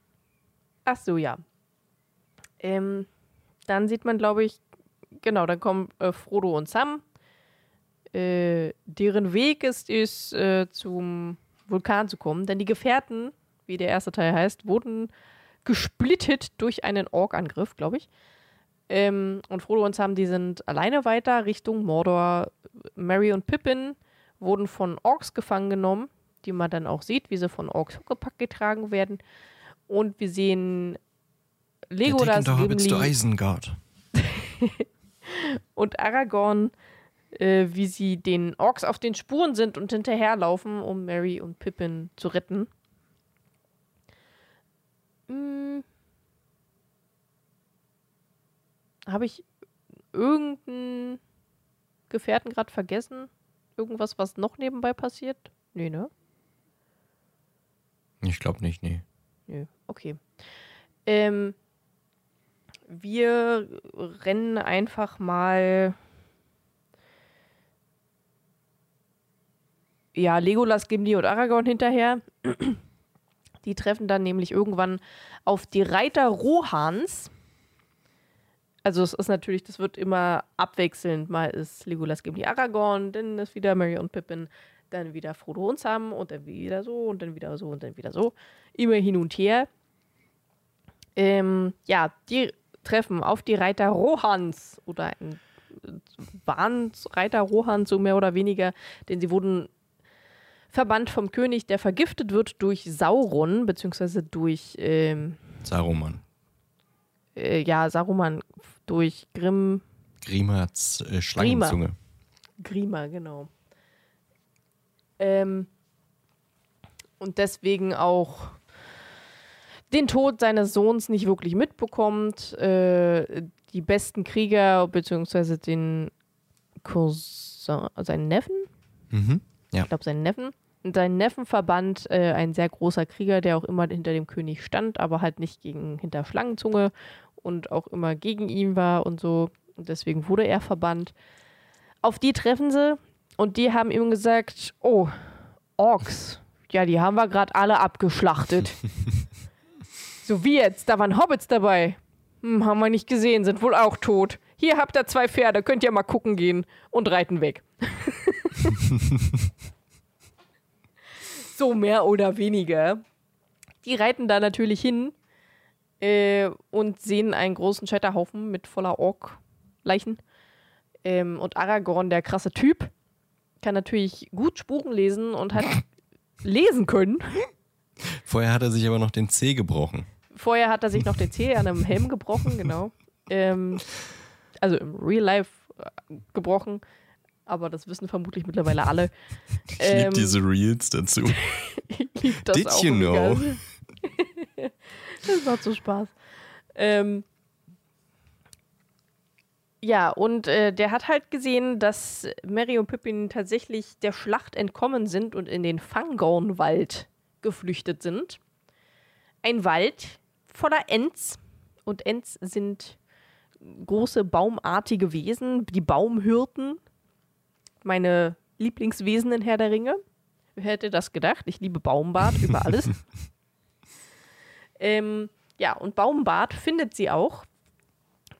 Ach so, ja. Ähm, dann sieht man, glaube ich, genau, dann kommen äh, Frodo und Sam. Äh, deren Weg ist, ist äh, zum Vulkan zu kommen, denn die Gefährten, wie der erste Teil heißt, wurden gesplittet durch einen Ork-Angriff, glaube ich. Ähm, und Frodo und Sam, die sind alleine weiter Richtung Mordor. Mary und Pippin wurden von Orks gefangen genommen, die man dann auch sieht, wie sie von Orks huckepack getragen werden. Und wir sehen Legolas, Gimli Isengard. [LAUGHS] und Aragorn, äh, wie sie den Orks auf den Spuren sind und hinterherlaufen, um Mary und Pippin zu retten. Hm. Habe ich irgendeinen Gefährten gerade vergessen? irgendwas, was noch nebenbei passiert? Nee, ne? Ich glaube nicht, nee. Nö, okay. Ähm, wir rennen einfach mal. Ja, Legolas, Gimli und Aragorn hinterher. Die treffen dann nämlich irgendwann auf die Reiter Rohans. Also es ist natürlich, das wird immer abwechselnd. Mal ist Legolas Gimli Aragorn, dann ist wieder Mary und Pippin, dann wieder Frodo und Sam und dann wieder so und dann wieder so und dann wieder so. Immer hin und her. Ähm, ja, die treffen auf die Reiter Rohans oder ein waren Reiter Rohans so mehr oder weniger, denn sie wurden verbannt vom König, der vergiftet wird durch Sauron, beziehungsweise durch ähm, Saruman. äh, ja, Saruman, durch Grimm, Grimats äh, Schlangenzunge. Grima, genau. Ähm, und deswegen auch den Tod seines Sohns nicht wirklich mitbekommt. Äh, die besten Krieger, beziehungsweise den Cousin, seinen Neffen, Mhm. ich glaube seinen Neffen, seinen Neffen verband äh, ein sehr großer Krieger, der auch immer hinter dem König stand, aber halt nicht gegen hinter Schlangenzunge und auch immer gegen ihn war und so. Und deswegen wurde er verbannt. Auf die treffen sie und die haben ihm gesagt, oh, Orks, ja, die haben wir gerade alle abgeschlachtet. [LAUGHS] so wie jetzt, da waren Hobbits dabei. Hm, haben wir nicht gesehen, sind wohl auch tot. Hier habt ihr zwei Pferde, könnt ihr mal gucken gehen und reiten weg. [LAUGHS] so mehr oder weniger. Die reiten da natürlich hin äh, und sehen einen großen Scheiterhaufen mit voller Ork-Leichen. Ähm, und Aragorn, der krasse Typ, kann natürlich gut Spuren lesen und hat [LAUGHS] lesen können. Vorher hat er sich aber noch den Zeh gebrochen. Vorher hat er sich noch den Zeh an einem Helm gebrochen, genau. [LAUGHS] Ähm, also im Real Life äh, gebrochen. Aber das wissen vermutlich mittlerweile alle. [LAUGHS] Ich Ähm, liebe diese Reels dazu. [LAUGHS] Ich lieb das Did auch you know? [LAUGHS] das macht so Spaß. Ähm, ja, und äh, der hat halt gesehen, dass Mary und Pippin tatsächlich der Schlacht entkommen sind und in den Fangornwald geflüchtet sind. Ein Wald voller Ents. Und Ents sind große baumartige Wesen, die Baumhirten. Meine Lieblingswesen in Herr der Ringe. Wer hätte das gedacht? Ich liebe Baumbart über [LAUGHS] alles. ähm, ja, und Baumbart findet sie auch.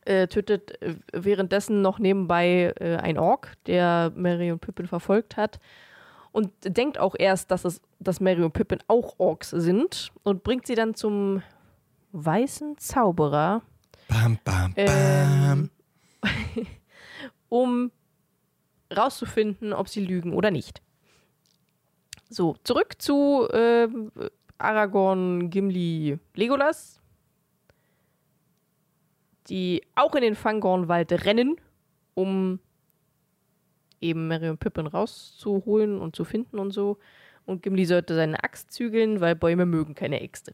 Äh, tötet äh, währenddessen noch nebenbei äh, ein Ork, der Mary und Pippin verfolgt hat. Und denkt auch erst, dass, es, dass Mary und Pippin auch Orks sind. Und bringt sie dann zum weißen Zauberer, Bam, bam, bam. ähm, [LAUGHS] um rauszufinden, ob sie lügen oder nicht. So, zurück zu ähm, Aragorn, Gimli, Legolas, die auch in den Fangornwald rennen, um eben Merry und Pippin rauszuholen und zu finden und so. Und Gimli sollte seine Axt zügeln, weil Bäume mögen keine Äxte.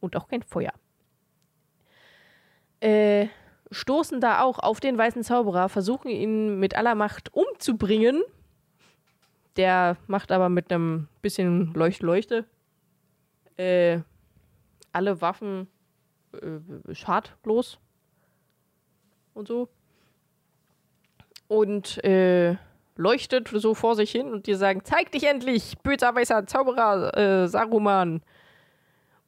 Und auch kein Feuer. Äh, stoßen da auch auf den weißen Zauberer, versuchen ihn mit aller Macht umzubringen. Der macht aber mit einem bisschen Leucht-Leuchte äh, alle Waffen äh, schadlos und so. Und äh, leuchtet so vor sich hin und die sagen, zeig dich endlich, böser weißer Zauberer äh, Saruman.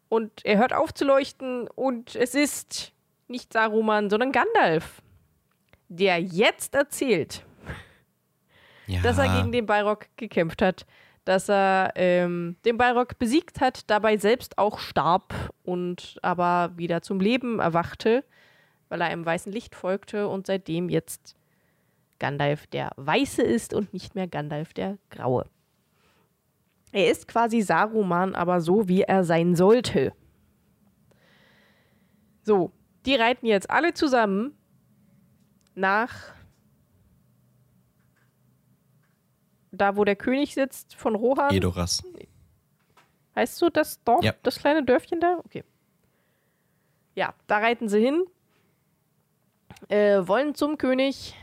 Und er hört auf zu leuchten und es ist nicht Saruman, sondern Gandalf, der jetzt erzählt, Ja. dass er gegen den Balrog gekämpft hat, dass er ähm, den Balrog besiegt hat, dabei selbst auch starb und aber wieder zum Leben erwachte, weil er einem weißen Licht folgte und seitdem jetzt Gandalf der Weiße ist und nicht mehr Gandalf der Graue. Er ist quasi Saruman, aber so wie er sein sollte. So, die reiten jetzt alle zusammen nach da, wo der König sitzt von Rohan. Edoras. Heißt du das Dorf, Ja. das kleine Dörfchen da? Okay. Ja, da reiten sie hin, äh, wollen zum König,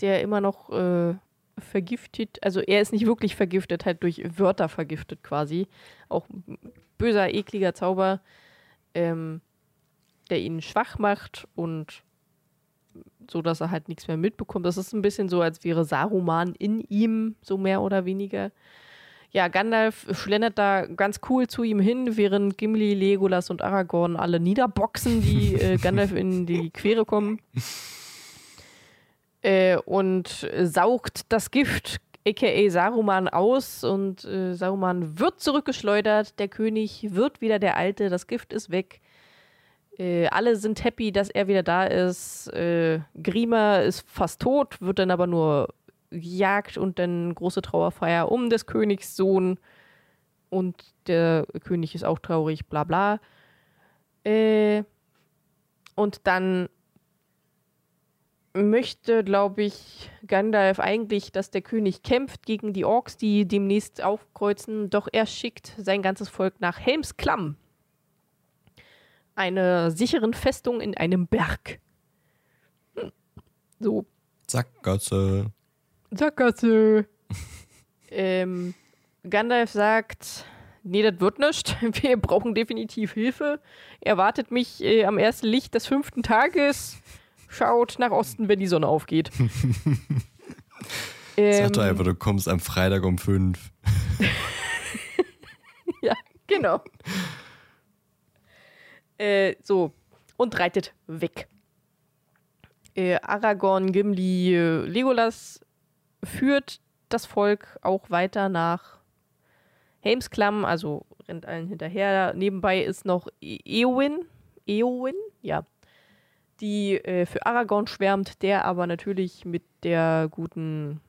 der immer noch äh, vergiftet, also er ist nicht wirklich vergiftet, halt durch Wörter vergiftet quasi. Auch böser, ekliger Zauber, ähm, der ihn schwach macht und so, dass er halt nichts mehr mitbekommt. Das ist ein bisschen so, als wäre Saruman in ihm, so mehr oder weniger. Ja, Gandalf schlendert da ganz cool zu ihm hin, während Gimli, Legolas und Aragorn alle niederboxen, die [LAUGHS] äh, Gandalf in die Quere kommen. Äh, und saugt das Gift, aka Saruman, aus und äh, Saruman wird zurückgeschleudert. Der König wird wieder der Alte, das Gift ist weg. Äh, alle sind happy, dass er wieder da ist. Äh, Grima ist fast tot, wird dann aber nur gejagt und dann große Trauerfeier um des Königs Sohn. Und der König ist auch traurig, bla bla. Äh, und dann möchte, glaube ich, Gandalf eigentlich, dass der König kämpft gegen die Orks, die demnächst aufkreuzen. Doch er schickt sein ganzes Volk nach Helmsklamm einer sicheren Festung in einem Berg. So. Sackgasse. Sackgasse. [LAUGHS] ähm, Gandalf sagt, nee, das wird nicht. [LAUGHS] Wir brauchen definitiv Hilfe. Er wartet mich äh, am ersten Licht des fünften Tages. Schaut nach Osten, wenn die Sonne aufgeht. ähm, [LAUGHS] Sag doch einfach, du kommst am Freitag um fünf. ja, genau. Äh, so, und reitet weg. Äh, Aragorn, Gimli, äh, Legolas führt das Volk auch weiter nach Helmsklamm, also rennt allen hinterher. Nebenbei ist noch e Eowyn, Eowyn, ja, die äh, für Aragorn schwärmt, der aber natürlich mit der guten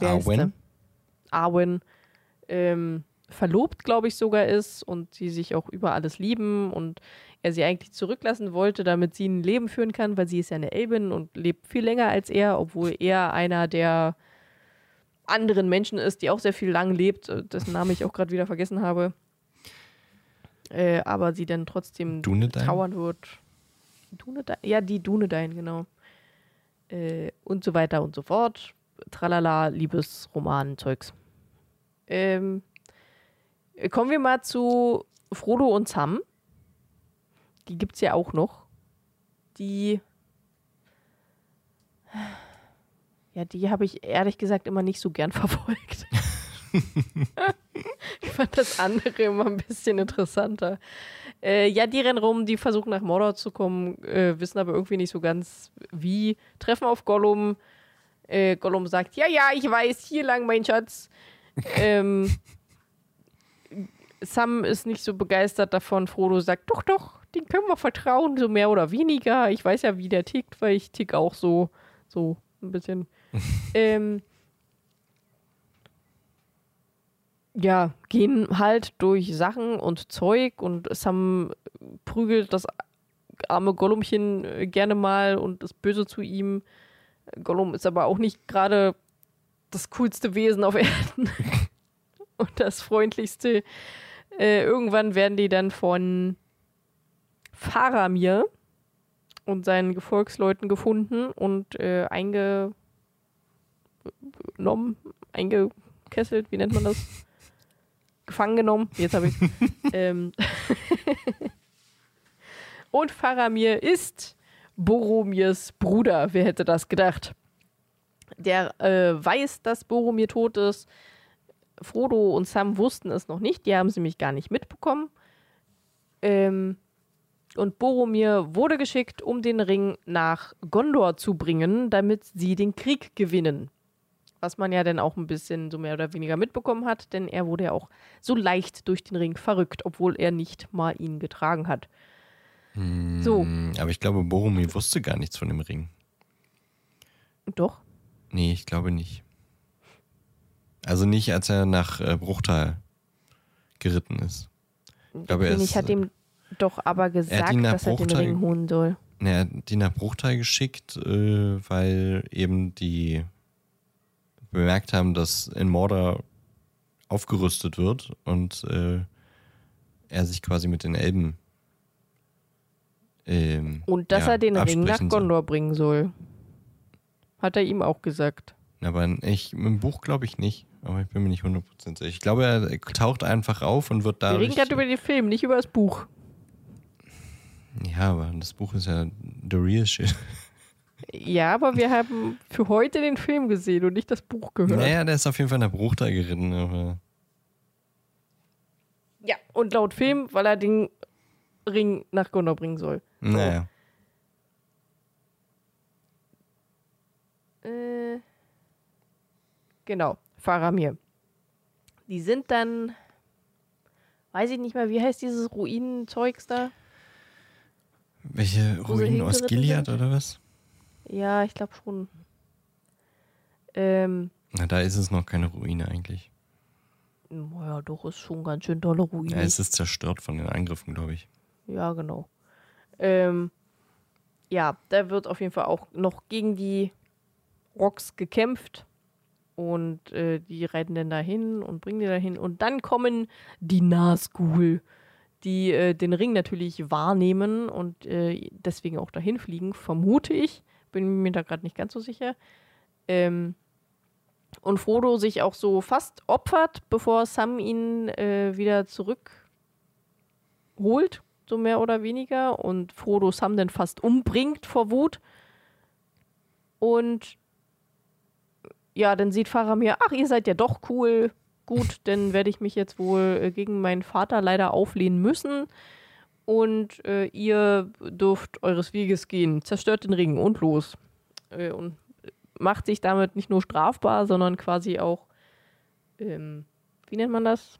Arwen. Arwen ähm, verlobt, glaube ich, sogar ist und sie sich auch über alles lieben und er sie eigentlich zurücklassen wollte, damit sie ein Leben führen kann, weil sie ist ja eine Elbin und lebt viel länger als er, obwohl er einer der anderen Menschen ist, die auch sehr viel lang lebt, äh, dessen Namen ich auch gerade wieder vergessen habe. Äh, aber sie dann trotzdem Dunedain? trauern wird. Dunedain? Ja, die Dunedain, genau. Äh, und so weiter und so fort. Tralala, Liebesroman, Zeugs. Ähm, Kommen wir mal zu Frodo und Sam. Die gibt es ja auch noch. Die. Ja, die habe ich ehrlich gesagt immer nicht so gern [LAUGHS] verfolgt. ich fand das andere immer ein bisschen interessanter. Äh, ja, die rennen rum, die versuchen nach Mordor zu kommen, äh, wissen aber irgendwie nicht so ganz wie. Treffen auf Gollum. Äh, Gollum sagt: Ja, ja, ich weiß, hier lang, mein Schatz. ähm, Sam ist nicht so begeistert davon. Frodo sagt, doch, doch, den können wir vertrauen, so mehr oder weniger. Ich weiß ja, wie der tickt, weil ich tick auch so, so ein bisschen. [LAUGHS] ähm, ja, gehen halt durch Sachen und Zeug und Sam prügelt das arme Gollumchen äh, gerne mal und ist böse zu ihm. Gollum ist aber auch nicht gerade das coolste Wesen auf [LAUGHS] Erden [LAUGHS] und das freundlichste. Äh, irgendwann werden die dann von Faramir und seinen Gefolgsleuten gefunden und äh, eingenommen, eingekesselt, wie nennt man das? [LAUGHS] Gefangen genommen. Jetzt habe ich. [LAUGHS] ähm [LAUGHS] und Faramir ist Boromirs Bruder. Wer hätte das gedacht? Der äh, weiß, dass Boromir tot ist Frodo und Sam wussten es noch nicht, die haben sie nämlich gar nicht mitbekommen. Ähm, und Boromir wurde geschickt, um den Ring nach Gondor zu bringen, damit sie den Krieg gewinnen. Was man ja dann auch ein bisschen so mehr oder weniger mitbekommen hat, denn er wurde ja auch so leicht durch den Ring verrückt, obwohl er nicht mal ihn getragen hat. Hm, so. Aber ich glaube, Boromir wusste gar nichts von dem Ring. Doch. Nee, ich glaube nicht. Also nicht, als er nach äh, Bruchtal geritten ist. Ich glaube, er ist, hat ihm doch aber gesagt, er dass er den Ring holen soll. Ne, er hat die nach Bruchtal geschickt, äh, weil eben die bemerkt haben, dass in Mordor aufgerüstet wird und äh, er sich quasi mit den Elben ähm, und dass ja, er den Ring nach Gondor soll. bringen soll. Hat er ihm auch gesagt. Aber ich, im Buch glaube ich nicht. Aber ich bin mir nicht 100% sicher. Ich glaube, er taucht einfach auf und wird Wir dadurch... reden gerade über den Film, nicht über das Buch. ja, aber das Buch ist ja the real shit. Ja, aber wir haben für heute den Film gesehen und nicht das Buch gehört. Naja, der ist auf jeden Fall in der Bruchteil geritten, aber... Ja, und laut Film, weil er den Ring nach Gondor bringen soll. Naja. Äh, genau, Faramir. Die sind dann, weiß ich nicht mehr, wie heißt dieses Ruinenzeugs da? Welche Ruinen aus Gilead oder was? Ja, ich glaube schon. Ähm, Na, da ist es noch keine Ruine eigentlich. naja, doch, ist schon ganz schön tolle Ruine. Ja, es ist zerstört von den Angriffen, glaube ich. Ja, genau. Ähm, ja, da wird auf jeden Fall auch noch gegen die Rocks gekämpft. Und äh, die reiten dann dahin und bringen die dahin. Und dann kommen die Nazgul, die äh, den Ring natürlich wahrnehmen und äh, deswegen auch dahin fliegen, vermute ich. Bin mir da gerade nicht ganz so sicher. Ähm, und Frodo sich auch so fast opfert, bevor Sam ihn äh, wieder zurückholt, so mehr oder weniger. Und Frodo Sam dann fast umbringt vor Wut. Und ja, dann sieht Faramir, ach, ihr seid ja doch cool. Gut, [LAUGHS] dann werde ich mich jetzt wohl äh, gegen meinen Vater leider auflehnen müssen. Und äh, ihr dürft eures Weges gehen. Zerstört den Ring und los. Äh, und macht sich damit nicht nur strafbar, sondern quasi auch, ähm, wie nennt man das?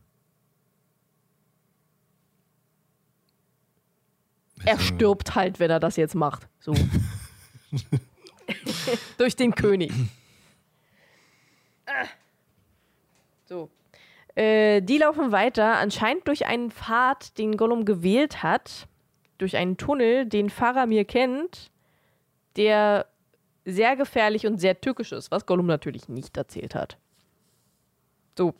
Er stirbt halt, wenn er das jetzt macht. So. [LAUGHS] [LAUGHS] Durch den König. Ah. So. Äh, die laufen weiter, anscheinend durch einen Pfad, den Gollum gewählt hat. Durch einen Tunnel, den Faramir kennt, der sehr gefährlich und sehr tückisch ist, was Gollum natürlich nicht erzählt hat. So.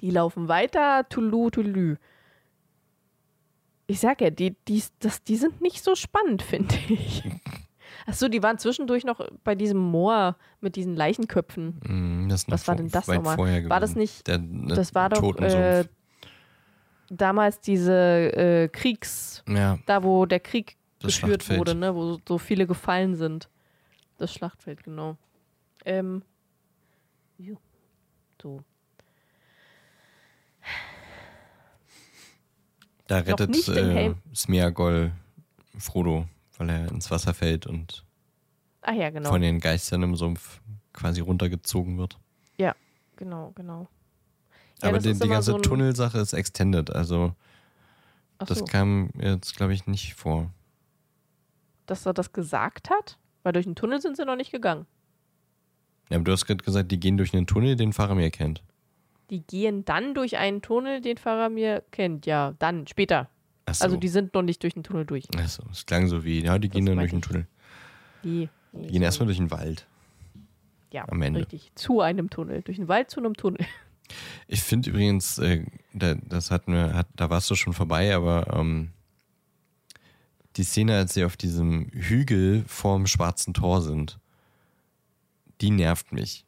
Die laufen weiter, Tulu, Tulu. Ich sag ja, die, die, das, die sind nicht so spannend, [LAUGHS] finde ich. Achso, die waren zwischendurch noch bei diesem Moor mit diesen Leichenköpfen. Mm, Was war denn das nochmal? War das nicht- Der, der Das war doch äh, damals diese äh, Kriegs, ja, da wo der Krieg das geführt wurde, ne, wo so viele gefallen sind. Das Schlachtfeld, genau. Ähm, jo. so. Da rettet äh. Smeagol Frodo, weil er ins Wasser fällt und Ach ja, genau. von den Geistern im Sumpf quasi runtergezogen wird. Genau, genau. Ja, Aber die, die ganze so ein- Tunnelsache ist extended, also Ach das so, kam jetzt, glaube ich, nicht vor. dass er das gesagt hat? Weil durch den Tunnel sind sie noch nicht gegangen. Ja, aber du hast gerade gesagt, die gehen durch einen Tunnel, den Faramir kennt. Die gehen dann durch einen Tunnel, den Faramir kennt. Ja, dann, später. Achso, Also die sind noch nicht durch den Tunnel durch. Achso, es klang so wie, ja, die gehen dann durch den. Tunnel. Die, die Die gehen erstmal durch den Wald. ja, am Ende. Richtig. Zu einem Tunnel. Durch den Wald zu einem Tunnel. [LAUGHS] Ich finde übrigens, äh, da, das hatten wir, hat, da warst du schon vorbei, aber ähm, die Szene, als sie auf diesem Hügel vorm schwarzen Tor sind, die nervt mich.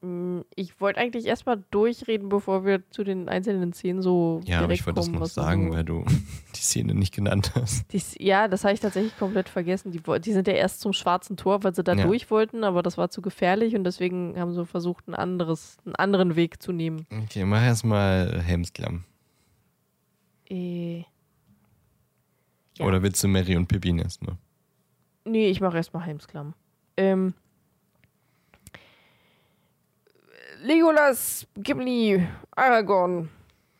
Mm, Ich wollte eigentlich erstmal durchreden, bevor wir zu den einzelnen Szenen so Ja, aber ich wollte das noch sagen, so weil du [LAUGHS] die Szene nicht genannt hast. Dies, ja, das habe ich tatsächlich komplett vergessen. Die, die sind ja erst zum schwarzen Tor, weil sie da Ja. durch wollten, aber das war zu gefährlich und deswegen haben sie versucht, ein anderes, einen anderen Weg zu nehmen. Okay, mach erstmal Helmsklamm. Äh, Ja. Oder willst du Mary und Pippin erstmal? nee, ich mache erstmal Helmsklamm. Ähm, Legolas, Gimli, Aragorn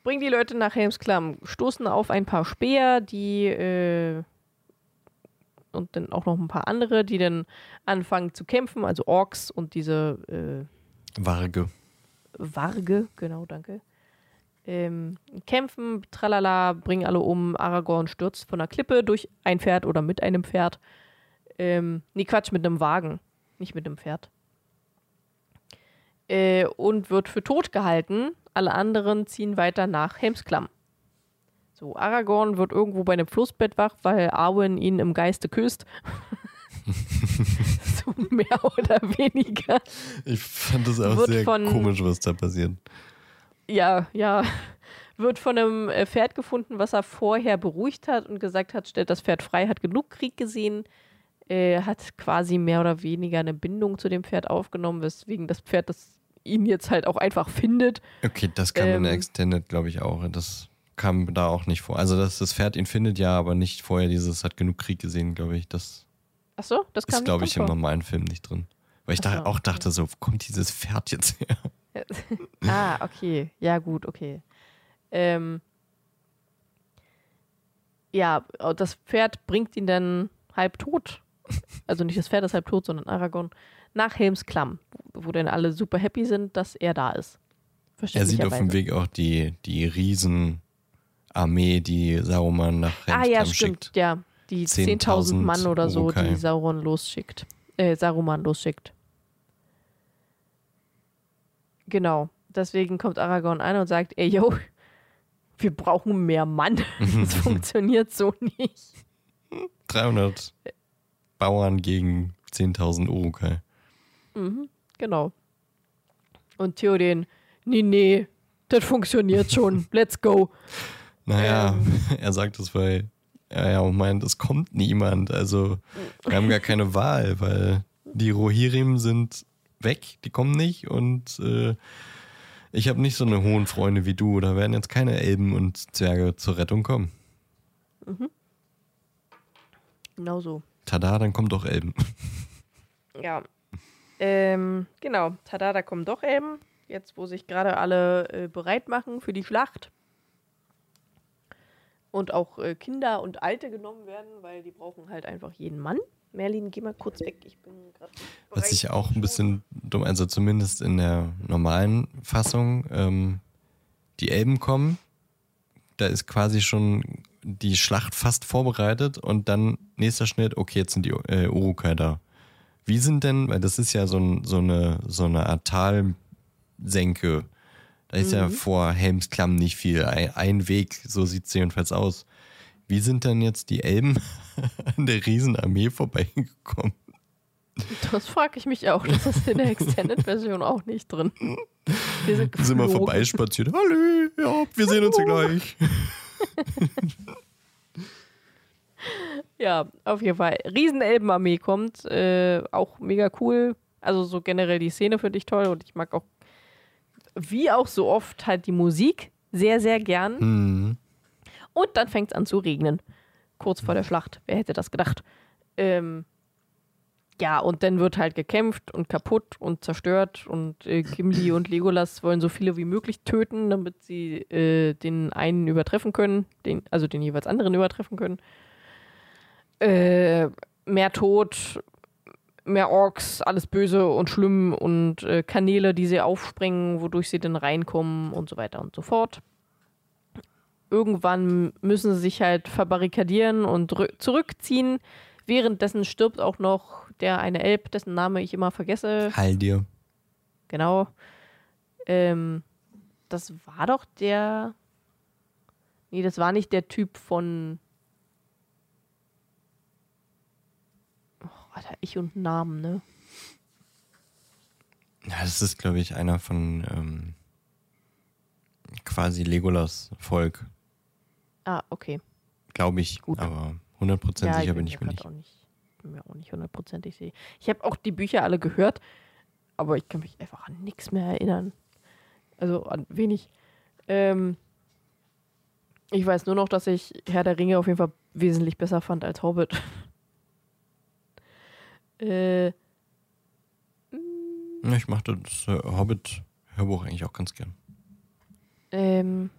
bringen die Leute nach Helmsklamm, stoßen auf ein paar Speer, die äh, und dann auch noch ein paar andere, die dann anfangen zu kämpfen, also Orks und diese äh, Warge. Warge, genau, danke. Ähm, kämpfen, tralala, bringen alle um. Aragorn stürzt von der Klippe durch ein Pferd oder mit einem Pferd. Ähm, nee, Quatsch, mit einem Wagen, nicht mit einem Pferd. Äh, und wird für tot gehalten. Alle anderen ziehen weiter nach Helmsklamm. So, Aragorn wird irgendwo bei einem Flussbett wach, weil Arwen ihn im Geiste küsst. [LAUGHS] so mehr oder weniger. Ich fand das auch Wird sehr von- komisch, was da passiert. Ja, ja. Wird von einem äh, Pferd gefunden, was er vorher beruhigt hat und gesagt hat, stellt das Pferd frei, hat genug Krieg gesehen, äh, hat quasi mehr oder weniger eine Bindung zu dem Pferd aufgenommen, weswegen das Pferd das ihn jetzt halt auch einfach findet. Okay, das kam in der Ähm. Extended, glaube ich, auch. Das kam da auch nicht vor. Also, dass das Pferd ihn findet, ja, aber nicht vorher dieses hat genug Krieg gesehen, glaube ich. Das Ach so, das kam ist, glaube ich, im normalen Film nicht drin. Weil ich da so, auch okay. dachte, so, wo kommt dieses Pferd jetzt her? [LAUGHS] Ah, okay. Ja, gut, okay. Ähm, ja, das Pferd bringt ihn dann halb tot. Also nicht das Pferd ist halb tot, sondern Aragorn nach Helms Klamm, wo dann alle super happy sind, dass er da ist. Er sieht auf dem. Weg auch die, die Riesenarmee, die Saruman nach Ah Helmsklamm ja, stimmt, schickt. ja. Die 10.000 10.000 Mann oder so, Urukai. die Sauron losschickt. Äh, Saruman losschickt. Genau. Deswegen kommt Aragorn ein und sagt, ey, yo, wir brauchen mehr Mann. [LAUGHS] Das funktioniert so nicht. 300 Bauern gegen 10.000 Urukai. Mhm, genau. Und Theoden, nee, nee, das funktioniert schon. [LAUGHS] Let's go. Naja, Ähm. [LAUGHS] er sagt es, weil er ja auch meint, es kommt niemand. Also wir haben gar keine Wahl, weil die Rohirrim sind weg, die kommen nicht und äh, ich habe nicht so eine hohen Freunde wie du. Da werden jetzt keine Elben und Zwerge zur Rettung kommen. Genau so. Tada, dann kommt doch Elben. Ja. Ähm, genau. Tada, da kommen doch Elben. Jetzt, wo sich gerade alle äh, bereit machen für die Schlacht. Und auch äh, Kinder und Alte genommen werden, weil die brauchen halt einfach jeden Mann. Merlin, geh mal kurz weg. Ich bin gerade. Was ich auch ein bisschen dumm, also zumindest in der normalen Fassung, ähm, die Elben kommen, da ist quasi schon die Schlacht fast vorbereitet und dann nächster Schnitt, okay, jetzt sind die äh, Urukai da. Wie sind denn, weil das ist ja so, ein, so, eine, so eine Art Talsenke, da ist ja vor Helmsklamm nicht viel, ein, ein Weg, so sieht es jedenfalls aus. Wie sind denn jetzt die Elben [LAUGHS] an der Riesenarmee vorbeigekommen? Das frage ich mich auch. Das ist in der Extended-Version auch nicht drin. Wir sind, sind wir vorbeispaziert. Hallo, ja, wir sehen uns hier gleich. [LAUGHS] Ja, auf jeden Fall. Riesenelbenarmee kommt. Äh, auch mega cool. Also so generell die Szene finde ich toll und ich mag auch, wie auch so oft, halt die Musik sehr, sehr gern. Hm. Und dann fängt es an zu regnen. Kurz vor der Schlacht. Wer hätte das gedacht? Ähm, ja, und dann wird halt gekämpft und kaputt und zerstört und äh, Gimli und Legolas wollen so viele wie möglich töten, damit sie äh, den einen übertreffen können, den, also den jeweils anderen übertreffen können. Äh, mehr Tod, mehr Orks, alles böse und schlimm und äh, Kanäle, die sie aufsprengen, wodurch sie dann reinkommen und so weiter und so fort irgendwann müssen sie sich halt verbarrikadieren und rü- zurückziehen. Währenddessen stirbt auch noch der eine Elb, dessen Name ich immer vergesse. Heil dir. Genau. Ähm, das war doch der. Nee, das war nicht der Typ von. Alter, ich und Namen, ne? Ja, das ist, glaube ich, einer von ähm, quasi Legolas Volk, Ah, okay. glaube ich. Gut. Aber 100% sicher bin ich mir nicht. Auch nicht. Bin mir auch nicht hundertprozentig sicher. Ich habe auch die Bücher alle gehört, aber ich kann mich einfach an nichts mehr erinnern. Also an wenig. Ähm, ich weiß nur noch, dass ich Herr der Ringe auf jeden Fall wesentlich besser fand als Hobbit. [LAUGHS] äh, Ich machte das äh, Hobbit-Hörbuch eigentlich auch ganz gern. ähm,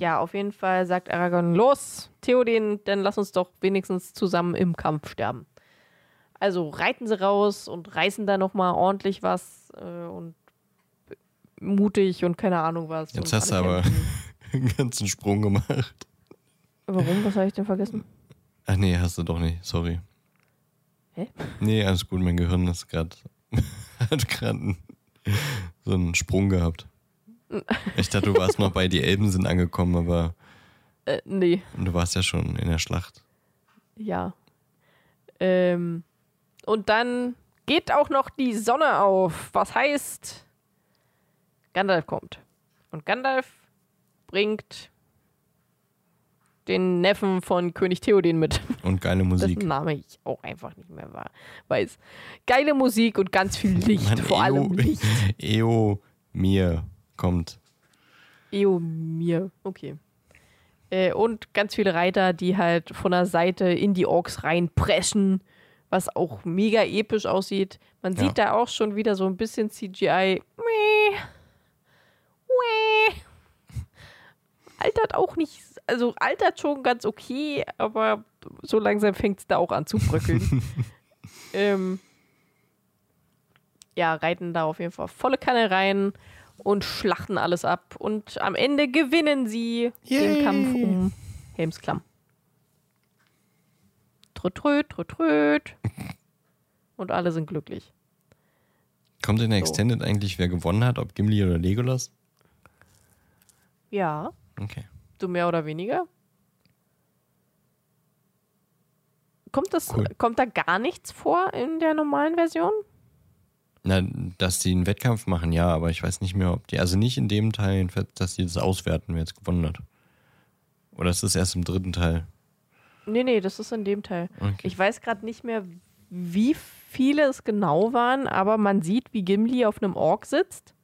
ja, auf jeden Fall sagt Aragorn, los, Theoden, dann lass uns doch wenigstens zusammen im Kampf sterben. Also reiten sie raus und reißen da nochmal ordentlich was äh, und mutig und keine Ahnung was. Jetzt hast du aber- [LAUGHS] einen ganzen Sprung gemacht. Warum? Was habe ich denn vergessen? Ach nee, hast du doch nicht, sorry. Hä? Nee, alles gut, mein Gehirn ist gerade hat gerade [LAUGHS] so einen Sprung gehabt. Ich dachte, du warst noch bei die Elben sind angekommen, aber Äh, nee, du warst ja schon in der Schlacht. ja. Ähm, und dann geht auch noch die Sonne auf. Was heißt, Gandalf kommt. Und Gandalf bringt den Neffen von König Theoden mit. Und geile Musik. Dessen Name ich auch einfach nicht mehr war, weiß. Geile Musik und ganz viel [LAUGHS] Licht, Mann, vor allem Licht. [LAUGHS] Eo mir kommt. Eomir, okay. Äh, und ganz viele Reiter, die halt von der Seite in die Orks reinpreschen, was auch mega episch aussieht. Man Ja. sieht da auch schon wieder so ein bisschen CGI. Meh. Meh. Altert auch nicht, also altert schon ganz okay, aber so langsam fängt es da auch an zu bröckeln. [LAUGHS] ähm, ja, reiten da auf jeden Fall volle Kanne rein und schlachten alles ab. Und am Ende gewinnen sie den Yay. Kampf um Helmsklamm. Tröt, tröt, tröt, tröt. Und alle sind glücklich. Kommt in der So. Extended eigentlich, wer gewonnen hat, ob Gimli oder Legolas? Ja, Okay. So mehr oder weniger. Kommt, das, Cool. kommt da gar nichts vor in der normalen Version? Na, dass die einen Wettkampf machen, ja, aber ich weiß nicht mehr, ob die, also nicht in dem Teil, dass die das auswerten, wer jetzt gewonnen hat. Oder ist das erst im dritten Teil? Nee, nee, das ist in dem Teil. Okay. Ich weiß gerade nicht mehr, wie viele es genau waren, aber man sieht, wie Gimli auf einem Ork sitzt.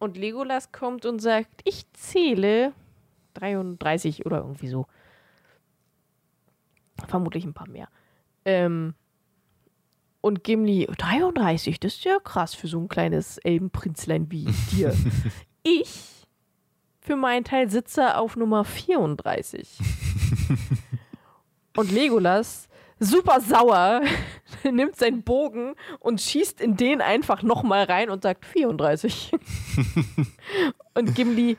Und Legolas kommt und sagt, ich zähle 33 oder irgendwie so. Vermutlich ein paar mehr. Ähm, und Gimli, 33, das ist ja krass für so ein kleines Elbenprinzlein wie dir. [LAUGHS] ich, für meinen Teil, sitze auf Nummer 34. [LAUGHS] Und Legolas, super sauer, [LAUGHS] nimmt seinen Bogen und schießt in den einfach nochmal rein und sagt 34. [LAUGHS] und Gimli,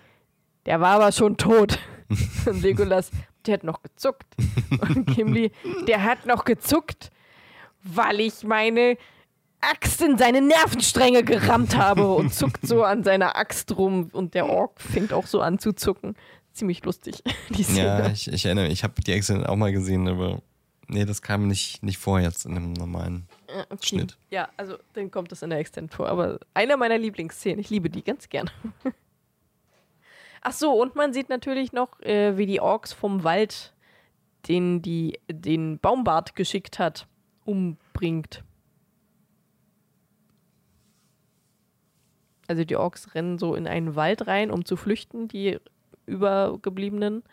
der war aber schon tot. [LAUGHS] Und Legolas, der hat noch gezuckt. Und Gimli, der hat noch gezuckt, weil ich meine Axt in seine Nervenstränge gerammt habe und zuckt so an seiner Axt rum. Und der Ork fängt auch so an zu zucken. Ziemlich lustig, die Szene. Ja, ich, ich erinnere mich, ich habe die Extended auch mal gesehen, aber nee, das kam nicht, nicht vor jetzt in einem normalen Ja, okay. Schnitt. Ja, also dann kommt das in der Extend vor. Aber eine meiner Lieblingsszenen. Ich liebe die ganz gern. [LAUGHS] Ach so, und man sieht natürlich noch, äh, wie die Orks vom Wald den die den Baumbart geschickt hat, umbringt. Also die Orks rennen so in einen Wald rein, um zu flüchten, die Übergebliebenen.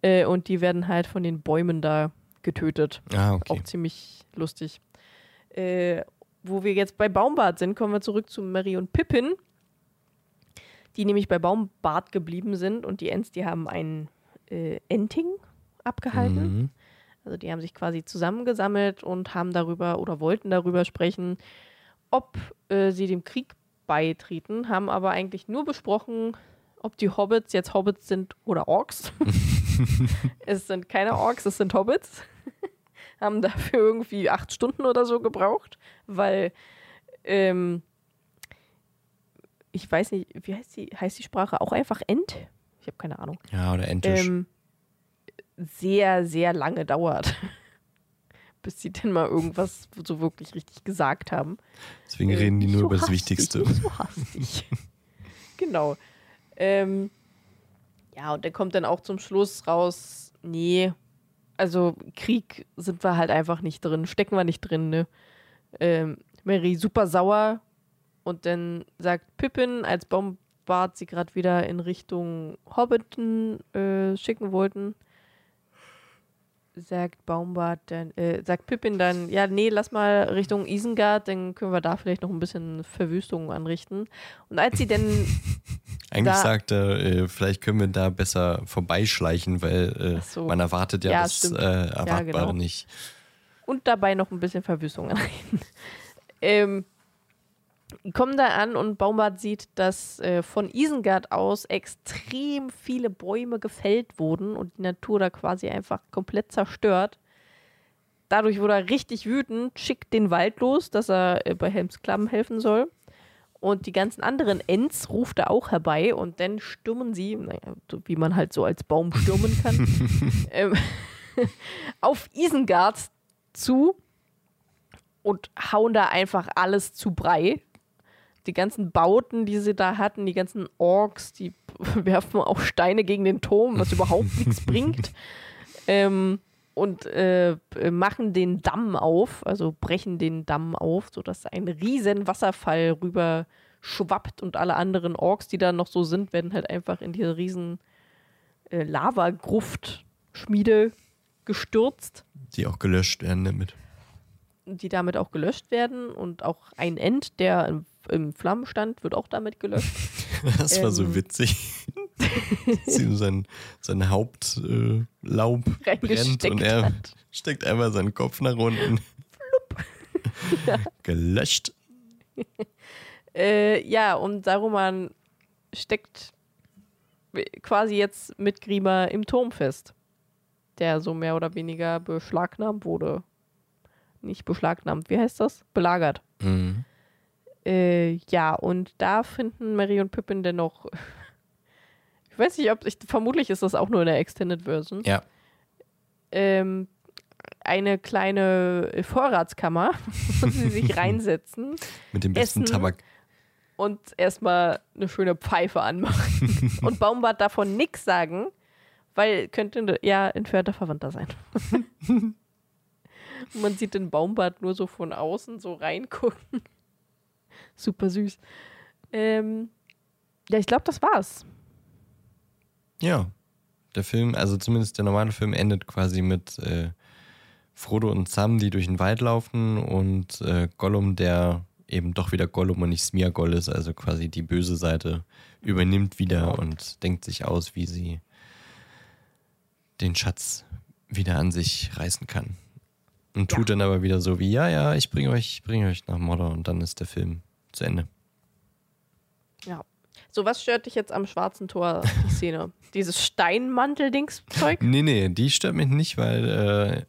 Äh, und die werden halt von den Bäumen da getötet. Ah, okay. Auch ziemlich lustig. Äh, wo wir jetzt bei Baumbart sind, kommen wir zurück zu Mary und Pippin, die nämlich bei Baumbart geblieben sind und die Ents, die haben ein äh, Enting abgehalten. Mhm. Also die haben sich quasi zusammengesammelt und haben darüber oder wollten darüber sprechen, ob äh, sie dem Krieg beitreten, haben aber eigentlich nur besprochen, ob die Hobbits jetzt Hobbits sind oder Orks. [LAUGHS] es sind keine Orks, es sind Hobbits. [LAUGHS] haben dafür irgendwie acht Stunden oder so gebraucht, weil ähm, ich weiß nicht, wie heißt die, heißt die Sprache auch einfach Ent? Ich habe keine Ahnung Ja, oder Entisch. ähm, sehr, sehr lange dauert, [LAUGHS] bis sie denn mal irgendwas so wirklich richtig gesagt haben. Deswegen Äh, reden die nur so über das hastig, Wichtigste. So hastig. [LAUGHS] genau. Ähm, ja, und der kommt dann auch zum Schluss raus, nee, also Krieg sind wir halt einfach nicht drin, stecken wir nicht drin, ne? Ähm, Mary super sauer und dann sagt Pippin, als Bombard sie gerade wieder in Richtung Hobbiton äh, schicken wollten, sagt Baumbart dann, äh, sagt Pippin dann, ja, nee, lass mal Richtung Isengard, dann können wir da vielleicht noch ein bisschen Verwüstung anrichten. Und als sie denn, [LAUGHS] Eigentlich sagt er, äh, vielleicht können wir da besser vorbeischleichen, weil äh, so. man erwartet ja, Ja, das äh, Erwartbare genau. nicht. und dabei noch ein bisschen Verwüstung anrichten, [LAUGHS] ähm, kommen da an und Baumbart sieht, dass äh, von Isengard aus extrem viele Bäume gefällt wurden und die Natur da quasi einfach komplett zerstört. Dadurch wurde er richtig wütend, schickt den Wald los, dass er äh, bei Helms Klamm helfen soll. Und die ganzen anderen Ents ruft er auch herbei und dann stürmen sie, naja, wie man halt so als Baum stürmen kann, [LAUGHS] ähm, [LAUGHS] auf Isengard zu und hauen da einfach alles zu Brei. Die ganzen Bauten, die sie da hatten, die ganzen Orks, die [LAUGHS] werfen auch Steine gegen den Turm, was überhaupt [LAUGHS] nichts bringt. Ähm, und äh, machen den Damm auf, also brechen den Damm auf, sodass ein riesen Wasserfall rüber schwappt und alle anderen Orks, die da noch so sind, werden halt einfach in diese riesen äh, Lavagruft-Schmiede gestürzt. Die auch gelöscht werden damit. Die damit auch gelöscht werden und auch ein End, der im, im Flammen stand, wird auch damit gelöscht. [LAUGHS] Das war so Ähm. witzig. [LAUGHS] Sie sein, sein Hauptlaub äh, brennt und er hat. steckt einmal seinen Kopf nach unten. [LAUGHS] Gelöscht. Äh, ja, und Saruman steckt quasi jetzt mit Grima im Turm fest, der so mehr oder weniger beschlagnahmt wurde. Nicht beschlagnahmt, wie heißt das? Belagert. Mhm. Äh, ja, und da finden Mary und Pippin dennoch. Ich weiß nicht, ob ich. Vermutlich ist das auch nur in der Extended Version. Ja. Ähm, eine kleine Vorratskammer, [LAUGHS] wo sie sich reinsetzen [LAUGHS] Mit dem besten Essen. Tabak. und erstmal eine schöne Pfeife anmachen. [LAUGHS] und Baumbart davon nichts sagen, weil könnte ja entfernter Verwandter sein. Und Man sieht den Baumbart nur so von außen so reingucken. Super süß. Ähm, ja, ich glaube, das war's. Ja. Der Film, also zumindest der normale Film, endet quasi mit äh, Frodo und Sam, die durch den Wald laufen und äh, Gollum, der eben doch wieder Gollum und nicht Smeargol ist, also quasi die böse Seite, übernimmt wieder und denkt sich aus, wie sie den Schatz wieder an sich reißen kann. Und tut dann aber wieder so wie, ja, ja, ich bringe euch, ich bringe euch nach Mordor und dann ist der Film zu Ende. Ja. So, was stört dich jetzt am schwarzen Tor, die Szene? [LAUGHS] Dieses Steinmantel-Dings-Zeug? Nee, nee, die stört mich nicht, weil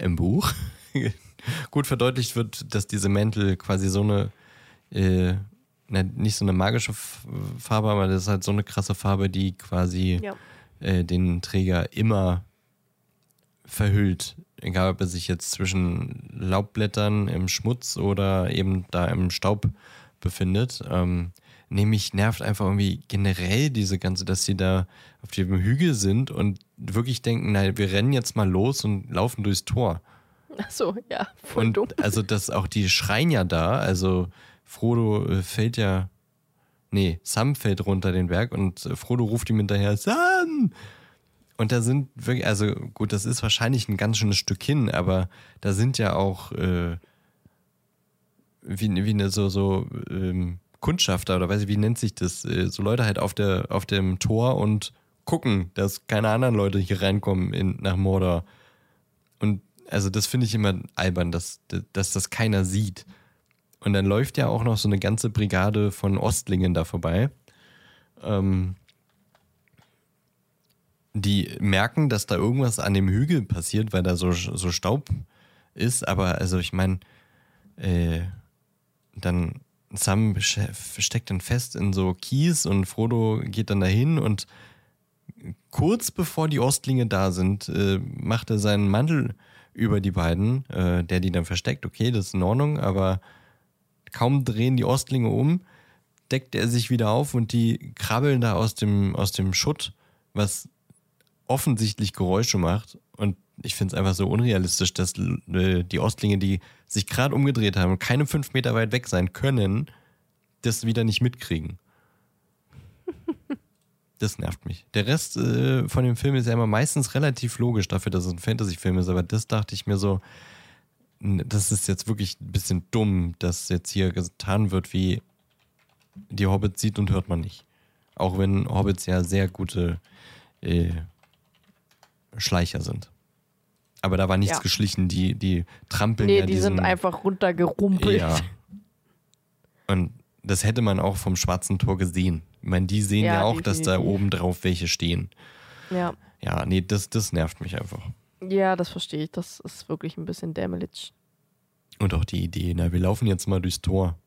äh, im Buch [LAUGHS] gut verdeutlicht wird, dass diese Mäntel quasi so eine, äh, nicht so eine magische Farbe, aber das ist halt so eine krasse Farbe, die quasi Ja. äh, den Träger immer verhüllt. Egal, ob er sich jetzt zwischen Laubblättern im Schmutz oder eben da im Staub befindet. Ähm, nämlich nervt einfach irgendwie generell diese ganze, dass sie da auf dem Hügel sind und wirklich denken, nein, wir rennen jetzt mal los und laufen durchs Tor. Achso, ja, voll dumm. Und also das auch die schreien ja da, also Frodo äh, fällt ja nee, Sam fällt runter den Berg und äh, Frodo ruft ihm hinterher Sam! Und da sind wirklich, also gut, das ist wahrscheinlich ein ganz schönes Stück hin, aber da sind ja auch äh, wie, wie eine so, so ähm, Kundschafter oder weiß ich, wie nennt sich das? Äh, so Leute halt auf, der, auf dem Tor und gucken, dass keine anderen Leute hier reinkommen in, nach Mordor. Und also das finde ich immer albern, dass, dass das keiner sieht. Und dann läuft ja auch noch so eine ganze Brigade von Ostlingen da vorbei. Ähm, die merken, dass da irgendwas an dem Hügel passiert, weil da so, so Staub ist. Aber also ich meine, äh, dann Sam steckt dann fest in so Kies und Frodo geht dann dahin und kurz bevor die Ostlinge da sind, äh, macht er seinen Mantel über die beiden, äh, der die dann versteckt. Okay, das ist in Ordnung, aber kaum drehen die Ostlinge um, deckt er sich wieder auf und die krabbeln da aus dem, aus dem Schutt, was offensichtlich Geräusche macht. Und ich finde es einfach so unrealistisch, dass äh, die Ostlinge, die sich gerade umgedreht haben und keine fünf Meter weit weg sein können, das wieder nicht mitkriegen. [LAUGHS] Das nervt mich. Der Rest äh, von dem Film ist ja immer meistens relativ logisch dafür, dass es ein Fantasy-Film ist, aber das dachte ich mir so, das ist jetzt wirklich ein bisschen dumm, dass jetzt hier getan wird, wie die Hobbits sieht und hört man nicht. Auch wenn Hobbits ja sehr gute äh, Schleicher sind. Aber da war nichts Ja. geschlichen, die, die trampeln Nee, ja die diesen, sind einfach runtergerumpelt. ja. Und das hätte man auch vom schwarzen Tor gesehen. Ich meine, die sehen ja, Ja, auch, dass da definitiv. oben drauf welche stehen. Ja. Ja, nee, das, das nervt mich einfach. ja, das verstehe ich. Das ist wirklich ein bisschen dämlich. Und auch die Idee, na, wir laufen jetzt mal durchs Tor.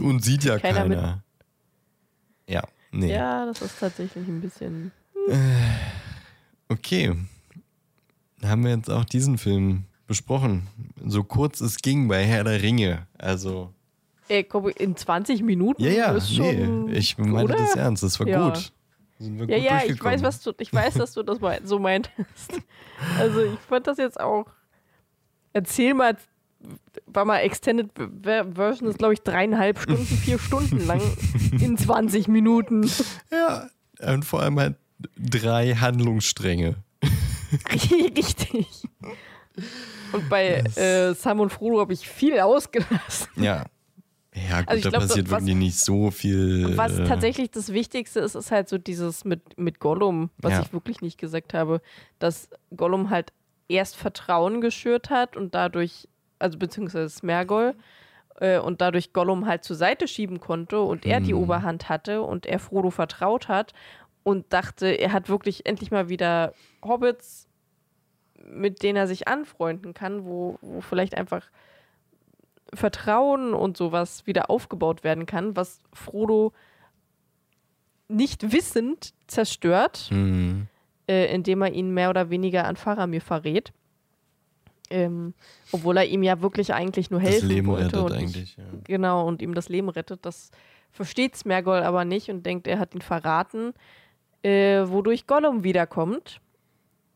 Und sieht ja Keiner keiner. Ja, nee. Ja, das ist tatsächlich ein bisschen. Okay. Haben wir jetzt auch diesen Film besprochen. So kurz es ging bei Herr der Ringe. Also. Ey, komm, in 20 Minuten Ja, ja, ist schon, nee, ich meine oder? das ernst. Das war Ja. gut. Sind wir Ja, gut ja, ich weiß, was du, ich weiß, dass du das mein- so meintest. [LAUGHS] Also ich fand das jetzt auch. Erzähl mal, war mal Extended Ver- Version ist, glaube ich, dreieinhalb Stunden, vier Stunden lang [LAUGHS] in 20 Minuten. Ja, und vor allem halt drei Handlungsstränge. [LAUGHS] Richtig. Und bei äh, Sam und Frodo habe ich viel ausgelassen. Ja. Ja, gut, Also ich da glaub, passiert was- wirklich nicht so viel. Was äh, tatsächlich das Wichtigste ist, ist halt so dieses mit, mit Gollum, was Ja. ich wirklich nicht gesagt habe, dass Gollum halt erst Vertrauen geschürt hat und dadurch, also beziehungsweise Smergol, äh, und dadurch Gollum halt zur Seite schieben konnte und er die Hm. Oberhand hatte und er Frodo vertraut hat und dachte, er hat wirklich endlich mal wieder Hobbits, mit denen er sich anfreunden kann, wo, wo vielleicht einfach Vertrauen und sowas wieder aufgebaut werden kann, was Frodo nicht wissend zerstört, hm, äh, indem er ihn mehr oder weniger an Faramir verrät. Ähm, obwohl er ihm ja wirklich eigentlich nur das helfen Leben wollte. rettet eigentlich. Ja. Genau, und ihm das Leben rettet. Das versteht Smergol aber nicht und denkt, er hat ihn verraten, äh, wodurch Gollum wiederkommt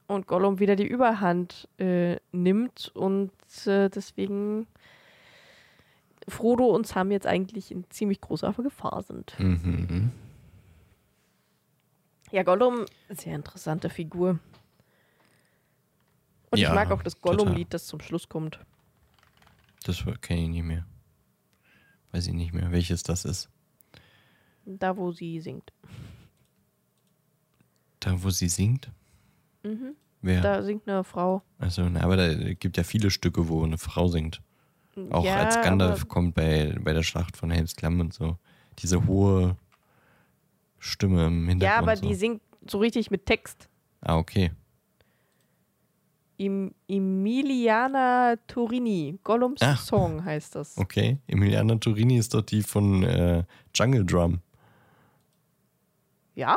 und Gollum wieder die Überhand äh, nimmt und äh, deswegen Frodo und Sam jetzt eigentlich in ziemlich großer Gefahr sind. Mhm. Ja, Gollum, sehr interessante Figur. Und Ja, ich mag auch das. Gollum-Lied, das zum Schluss kommt. Das kenne ich nicht mehr. Weiß ich nicht mehr, welches das ist. Da, wo sie singt. Da, wo sie singt? Wer? Da singt eine Frau. Also, aber da gibt ja viele Stücke, wo eine Frau singt. Auch ja, als Gandalf kommt bei, bei der Schlacht von Helms Klamm und so. Diese hohe Stimme im Hintergrund. Ja, aber so. die singt so richtig mit Text. Ah, okay. Em Emiliana Torini, Gollums Ah. Song heißt das. Okay. Emiliana Turini ist doch die von äh, Jungle Drum. Ja?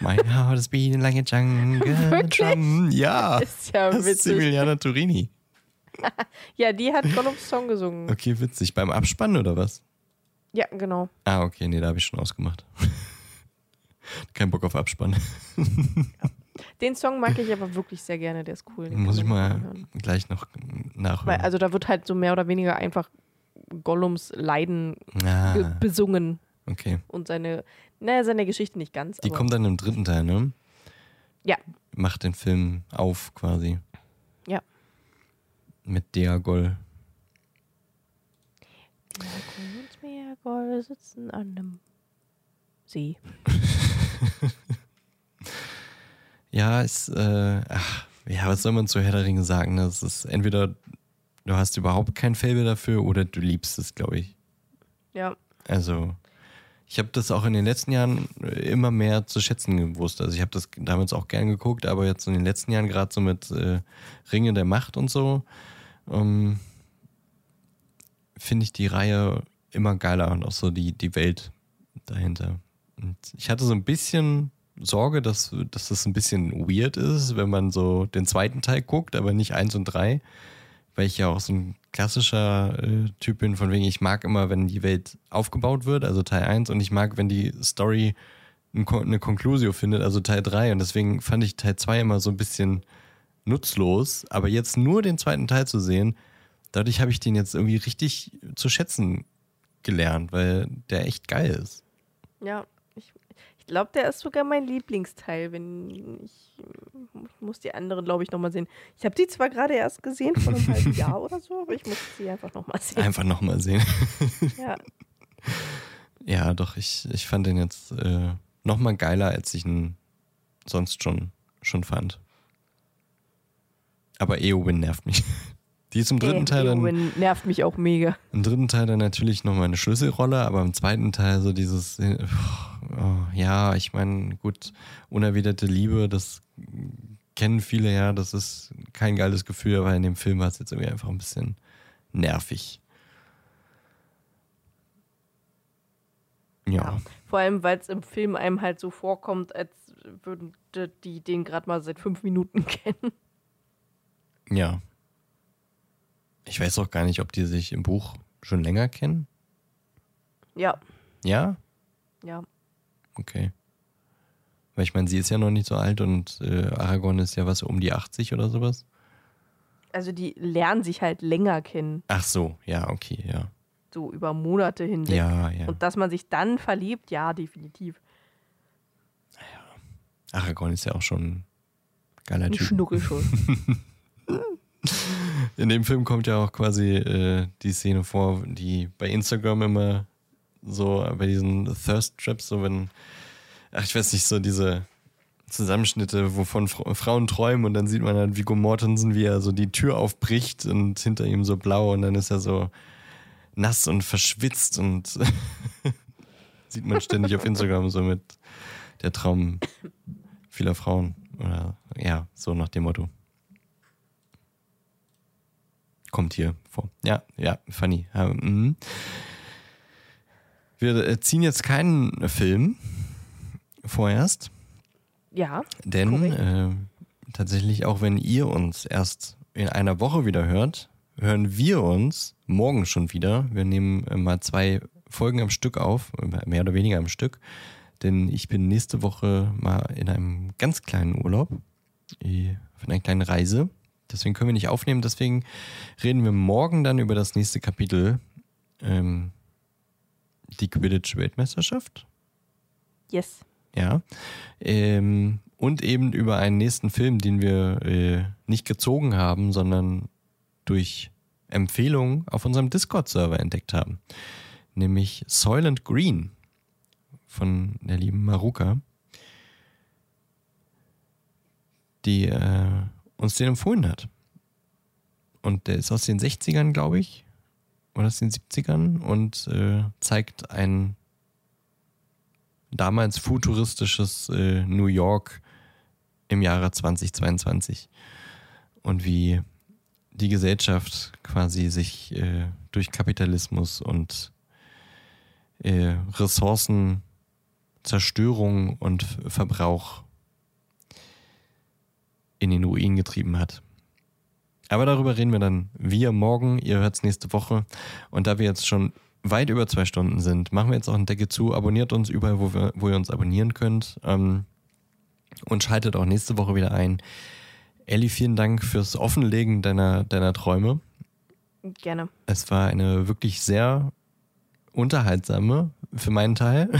My heart has been like a jungle [LAUGHS] Wirklich? drum. Ja. [LAUGHS] Ist ja Das ist witzig. Emiliana Turini. [LAUGHS] Ja, die hat Gollums Song gesungen. Okay, witzig. Beim Abspann oder was? Ja, genau. Ah, okay, nee, da habe ich schon ausgemacht. Kein Bock auf Abspann. Den Song mag ich aber wirklich sehr gerne, der ist cool. den Muss ich mal anhören. gleich noch nachhören. Weil, also da wird halt so mehr oder weniger einfach Gollums Leiden ah, besungen okay. und seine, naja, seine Geschichte nicht ganz. Die kommt dann im dritten Teil, ne? Ja. Macht den Film auf quasi. Ja. Mit Deagol. Diagon und Smeagol sitzen an einem See. [LAUGHS] Ja, ist, äh, ach, ja, was soll man zu Herr der Ringe sagen? Das ist entweder du hast überhaupt kein Faible dafür oder du liebst es, glaube ich. Ja, Also, ich habe das auch in den letzten Jahren immer mehr zu schätzen gewusst. Also, ich habe das damals auch gern geguckt, aber jetzt in den letzten Jahren gerade so mit äh, Ringe der Macht und so, ähm, finde ich die Reihe immer geiler und auch so die, die Welt dahinter. Und ich hatte so ein bisschen Sorge, dass, dass das ein bisschen weird ist, wenn man so den zweiten Teil guckt, aber nicht eins und drei, weil ich ja auch so ein klassischer äh, Typ bin, von wegen, ich mag immer, wenn die Welt aufgebaut wird, also Teil 1, und ich mag, wenn die Story eine Conclusio findet, also Teil 3. Und deswegen fand ich Teil 2 immer so ein bisschen nutzlos, aber jetzt nur den zweiten Teil zu sehen, dadurch habe ich den jetzt irgendwie richtig zu schätzen gelernt, weil der echt geil ist. ja. Ich, glaube, der ist sogar mein Lieblingsteil, wenn ich, ich muss die anderen, glaube ich, nochmal sehen. Ich habe die zwar gerade erst gesehen, vor einem halben Jahr oder so, aber ich muss sie einfach nochmal sehen. Einfach nochmal sehen. Ja. Ja, doch, ich, ich fand den jetzt äh, nochmal geiler, als ich ihn sonst schon, schon fand. Aber Eowyn nervt mich. Die ist im dritten Ey, Teil dann, Eowyn nervt mich auch mega. im dritten Teil dann natürlich nochmal eine Schlüsselrolle, aber im zweiten Teil so dieses, äh, oh, ja, ich meine, gut, unerwiderte Liebe, das kennen viele ja, das ist kein geiles Gefühl, aber in dem Film war es jetzt irgendwie einfach ein bisschen nervig. Ja. Vor allem, weil es im Film einem halt so vorkommt, als würden die- die den gerade mal seit fünf Minuten [LAUGHS] kennen. Ja. Ich weiß auch gar nicht, ob die sich im Buch schon länger kennen. Ja, Ja? ja. Okay. Weil ich meine, sie ist ja noch nicht so alt und äh, Aragorn ist ja was um die 80 oder sowas. Also die lernen sich halt länger kennen, Ach so, ja, okay, ja. so über Monate hinweg. Ja, ja. Und dass man sich dann verliebt, ja, definitiv. Aragorn ist ja auch schon ein geiler Ein Typ. Schnuckelschuss. [LAUGHS] In dem Film kommt ja auch quasi äh, die Szene vor, die bei Instagram immer so bei diesen Thirst Traps, so wenn, ach ich weiß nicht, so diese Zusammenschnitte, wovon Fra Frauen träumen und dann sieht man halt Viggo Mortensen, wie er so die Tür aufbricht und hinter ihm so blau und dann ist er so nass und verschwitzt und [LAUGHS] sieht man ständig auf Instagram so mit der Traum vieler Frauen oder ja, so nach dem Motto. Kommt hier vor. Ja, ja, funny. Mhm. Wir äh, ziehen jetzt keinen Film vorerst, Ja, denn äh, tatsächlich, auch wenn ihr uns erst in einer Woche wieder hört, hören wir uns morgen schon wieder. Wir nehmen äh, mal zwei Folgen am Stück auf, äh, mehr oder weniger am Stück, denn ich bin nächste Woche mal in einem ganz kleinen Urlaub, von einer kleinen Reise. Deswegen können wir nicht aufnehmen. Deswegen reden wir morgen dann über das nächste Kapitel. Ähm, die Quidditch-Weltmeisterschaft. yes. Ja. Ähm, und eben über einen nächsten Film, den wir äh, nicht gezogen haben, sondern durch Empfehlung auf unserem Discord-Server entdeckt haben. Nämlich Soylent Green von der lieben Maruka, die äh, uns den empfohlen hat. Und der ist aus den 60ern, glaube ich, oder aus den 70ern und äh, zeigt ein damals futuristisches äh, New York im Jahre 2022 und wie die Gesellschaft quasi sich äh, durch Kapitalismus und äh, Ressourcenzerstörung und Verbrauch in den Ruin getrieben hat. Aber darüber reden wir dann wir morgen. Ihr hört es nächste Woche. Und da wir jetzt schon weit über zwei Stunden sind, machen wir jetzt auch einen Deckel zu. Abonniert uns überall, wo, wir, wo ihr uns abonnieren könnt. Ähm, und schaltet auch nächste Woche wieder ein. Elli, vielen Dank fürs Offenlegen deiner, deiner Träume. Gerne. Es war eine wirklich sehr unterhaltsame, für meinen Teil.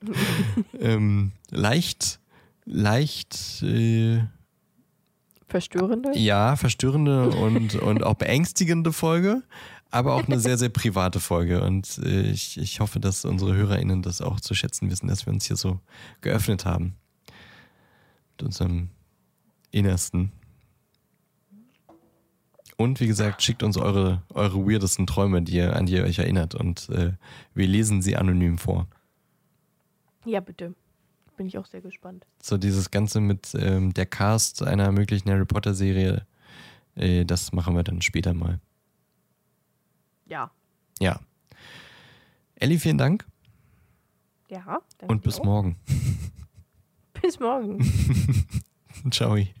[LAUGHS] ähm, leicht, leicht, äh, Verstörende? ja, verstörende und, und auch beängstigende Folge, aber auch eine sehr, sehr private Folge. Und äh, ich, ich hoffe, dass unsere HörerInnen das auch zu schätzen wissen, dass wir uns hier so geöffnet haben. Mit unserem Innersten. Und wie gesagt, schickt uns eure, eure weirdesten Träume, die ihr, an die ihr euch erinnert. Und äh, wir lesen sie anonym vor. Ja, bitte bin ich auch sehr gespannt. So dieses Ganze mit ähm, der Cast einer möglichen Harry Potter-Serie, äh, das machen wir dann später mal. Ja. Ja. Elli, vielen Dank. Ja. Danke Und bis auch. morgen. [LAUGHS] bis morgen. [LAUGHS] Ciao. Tschüss.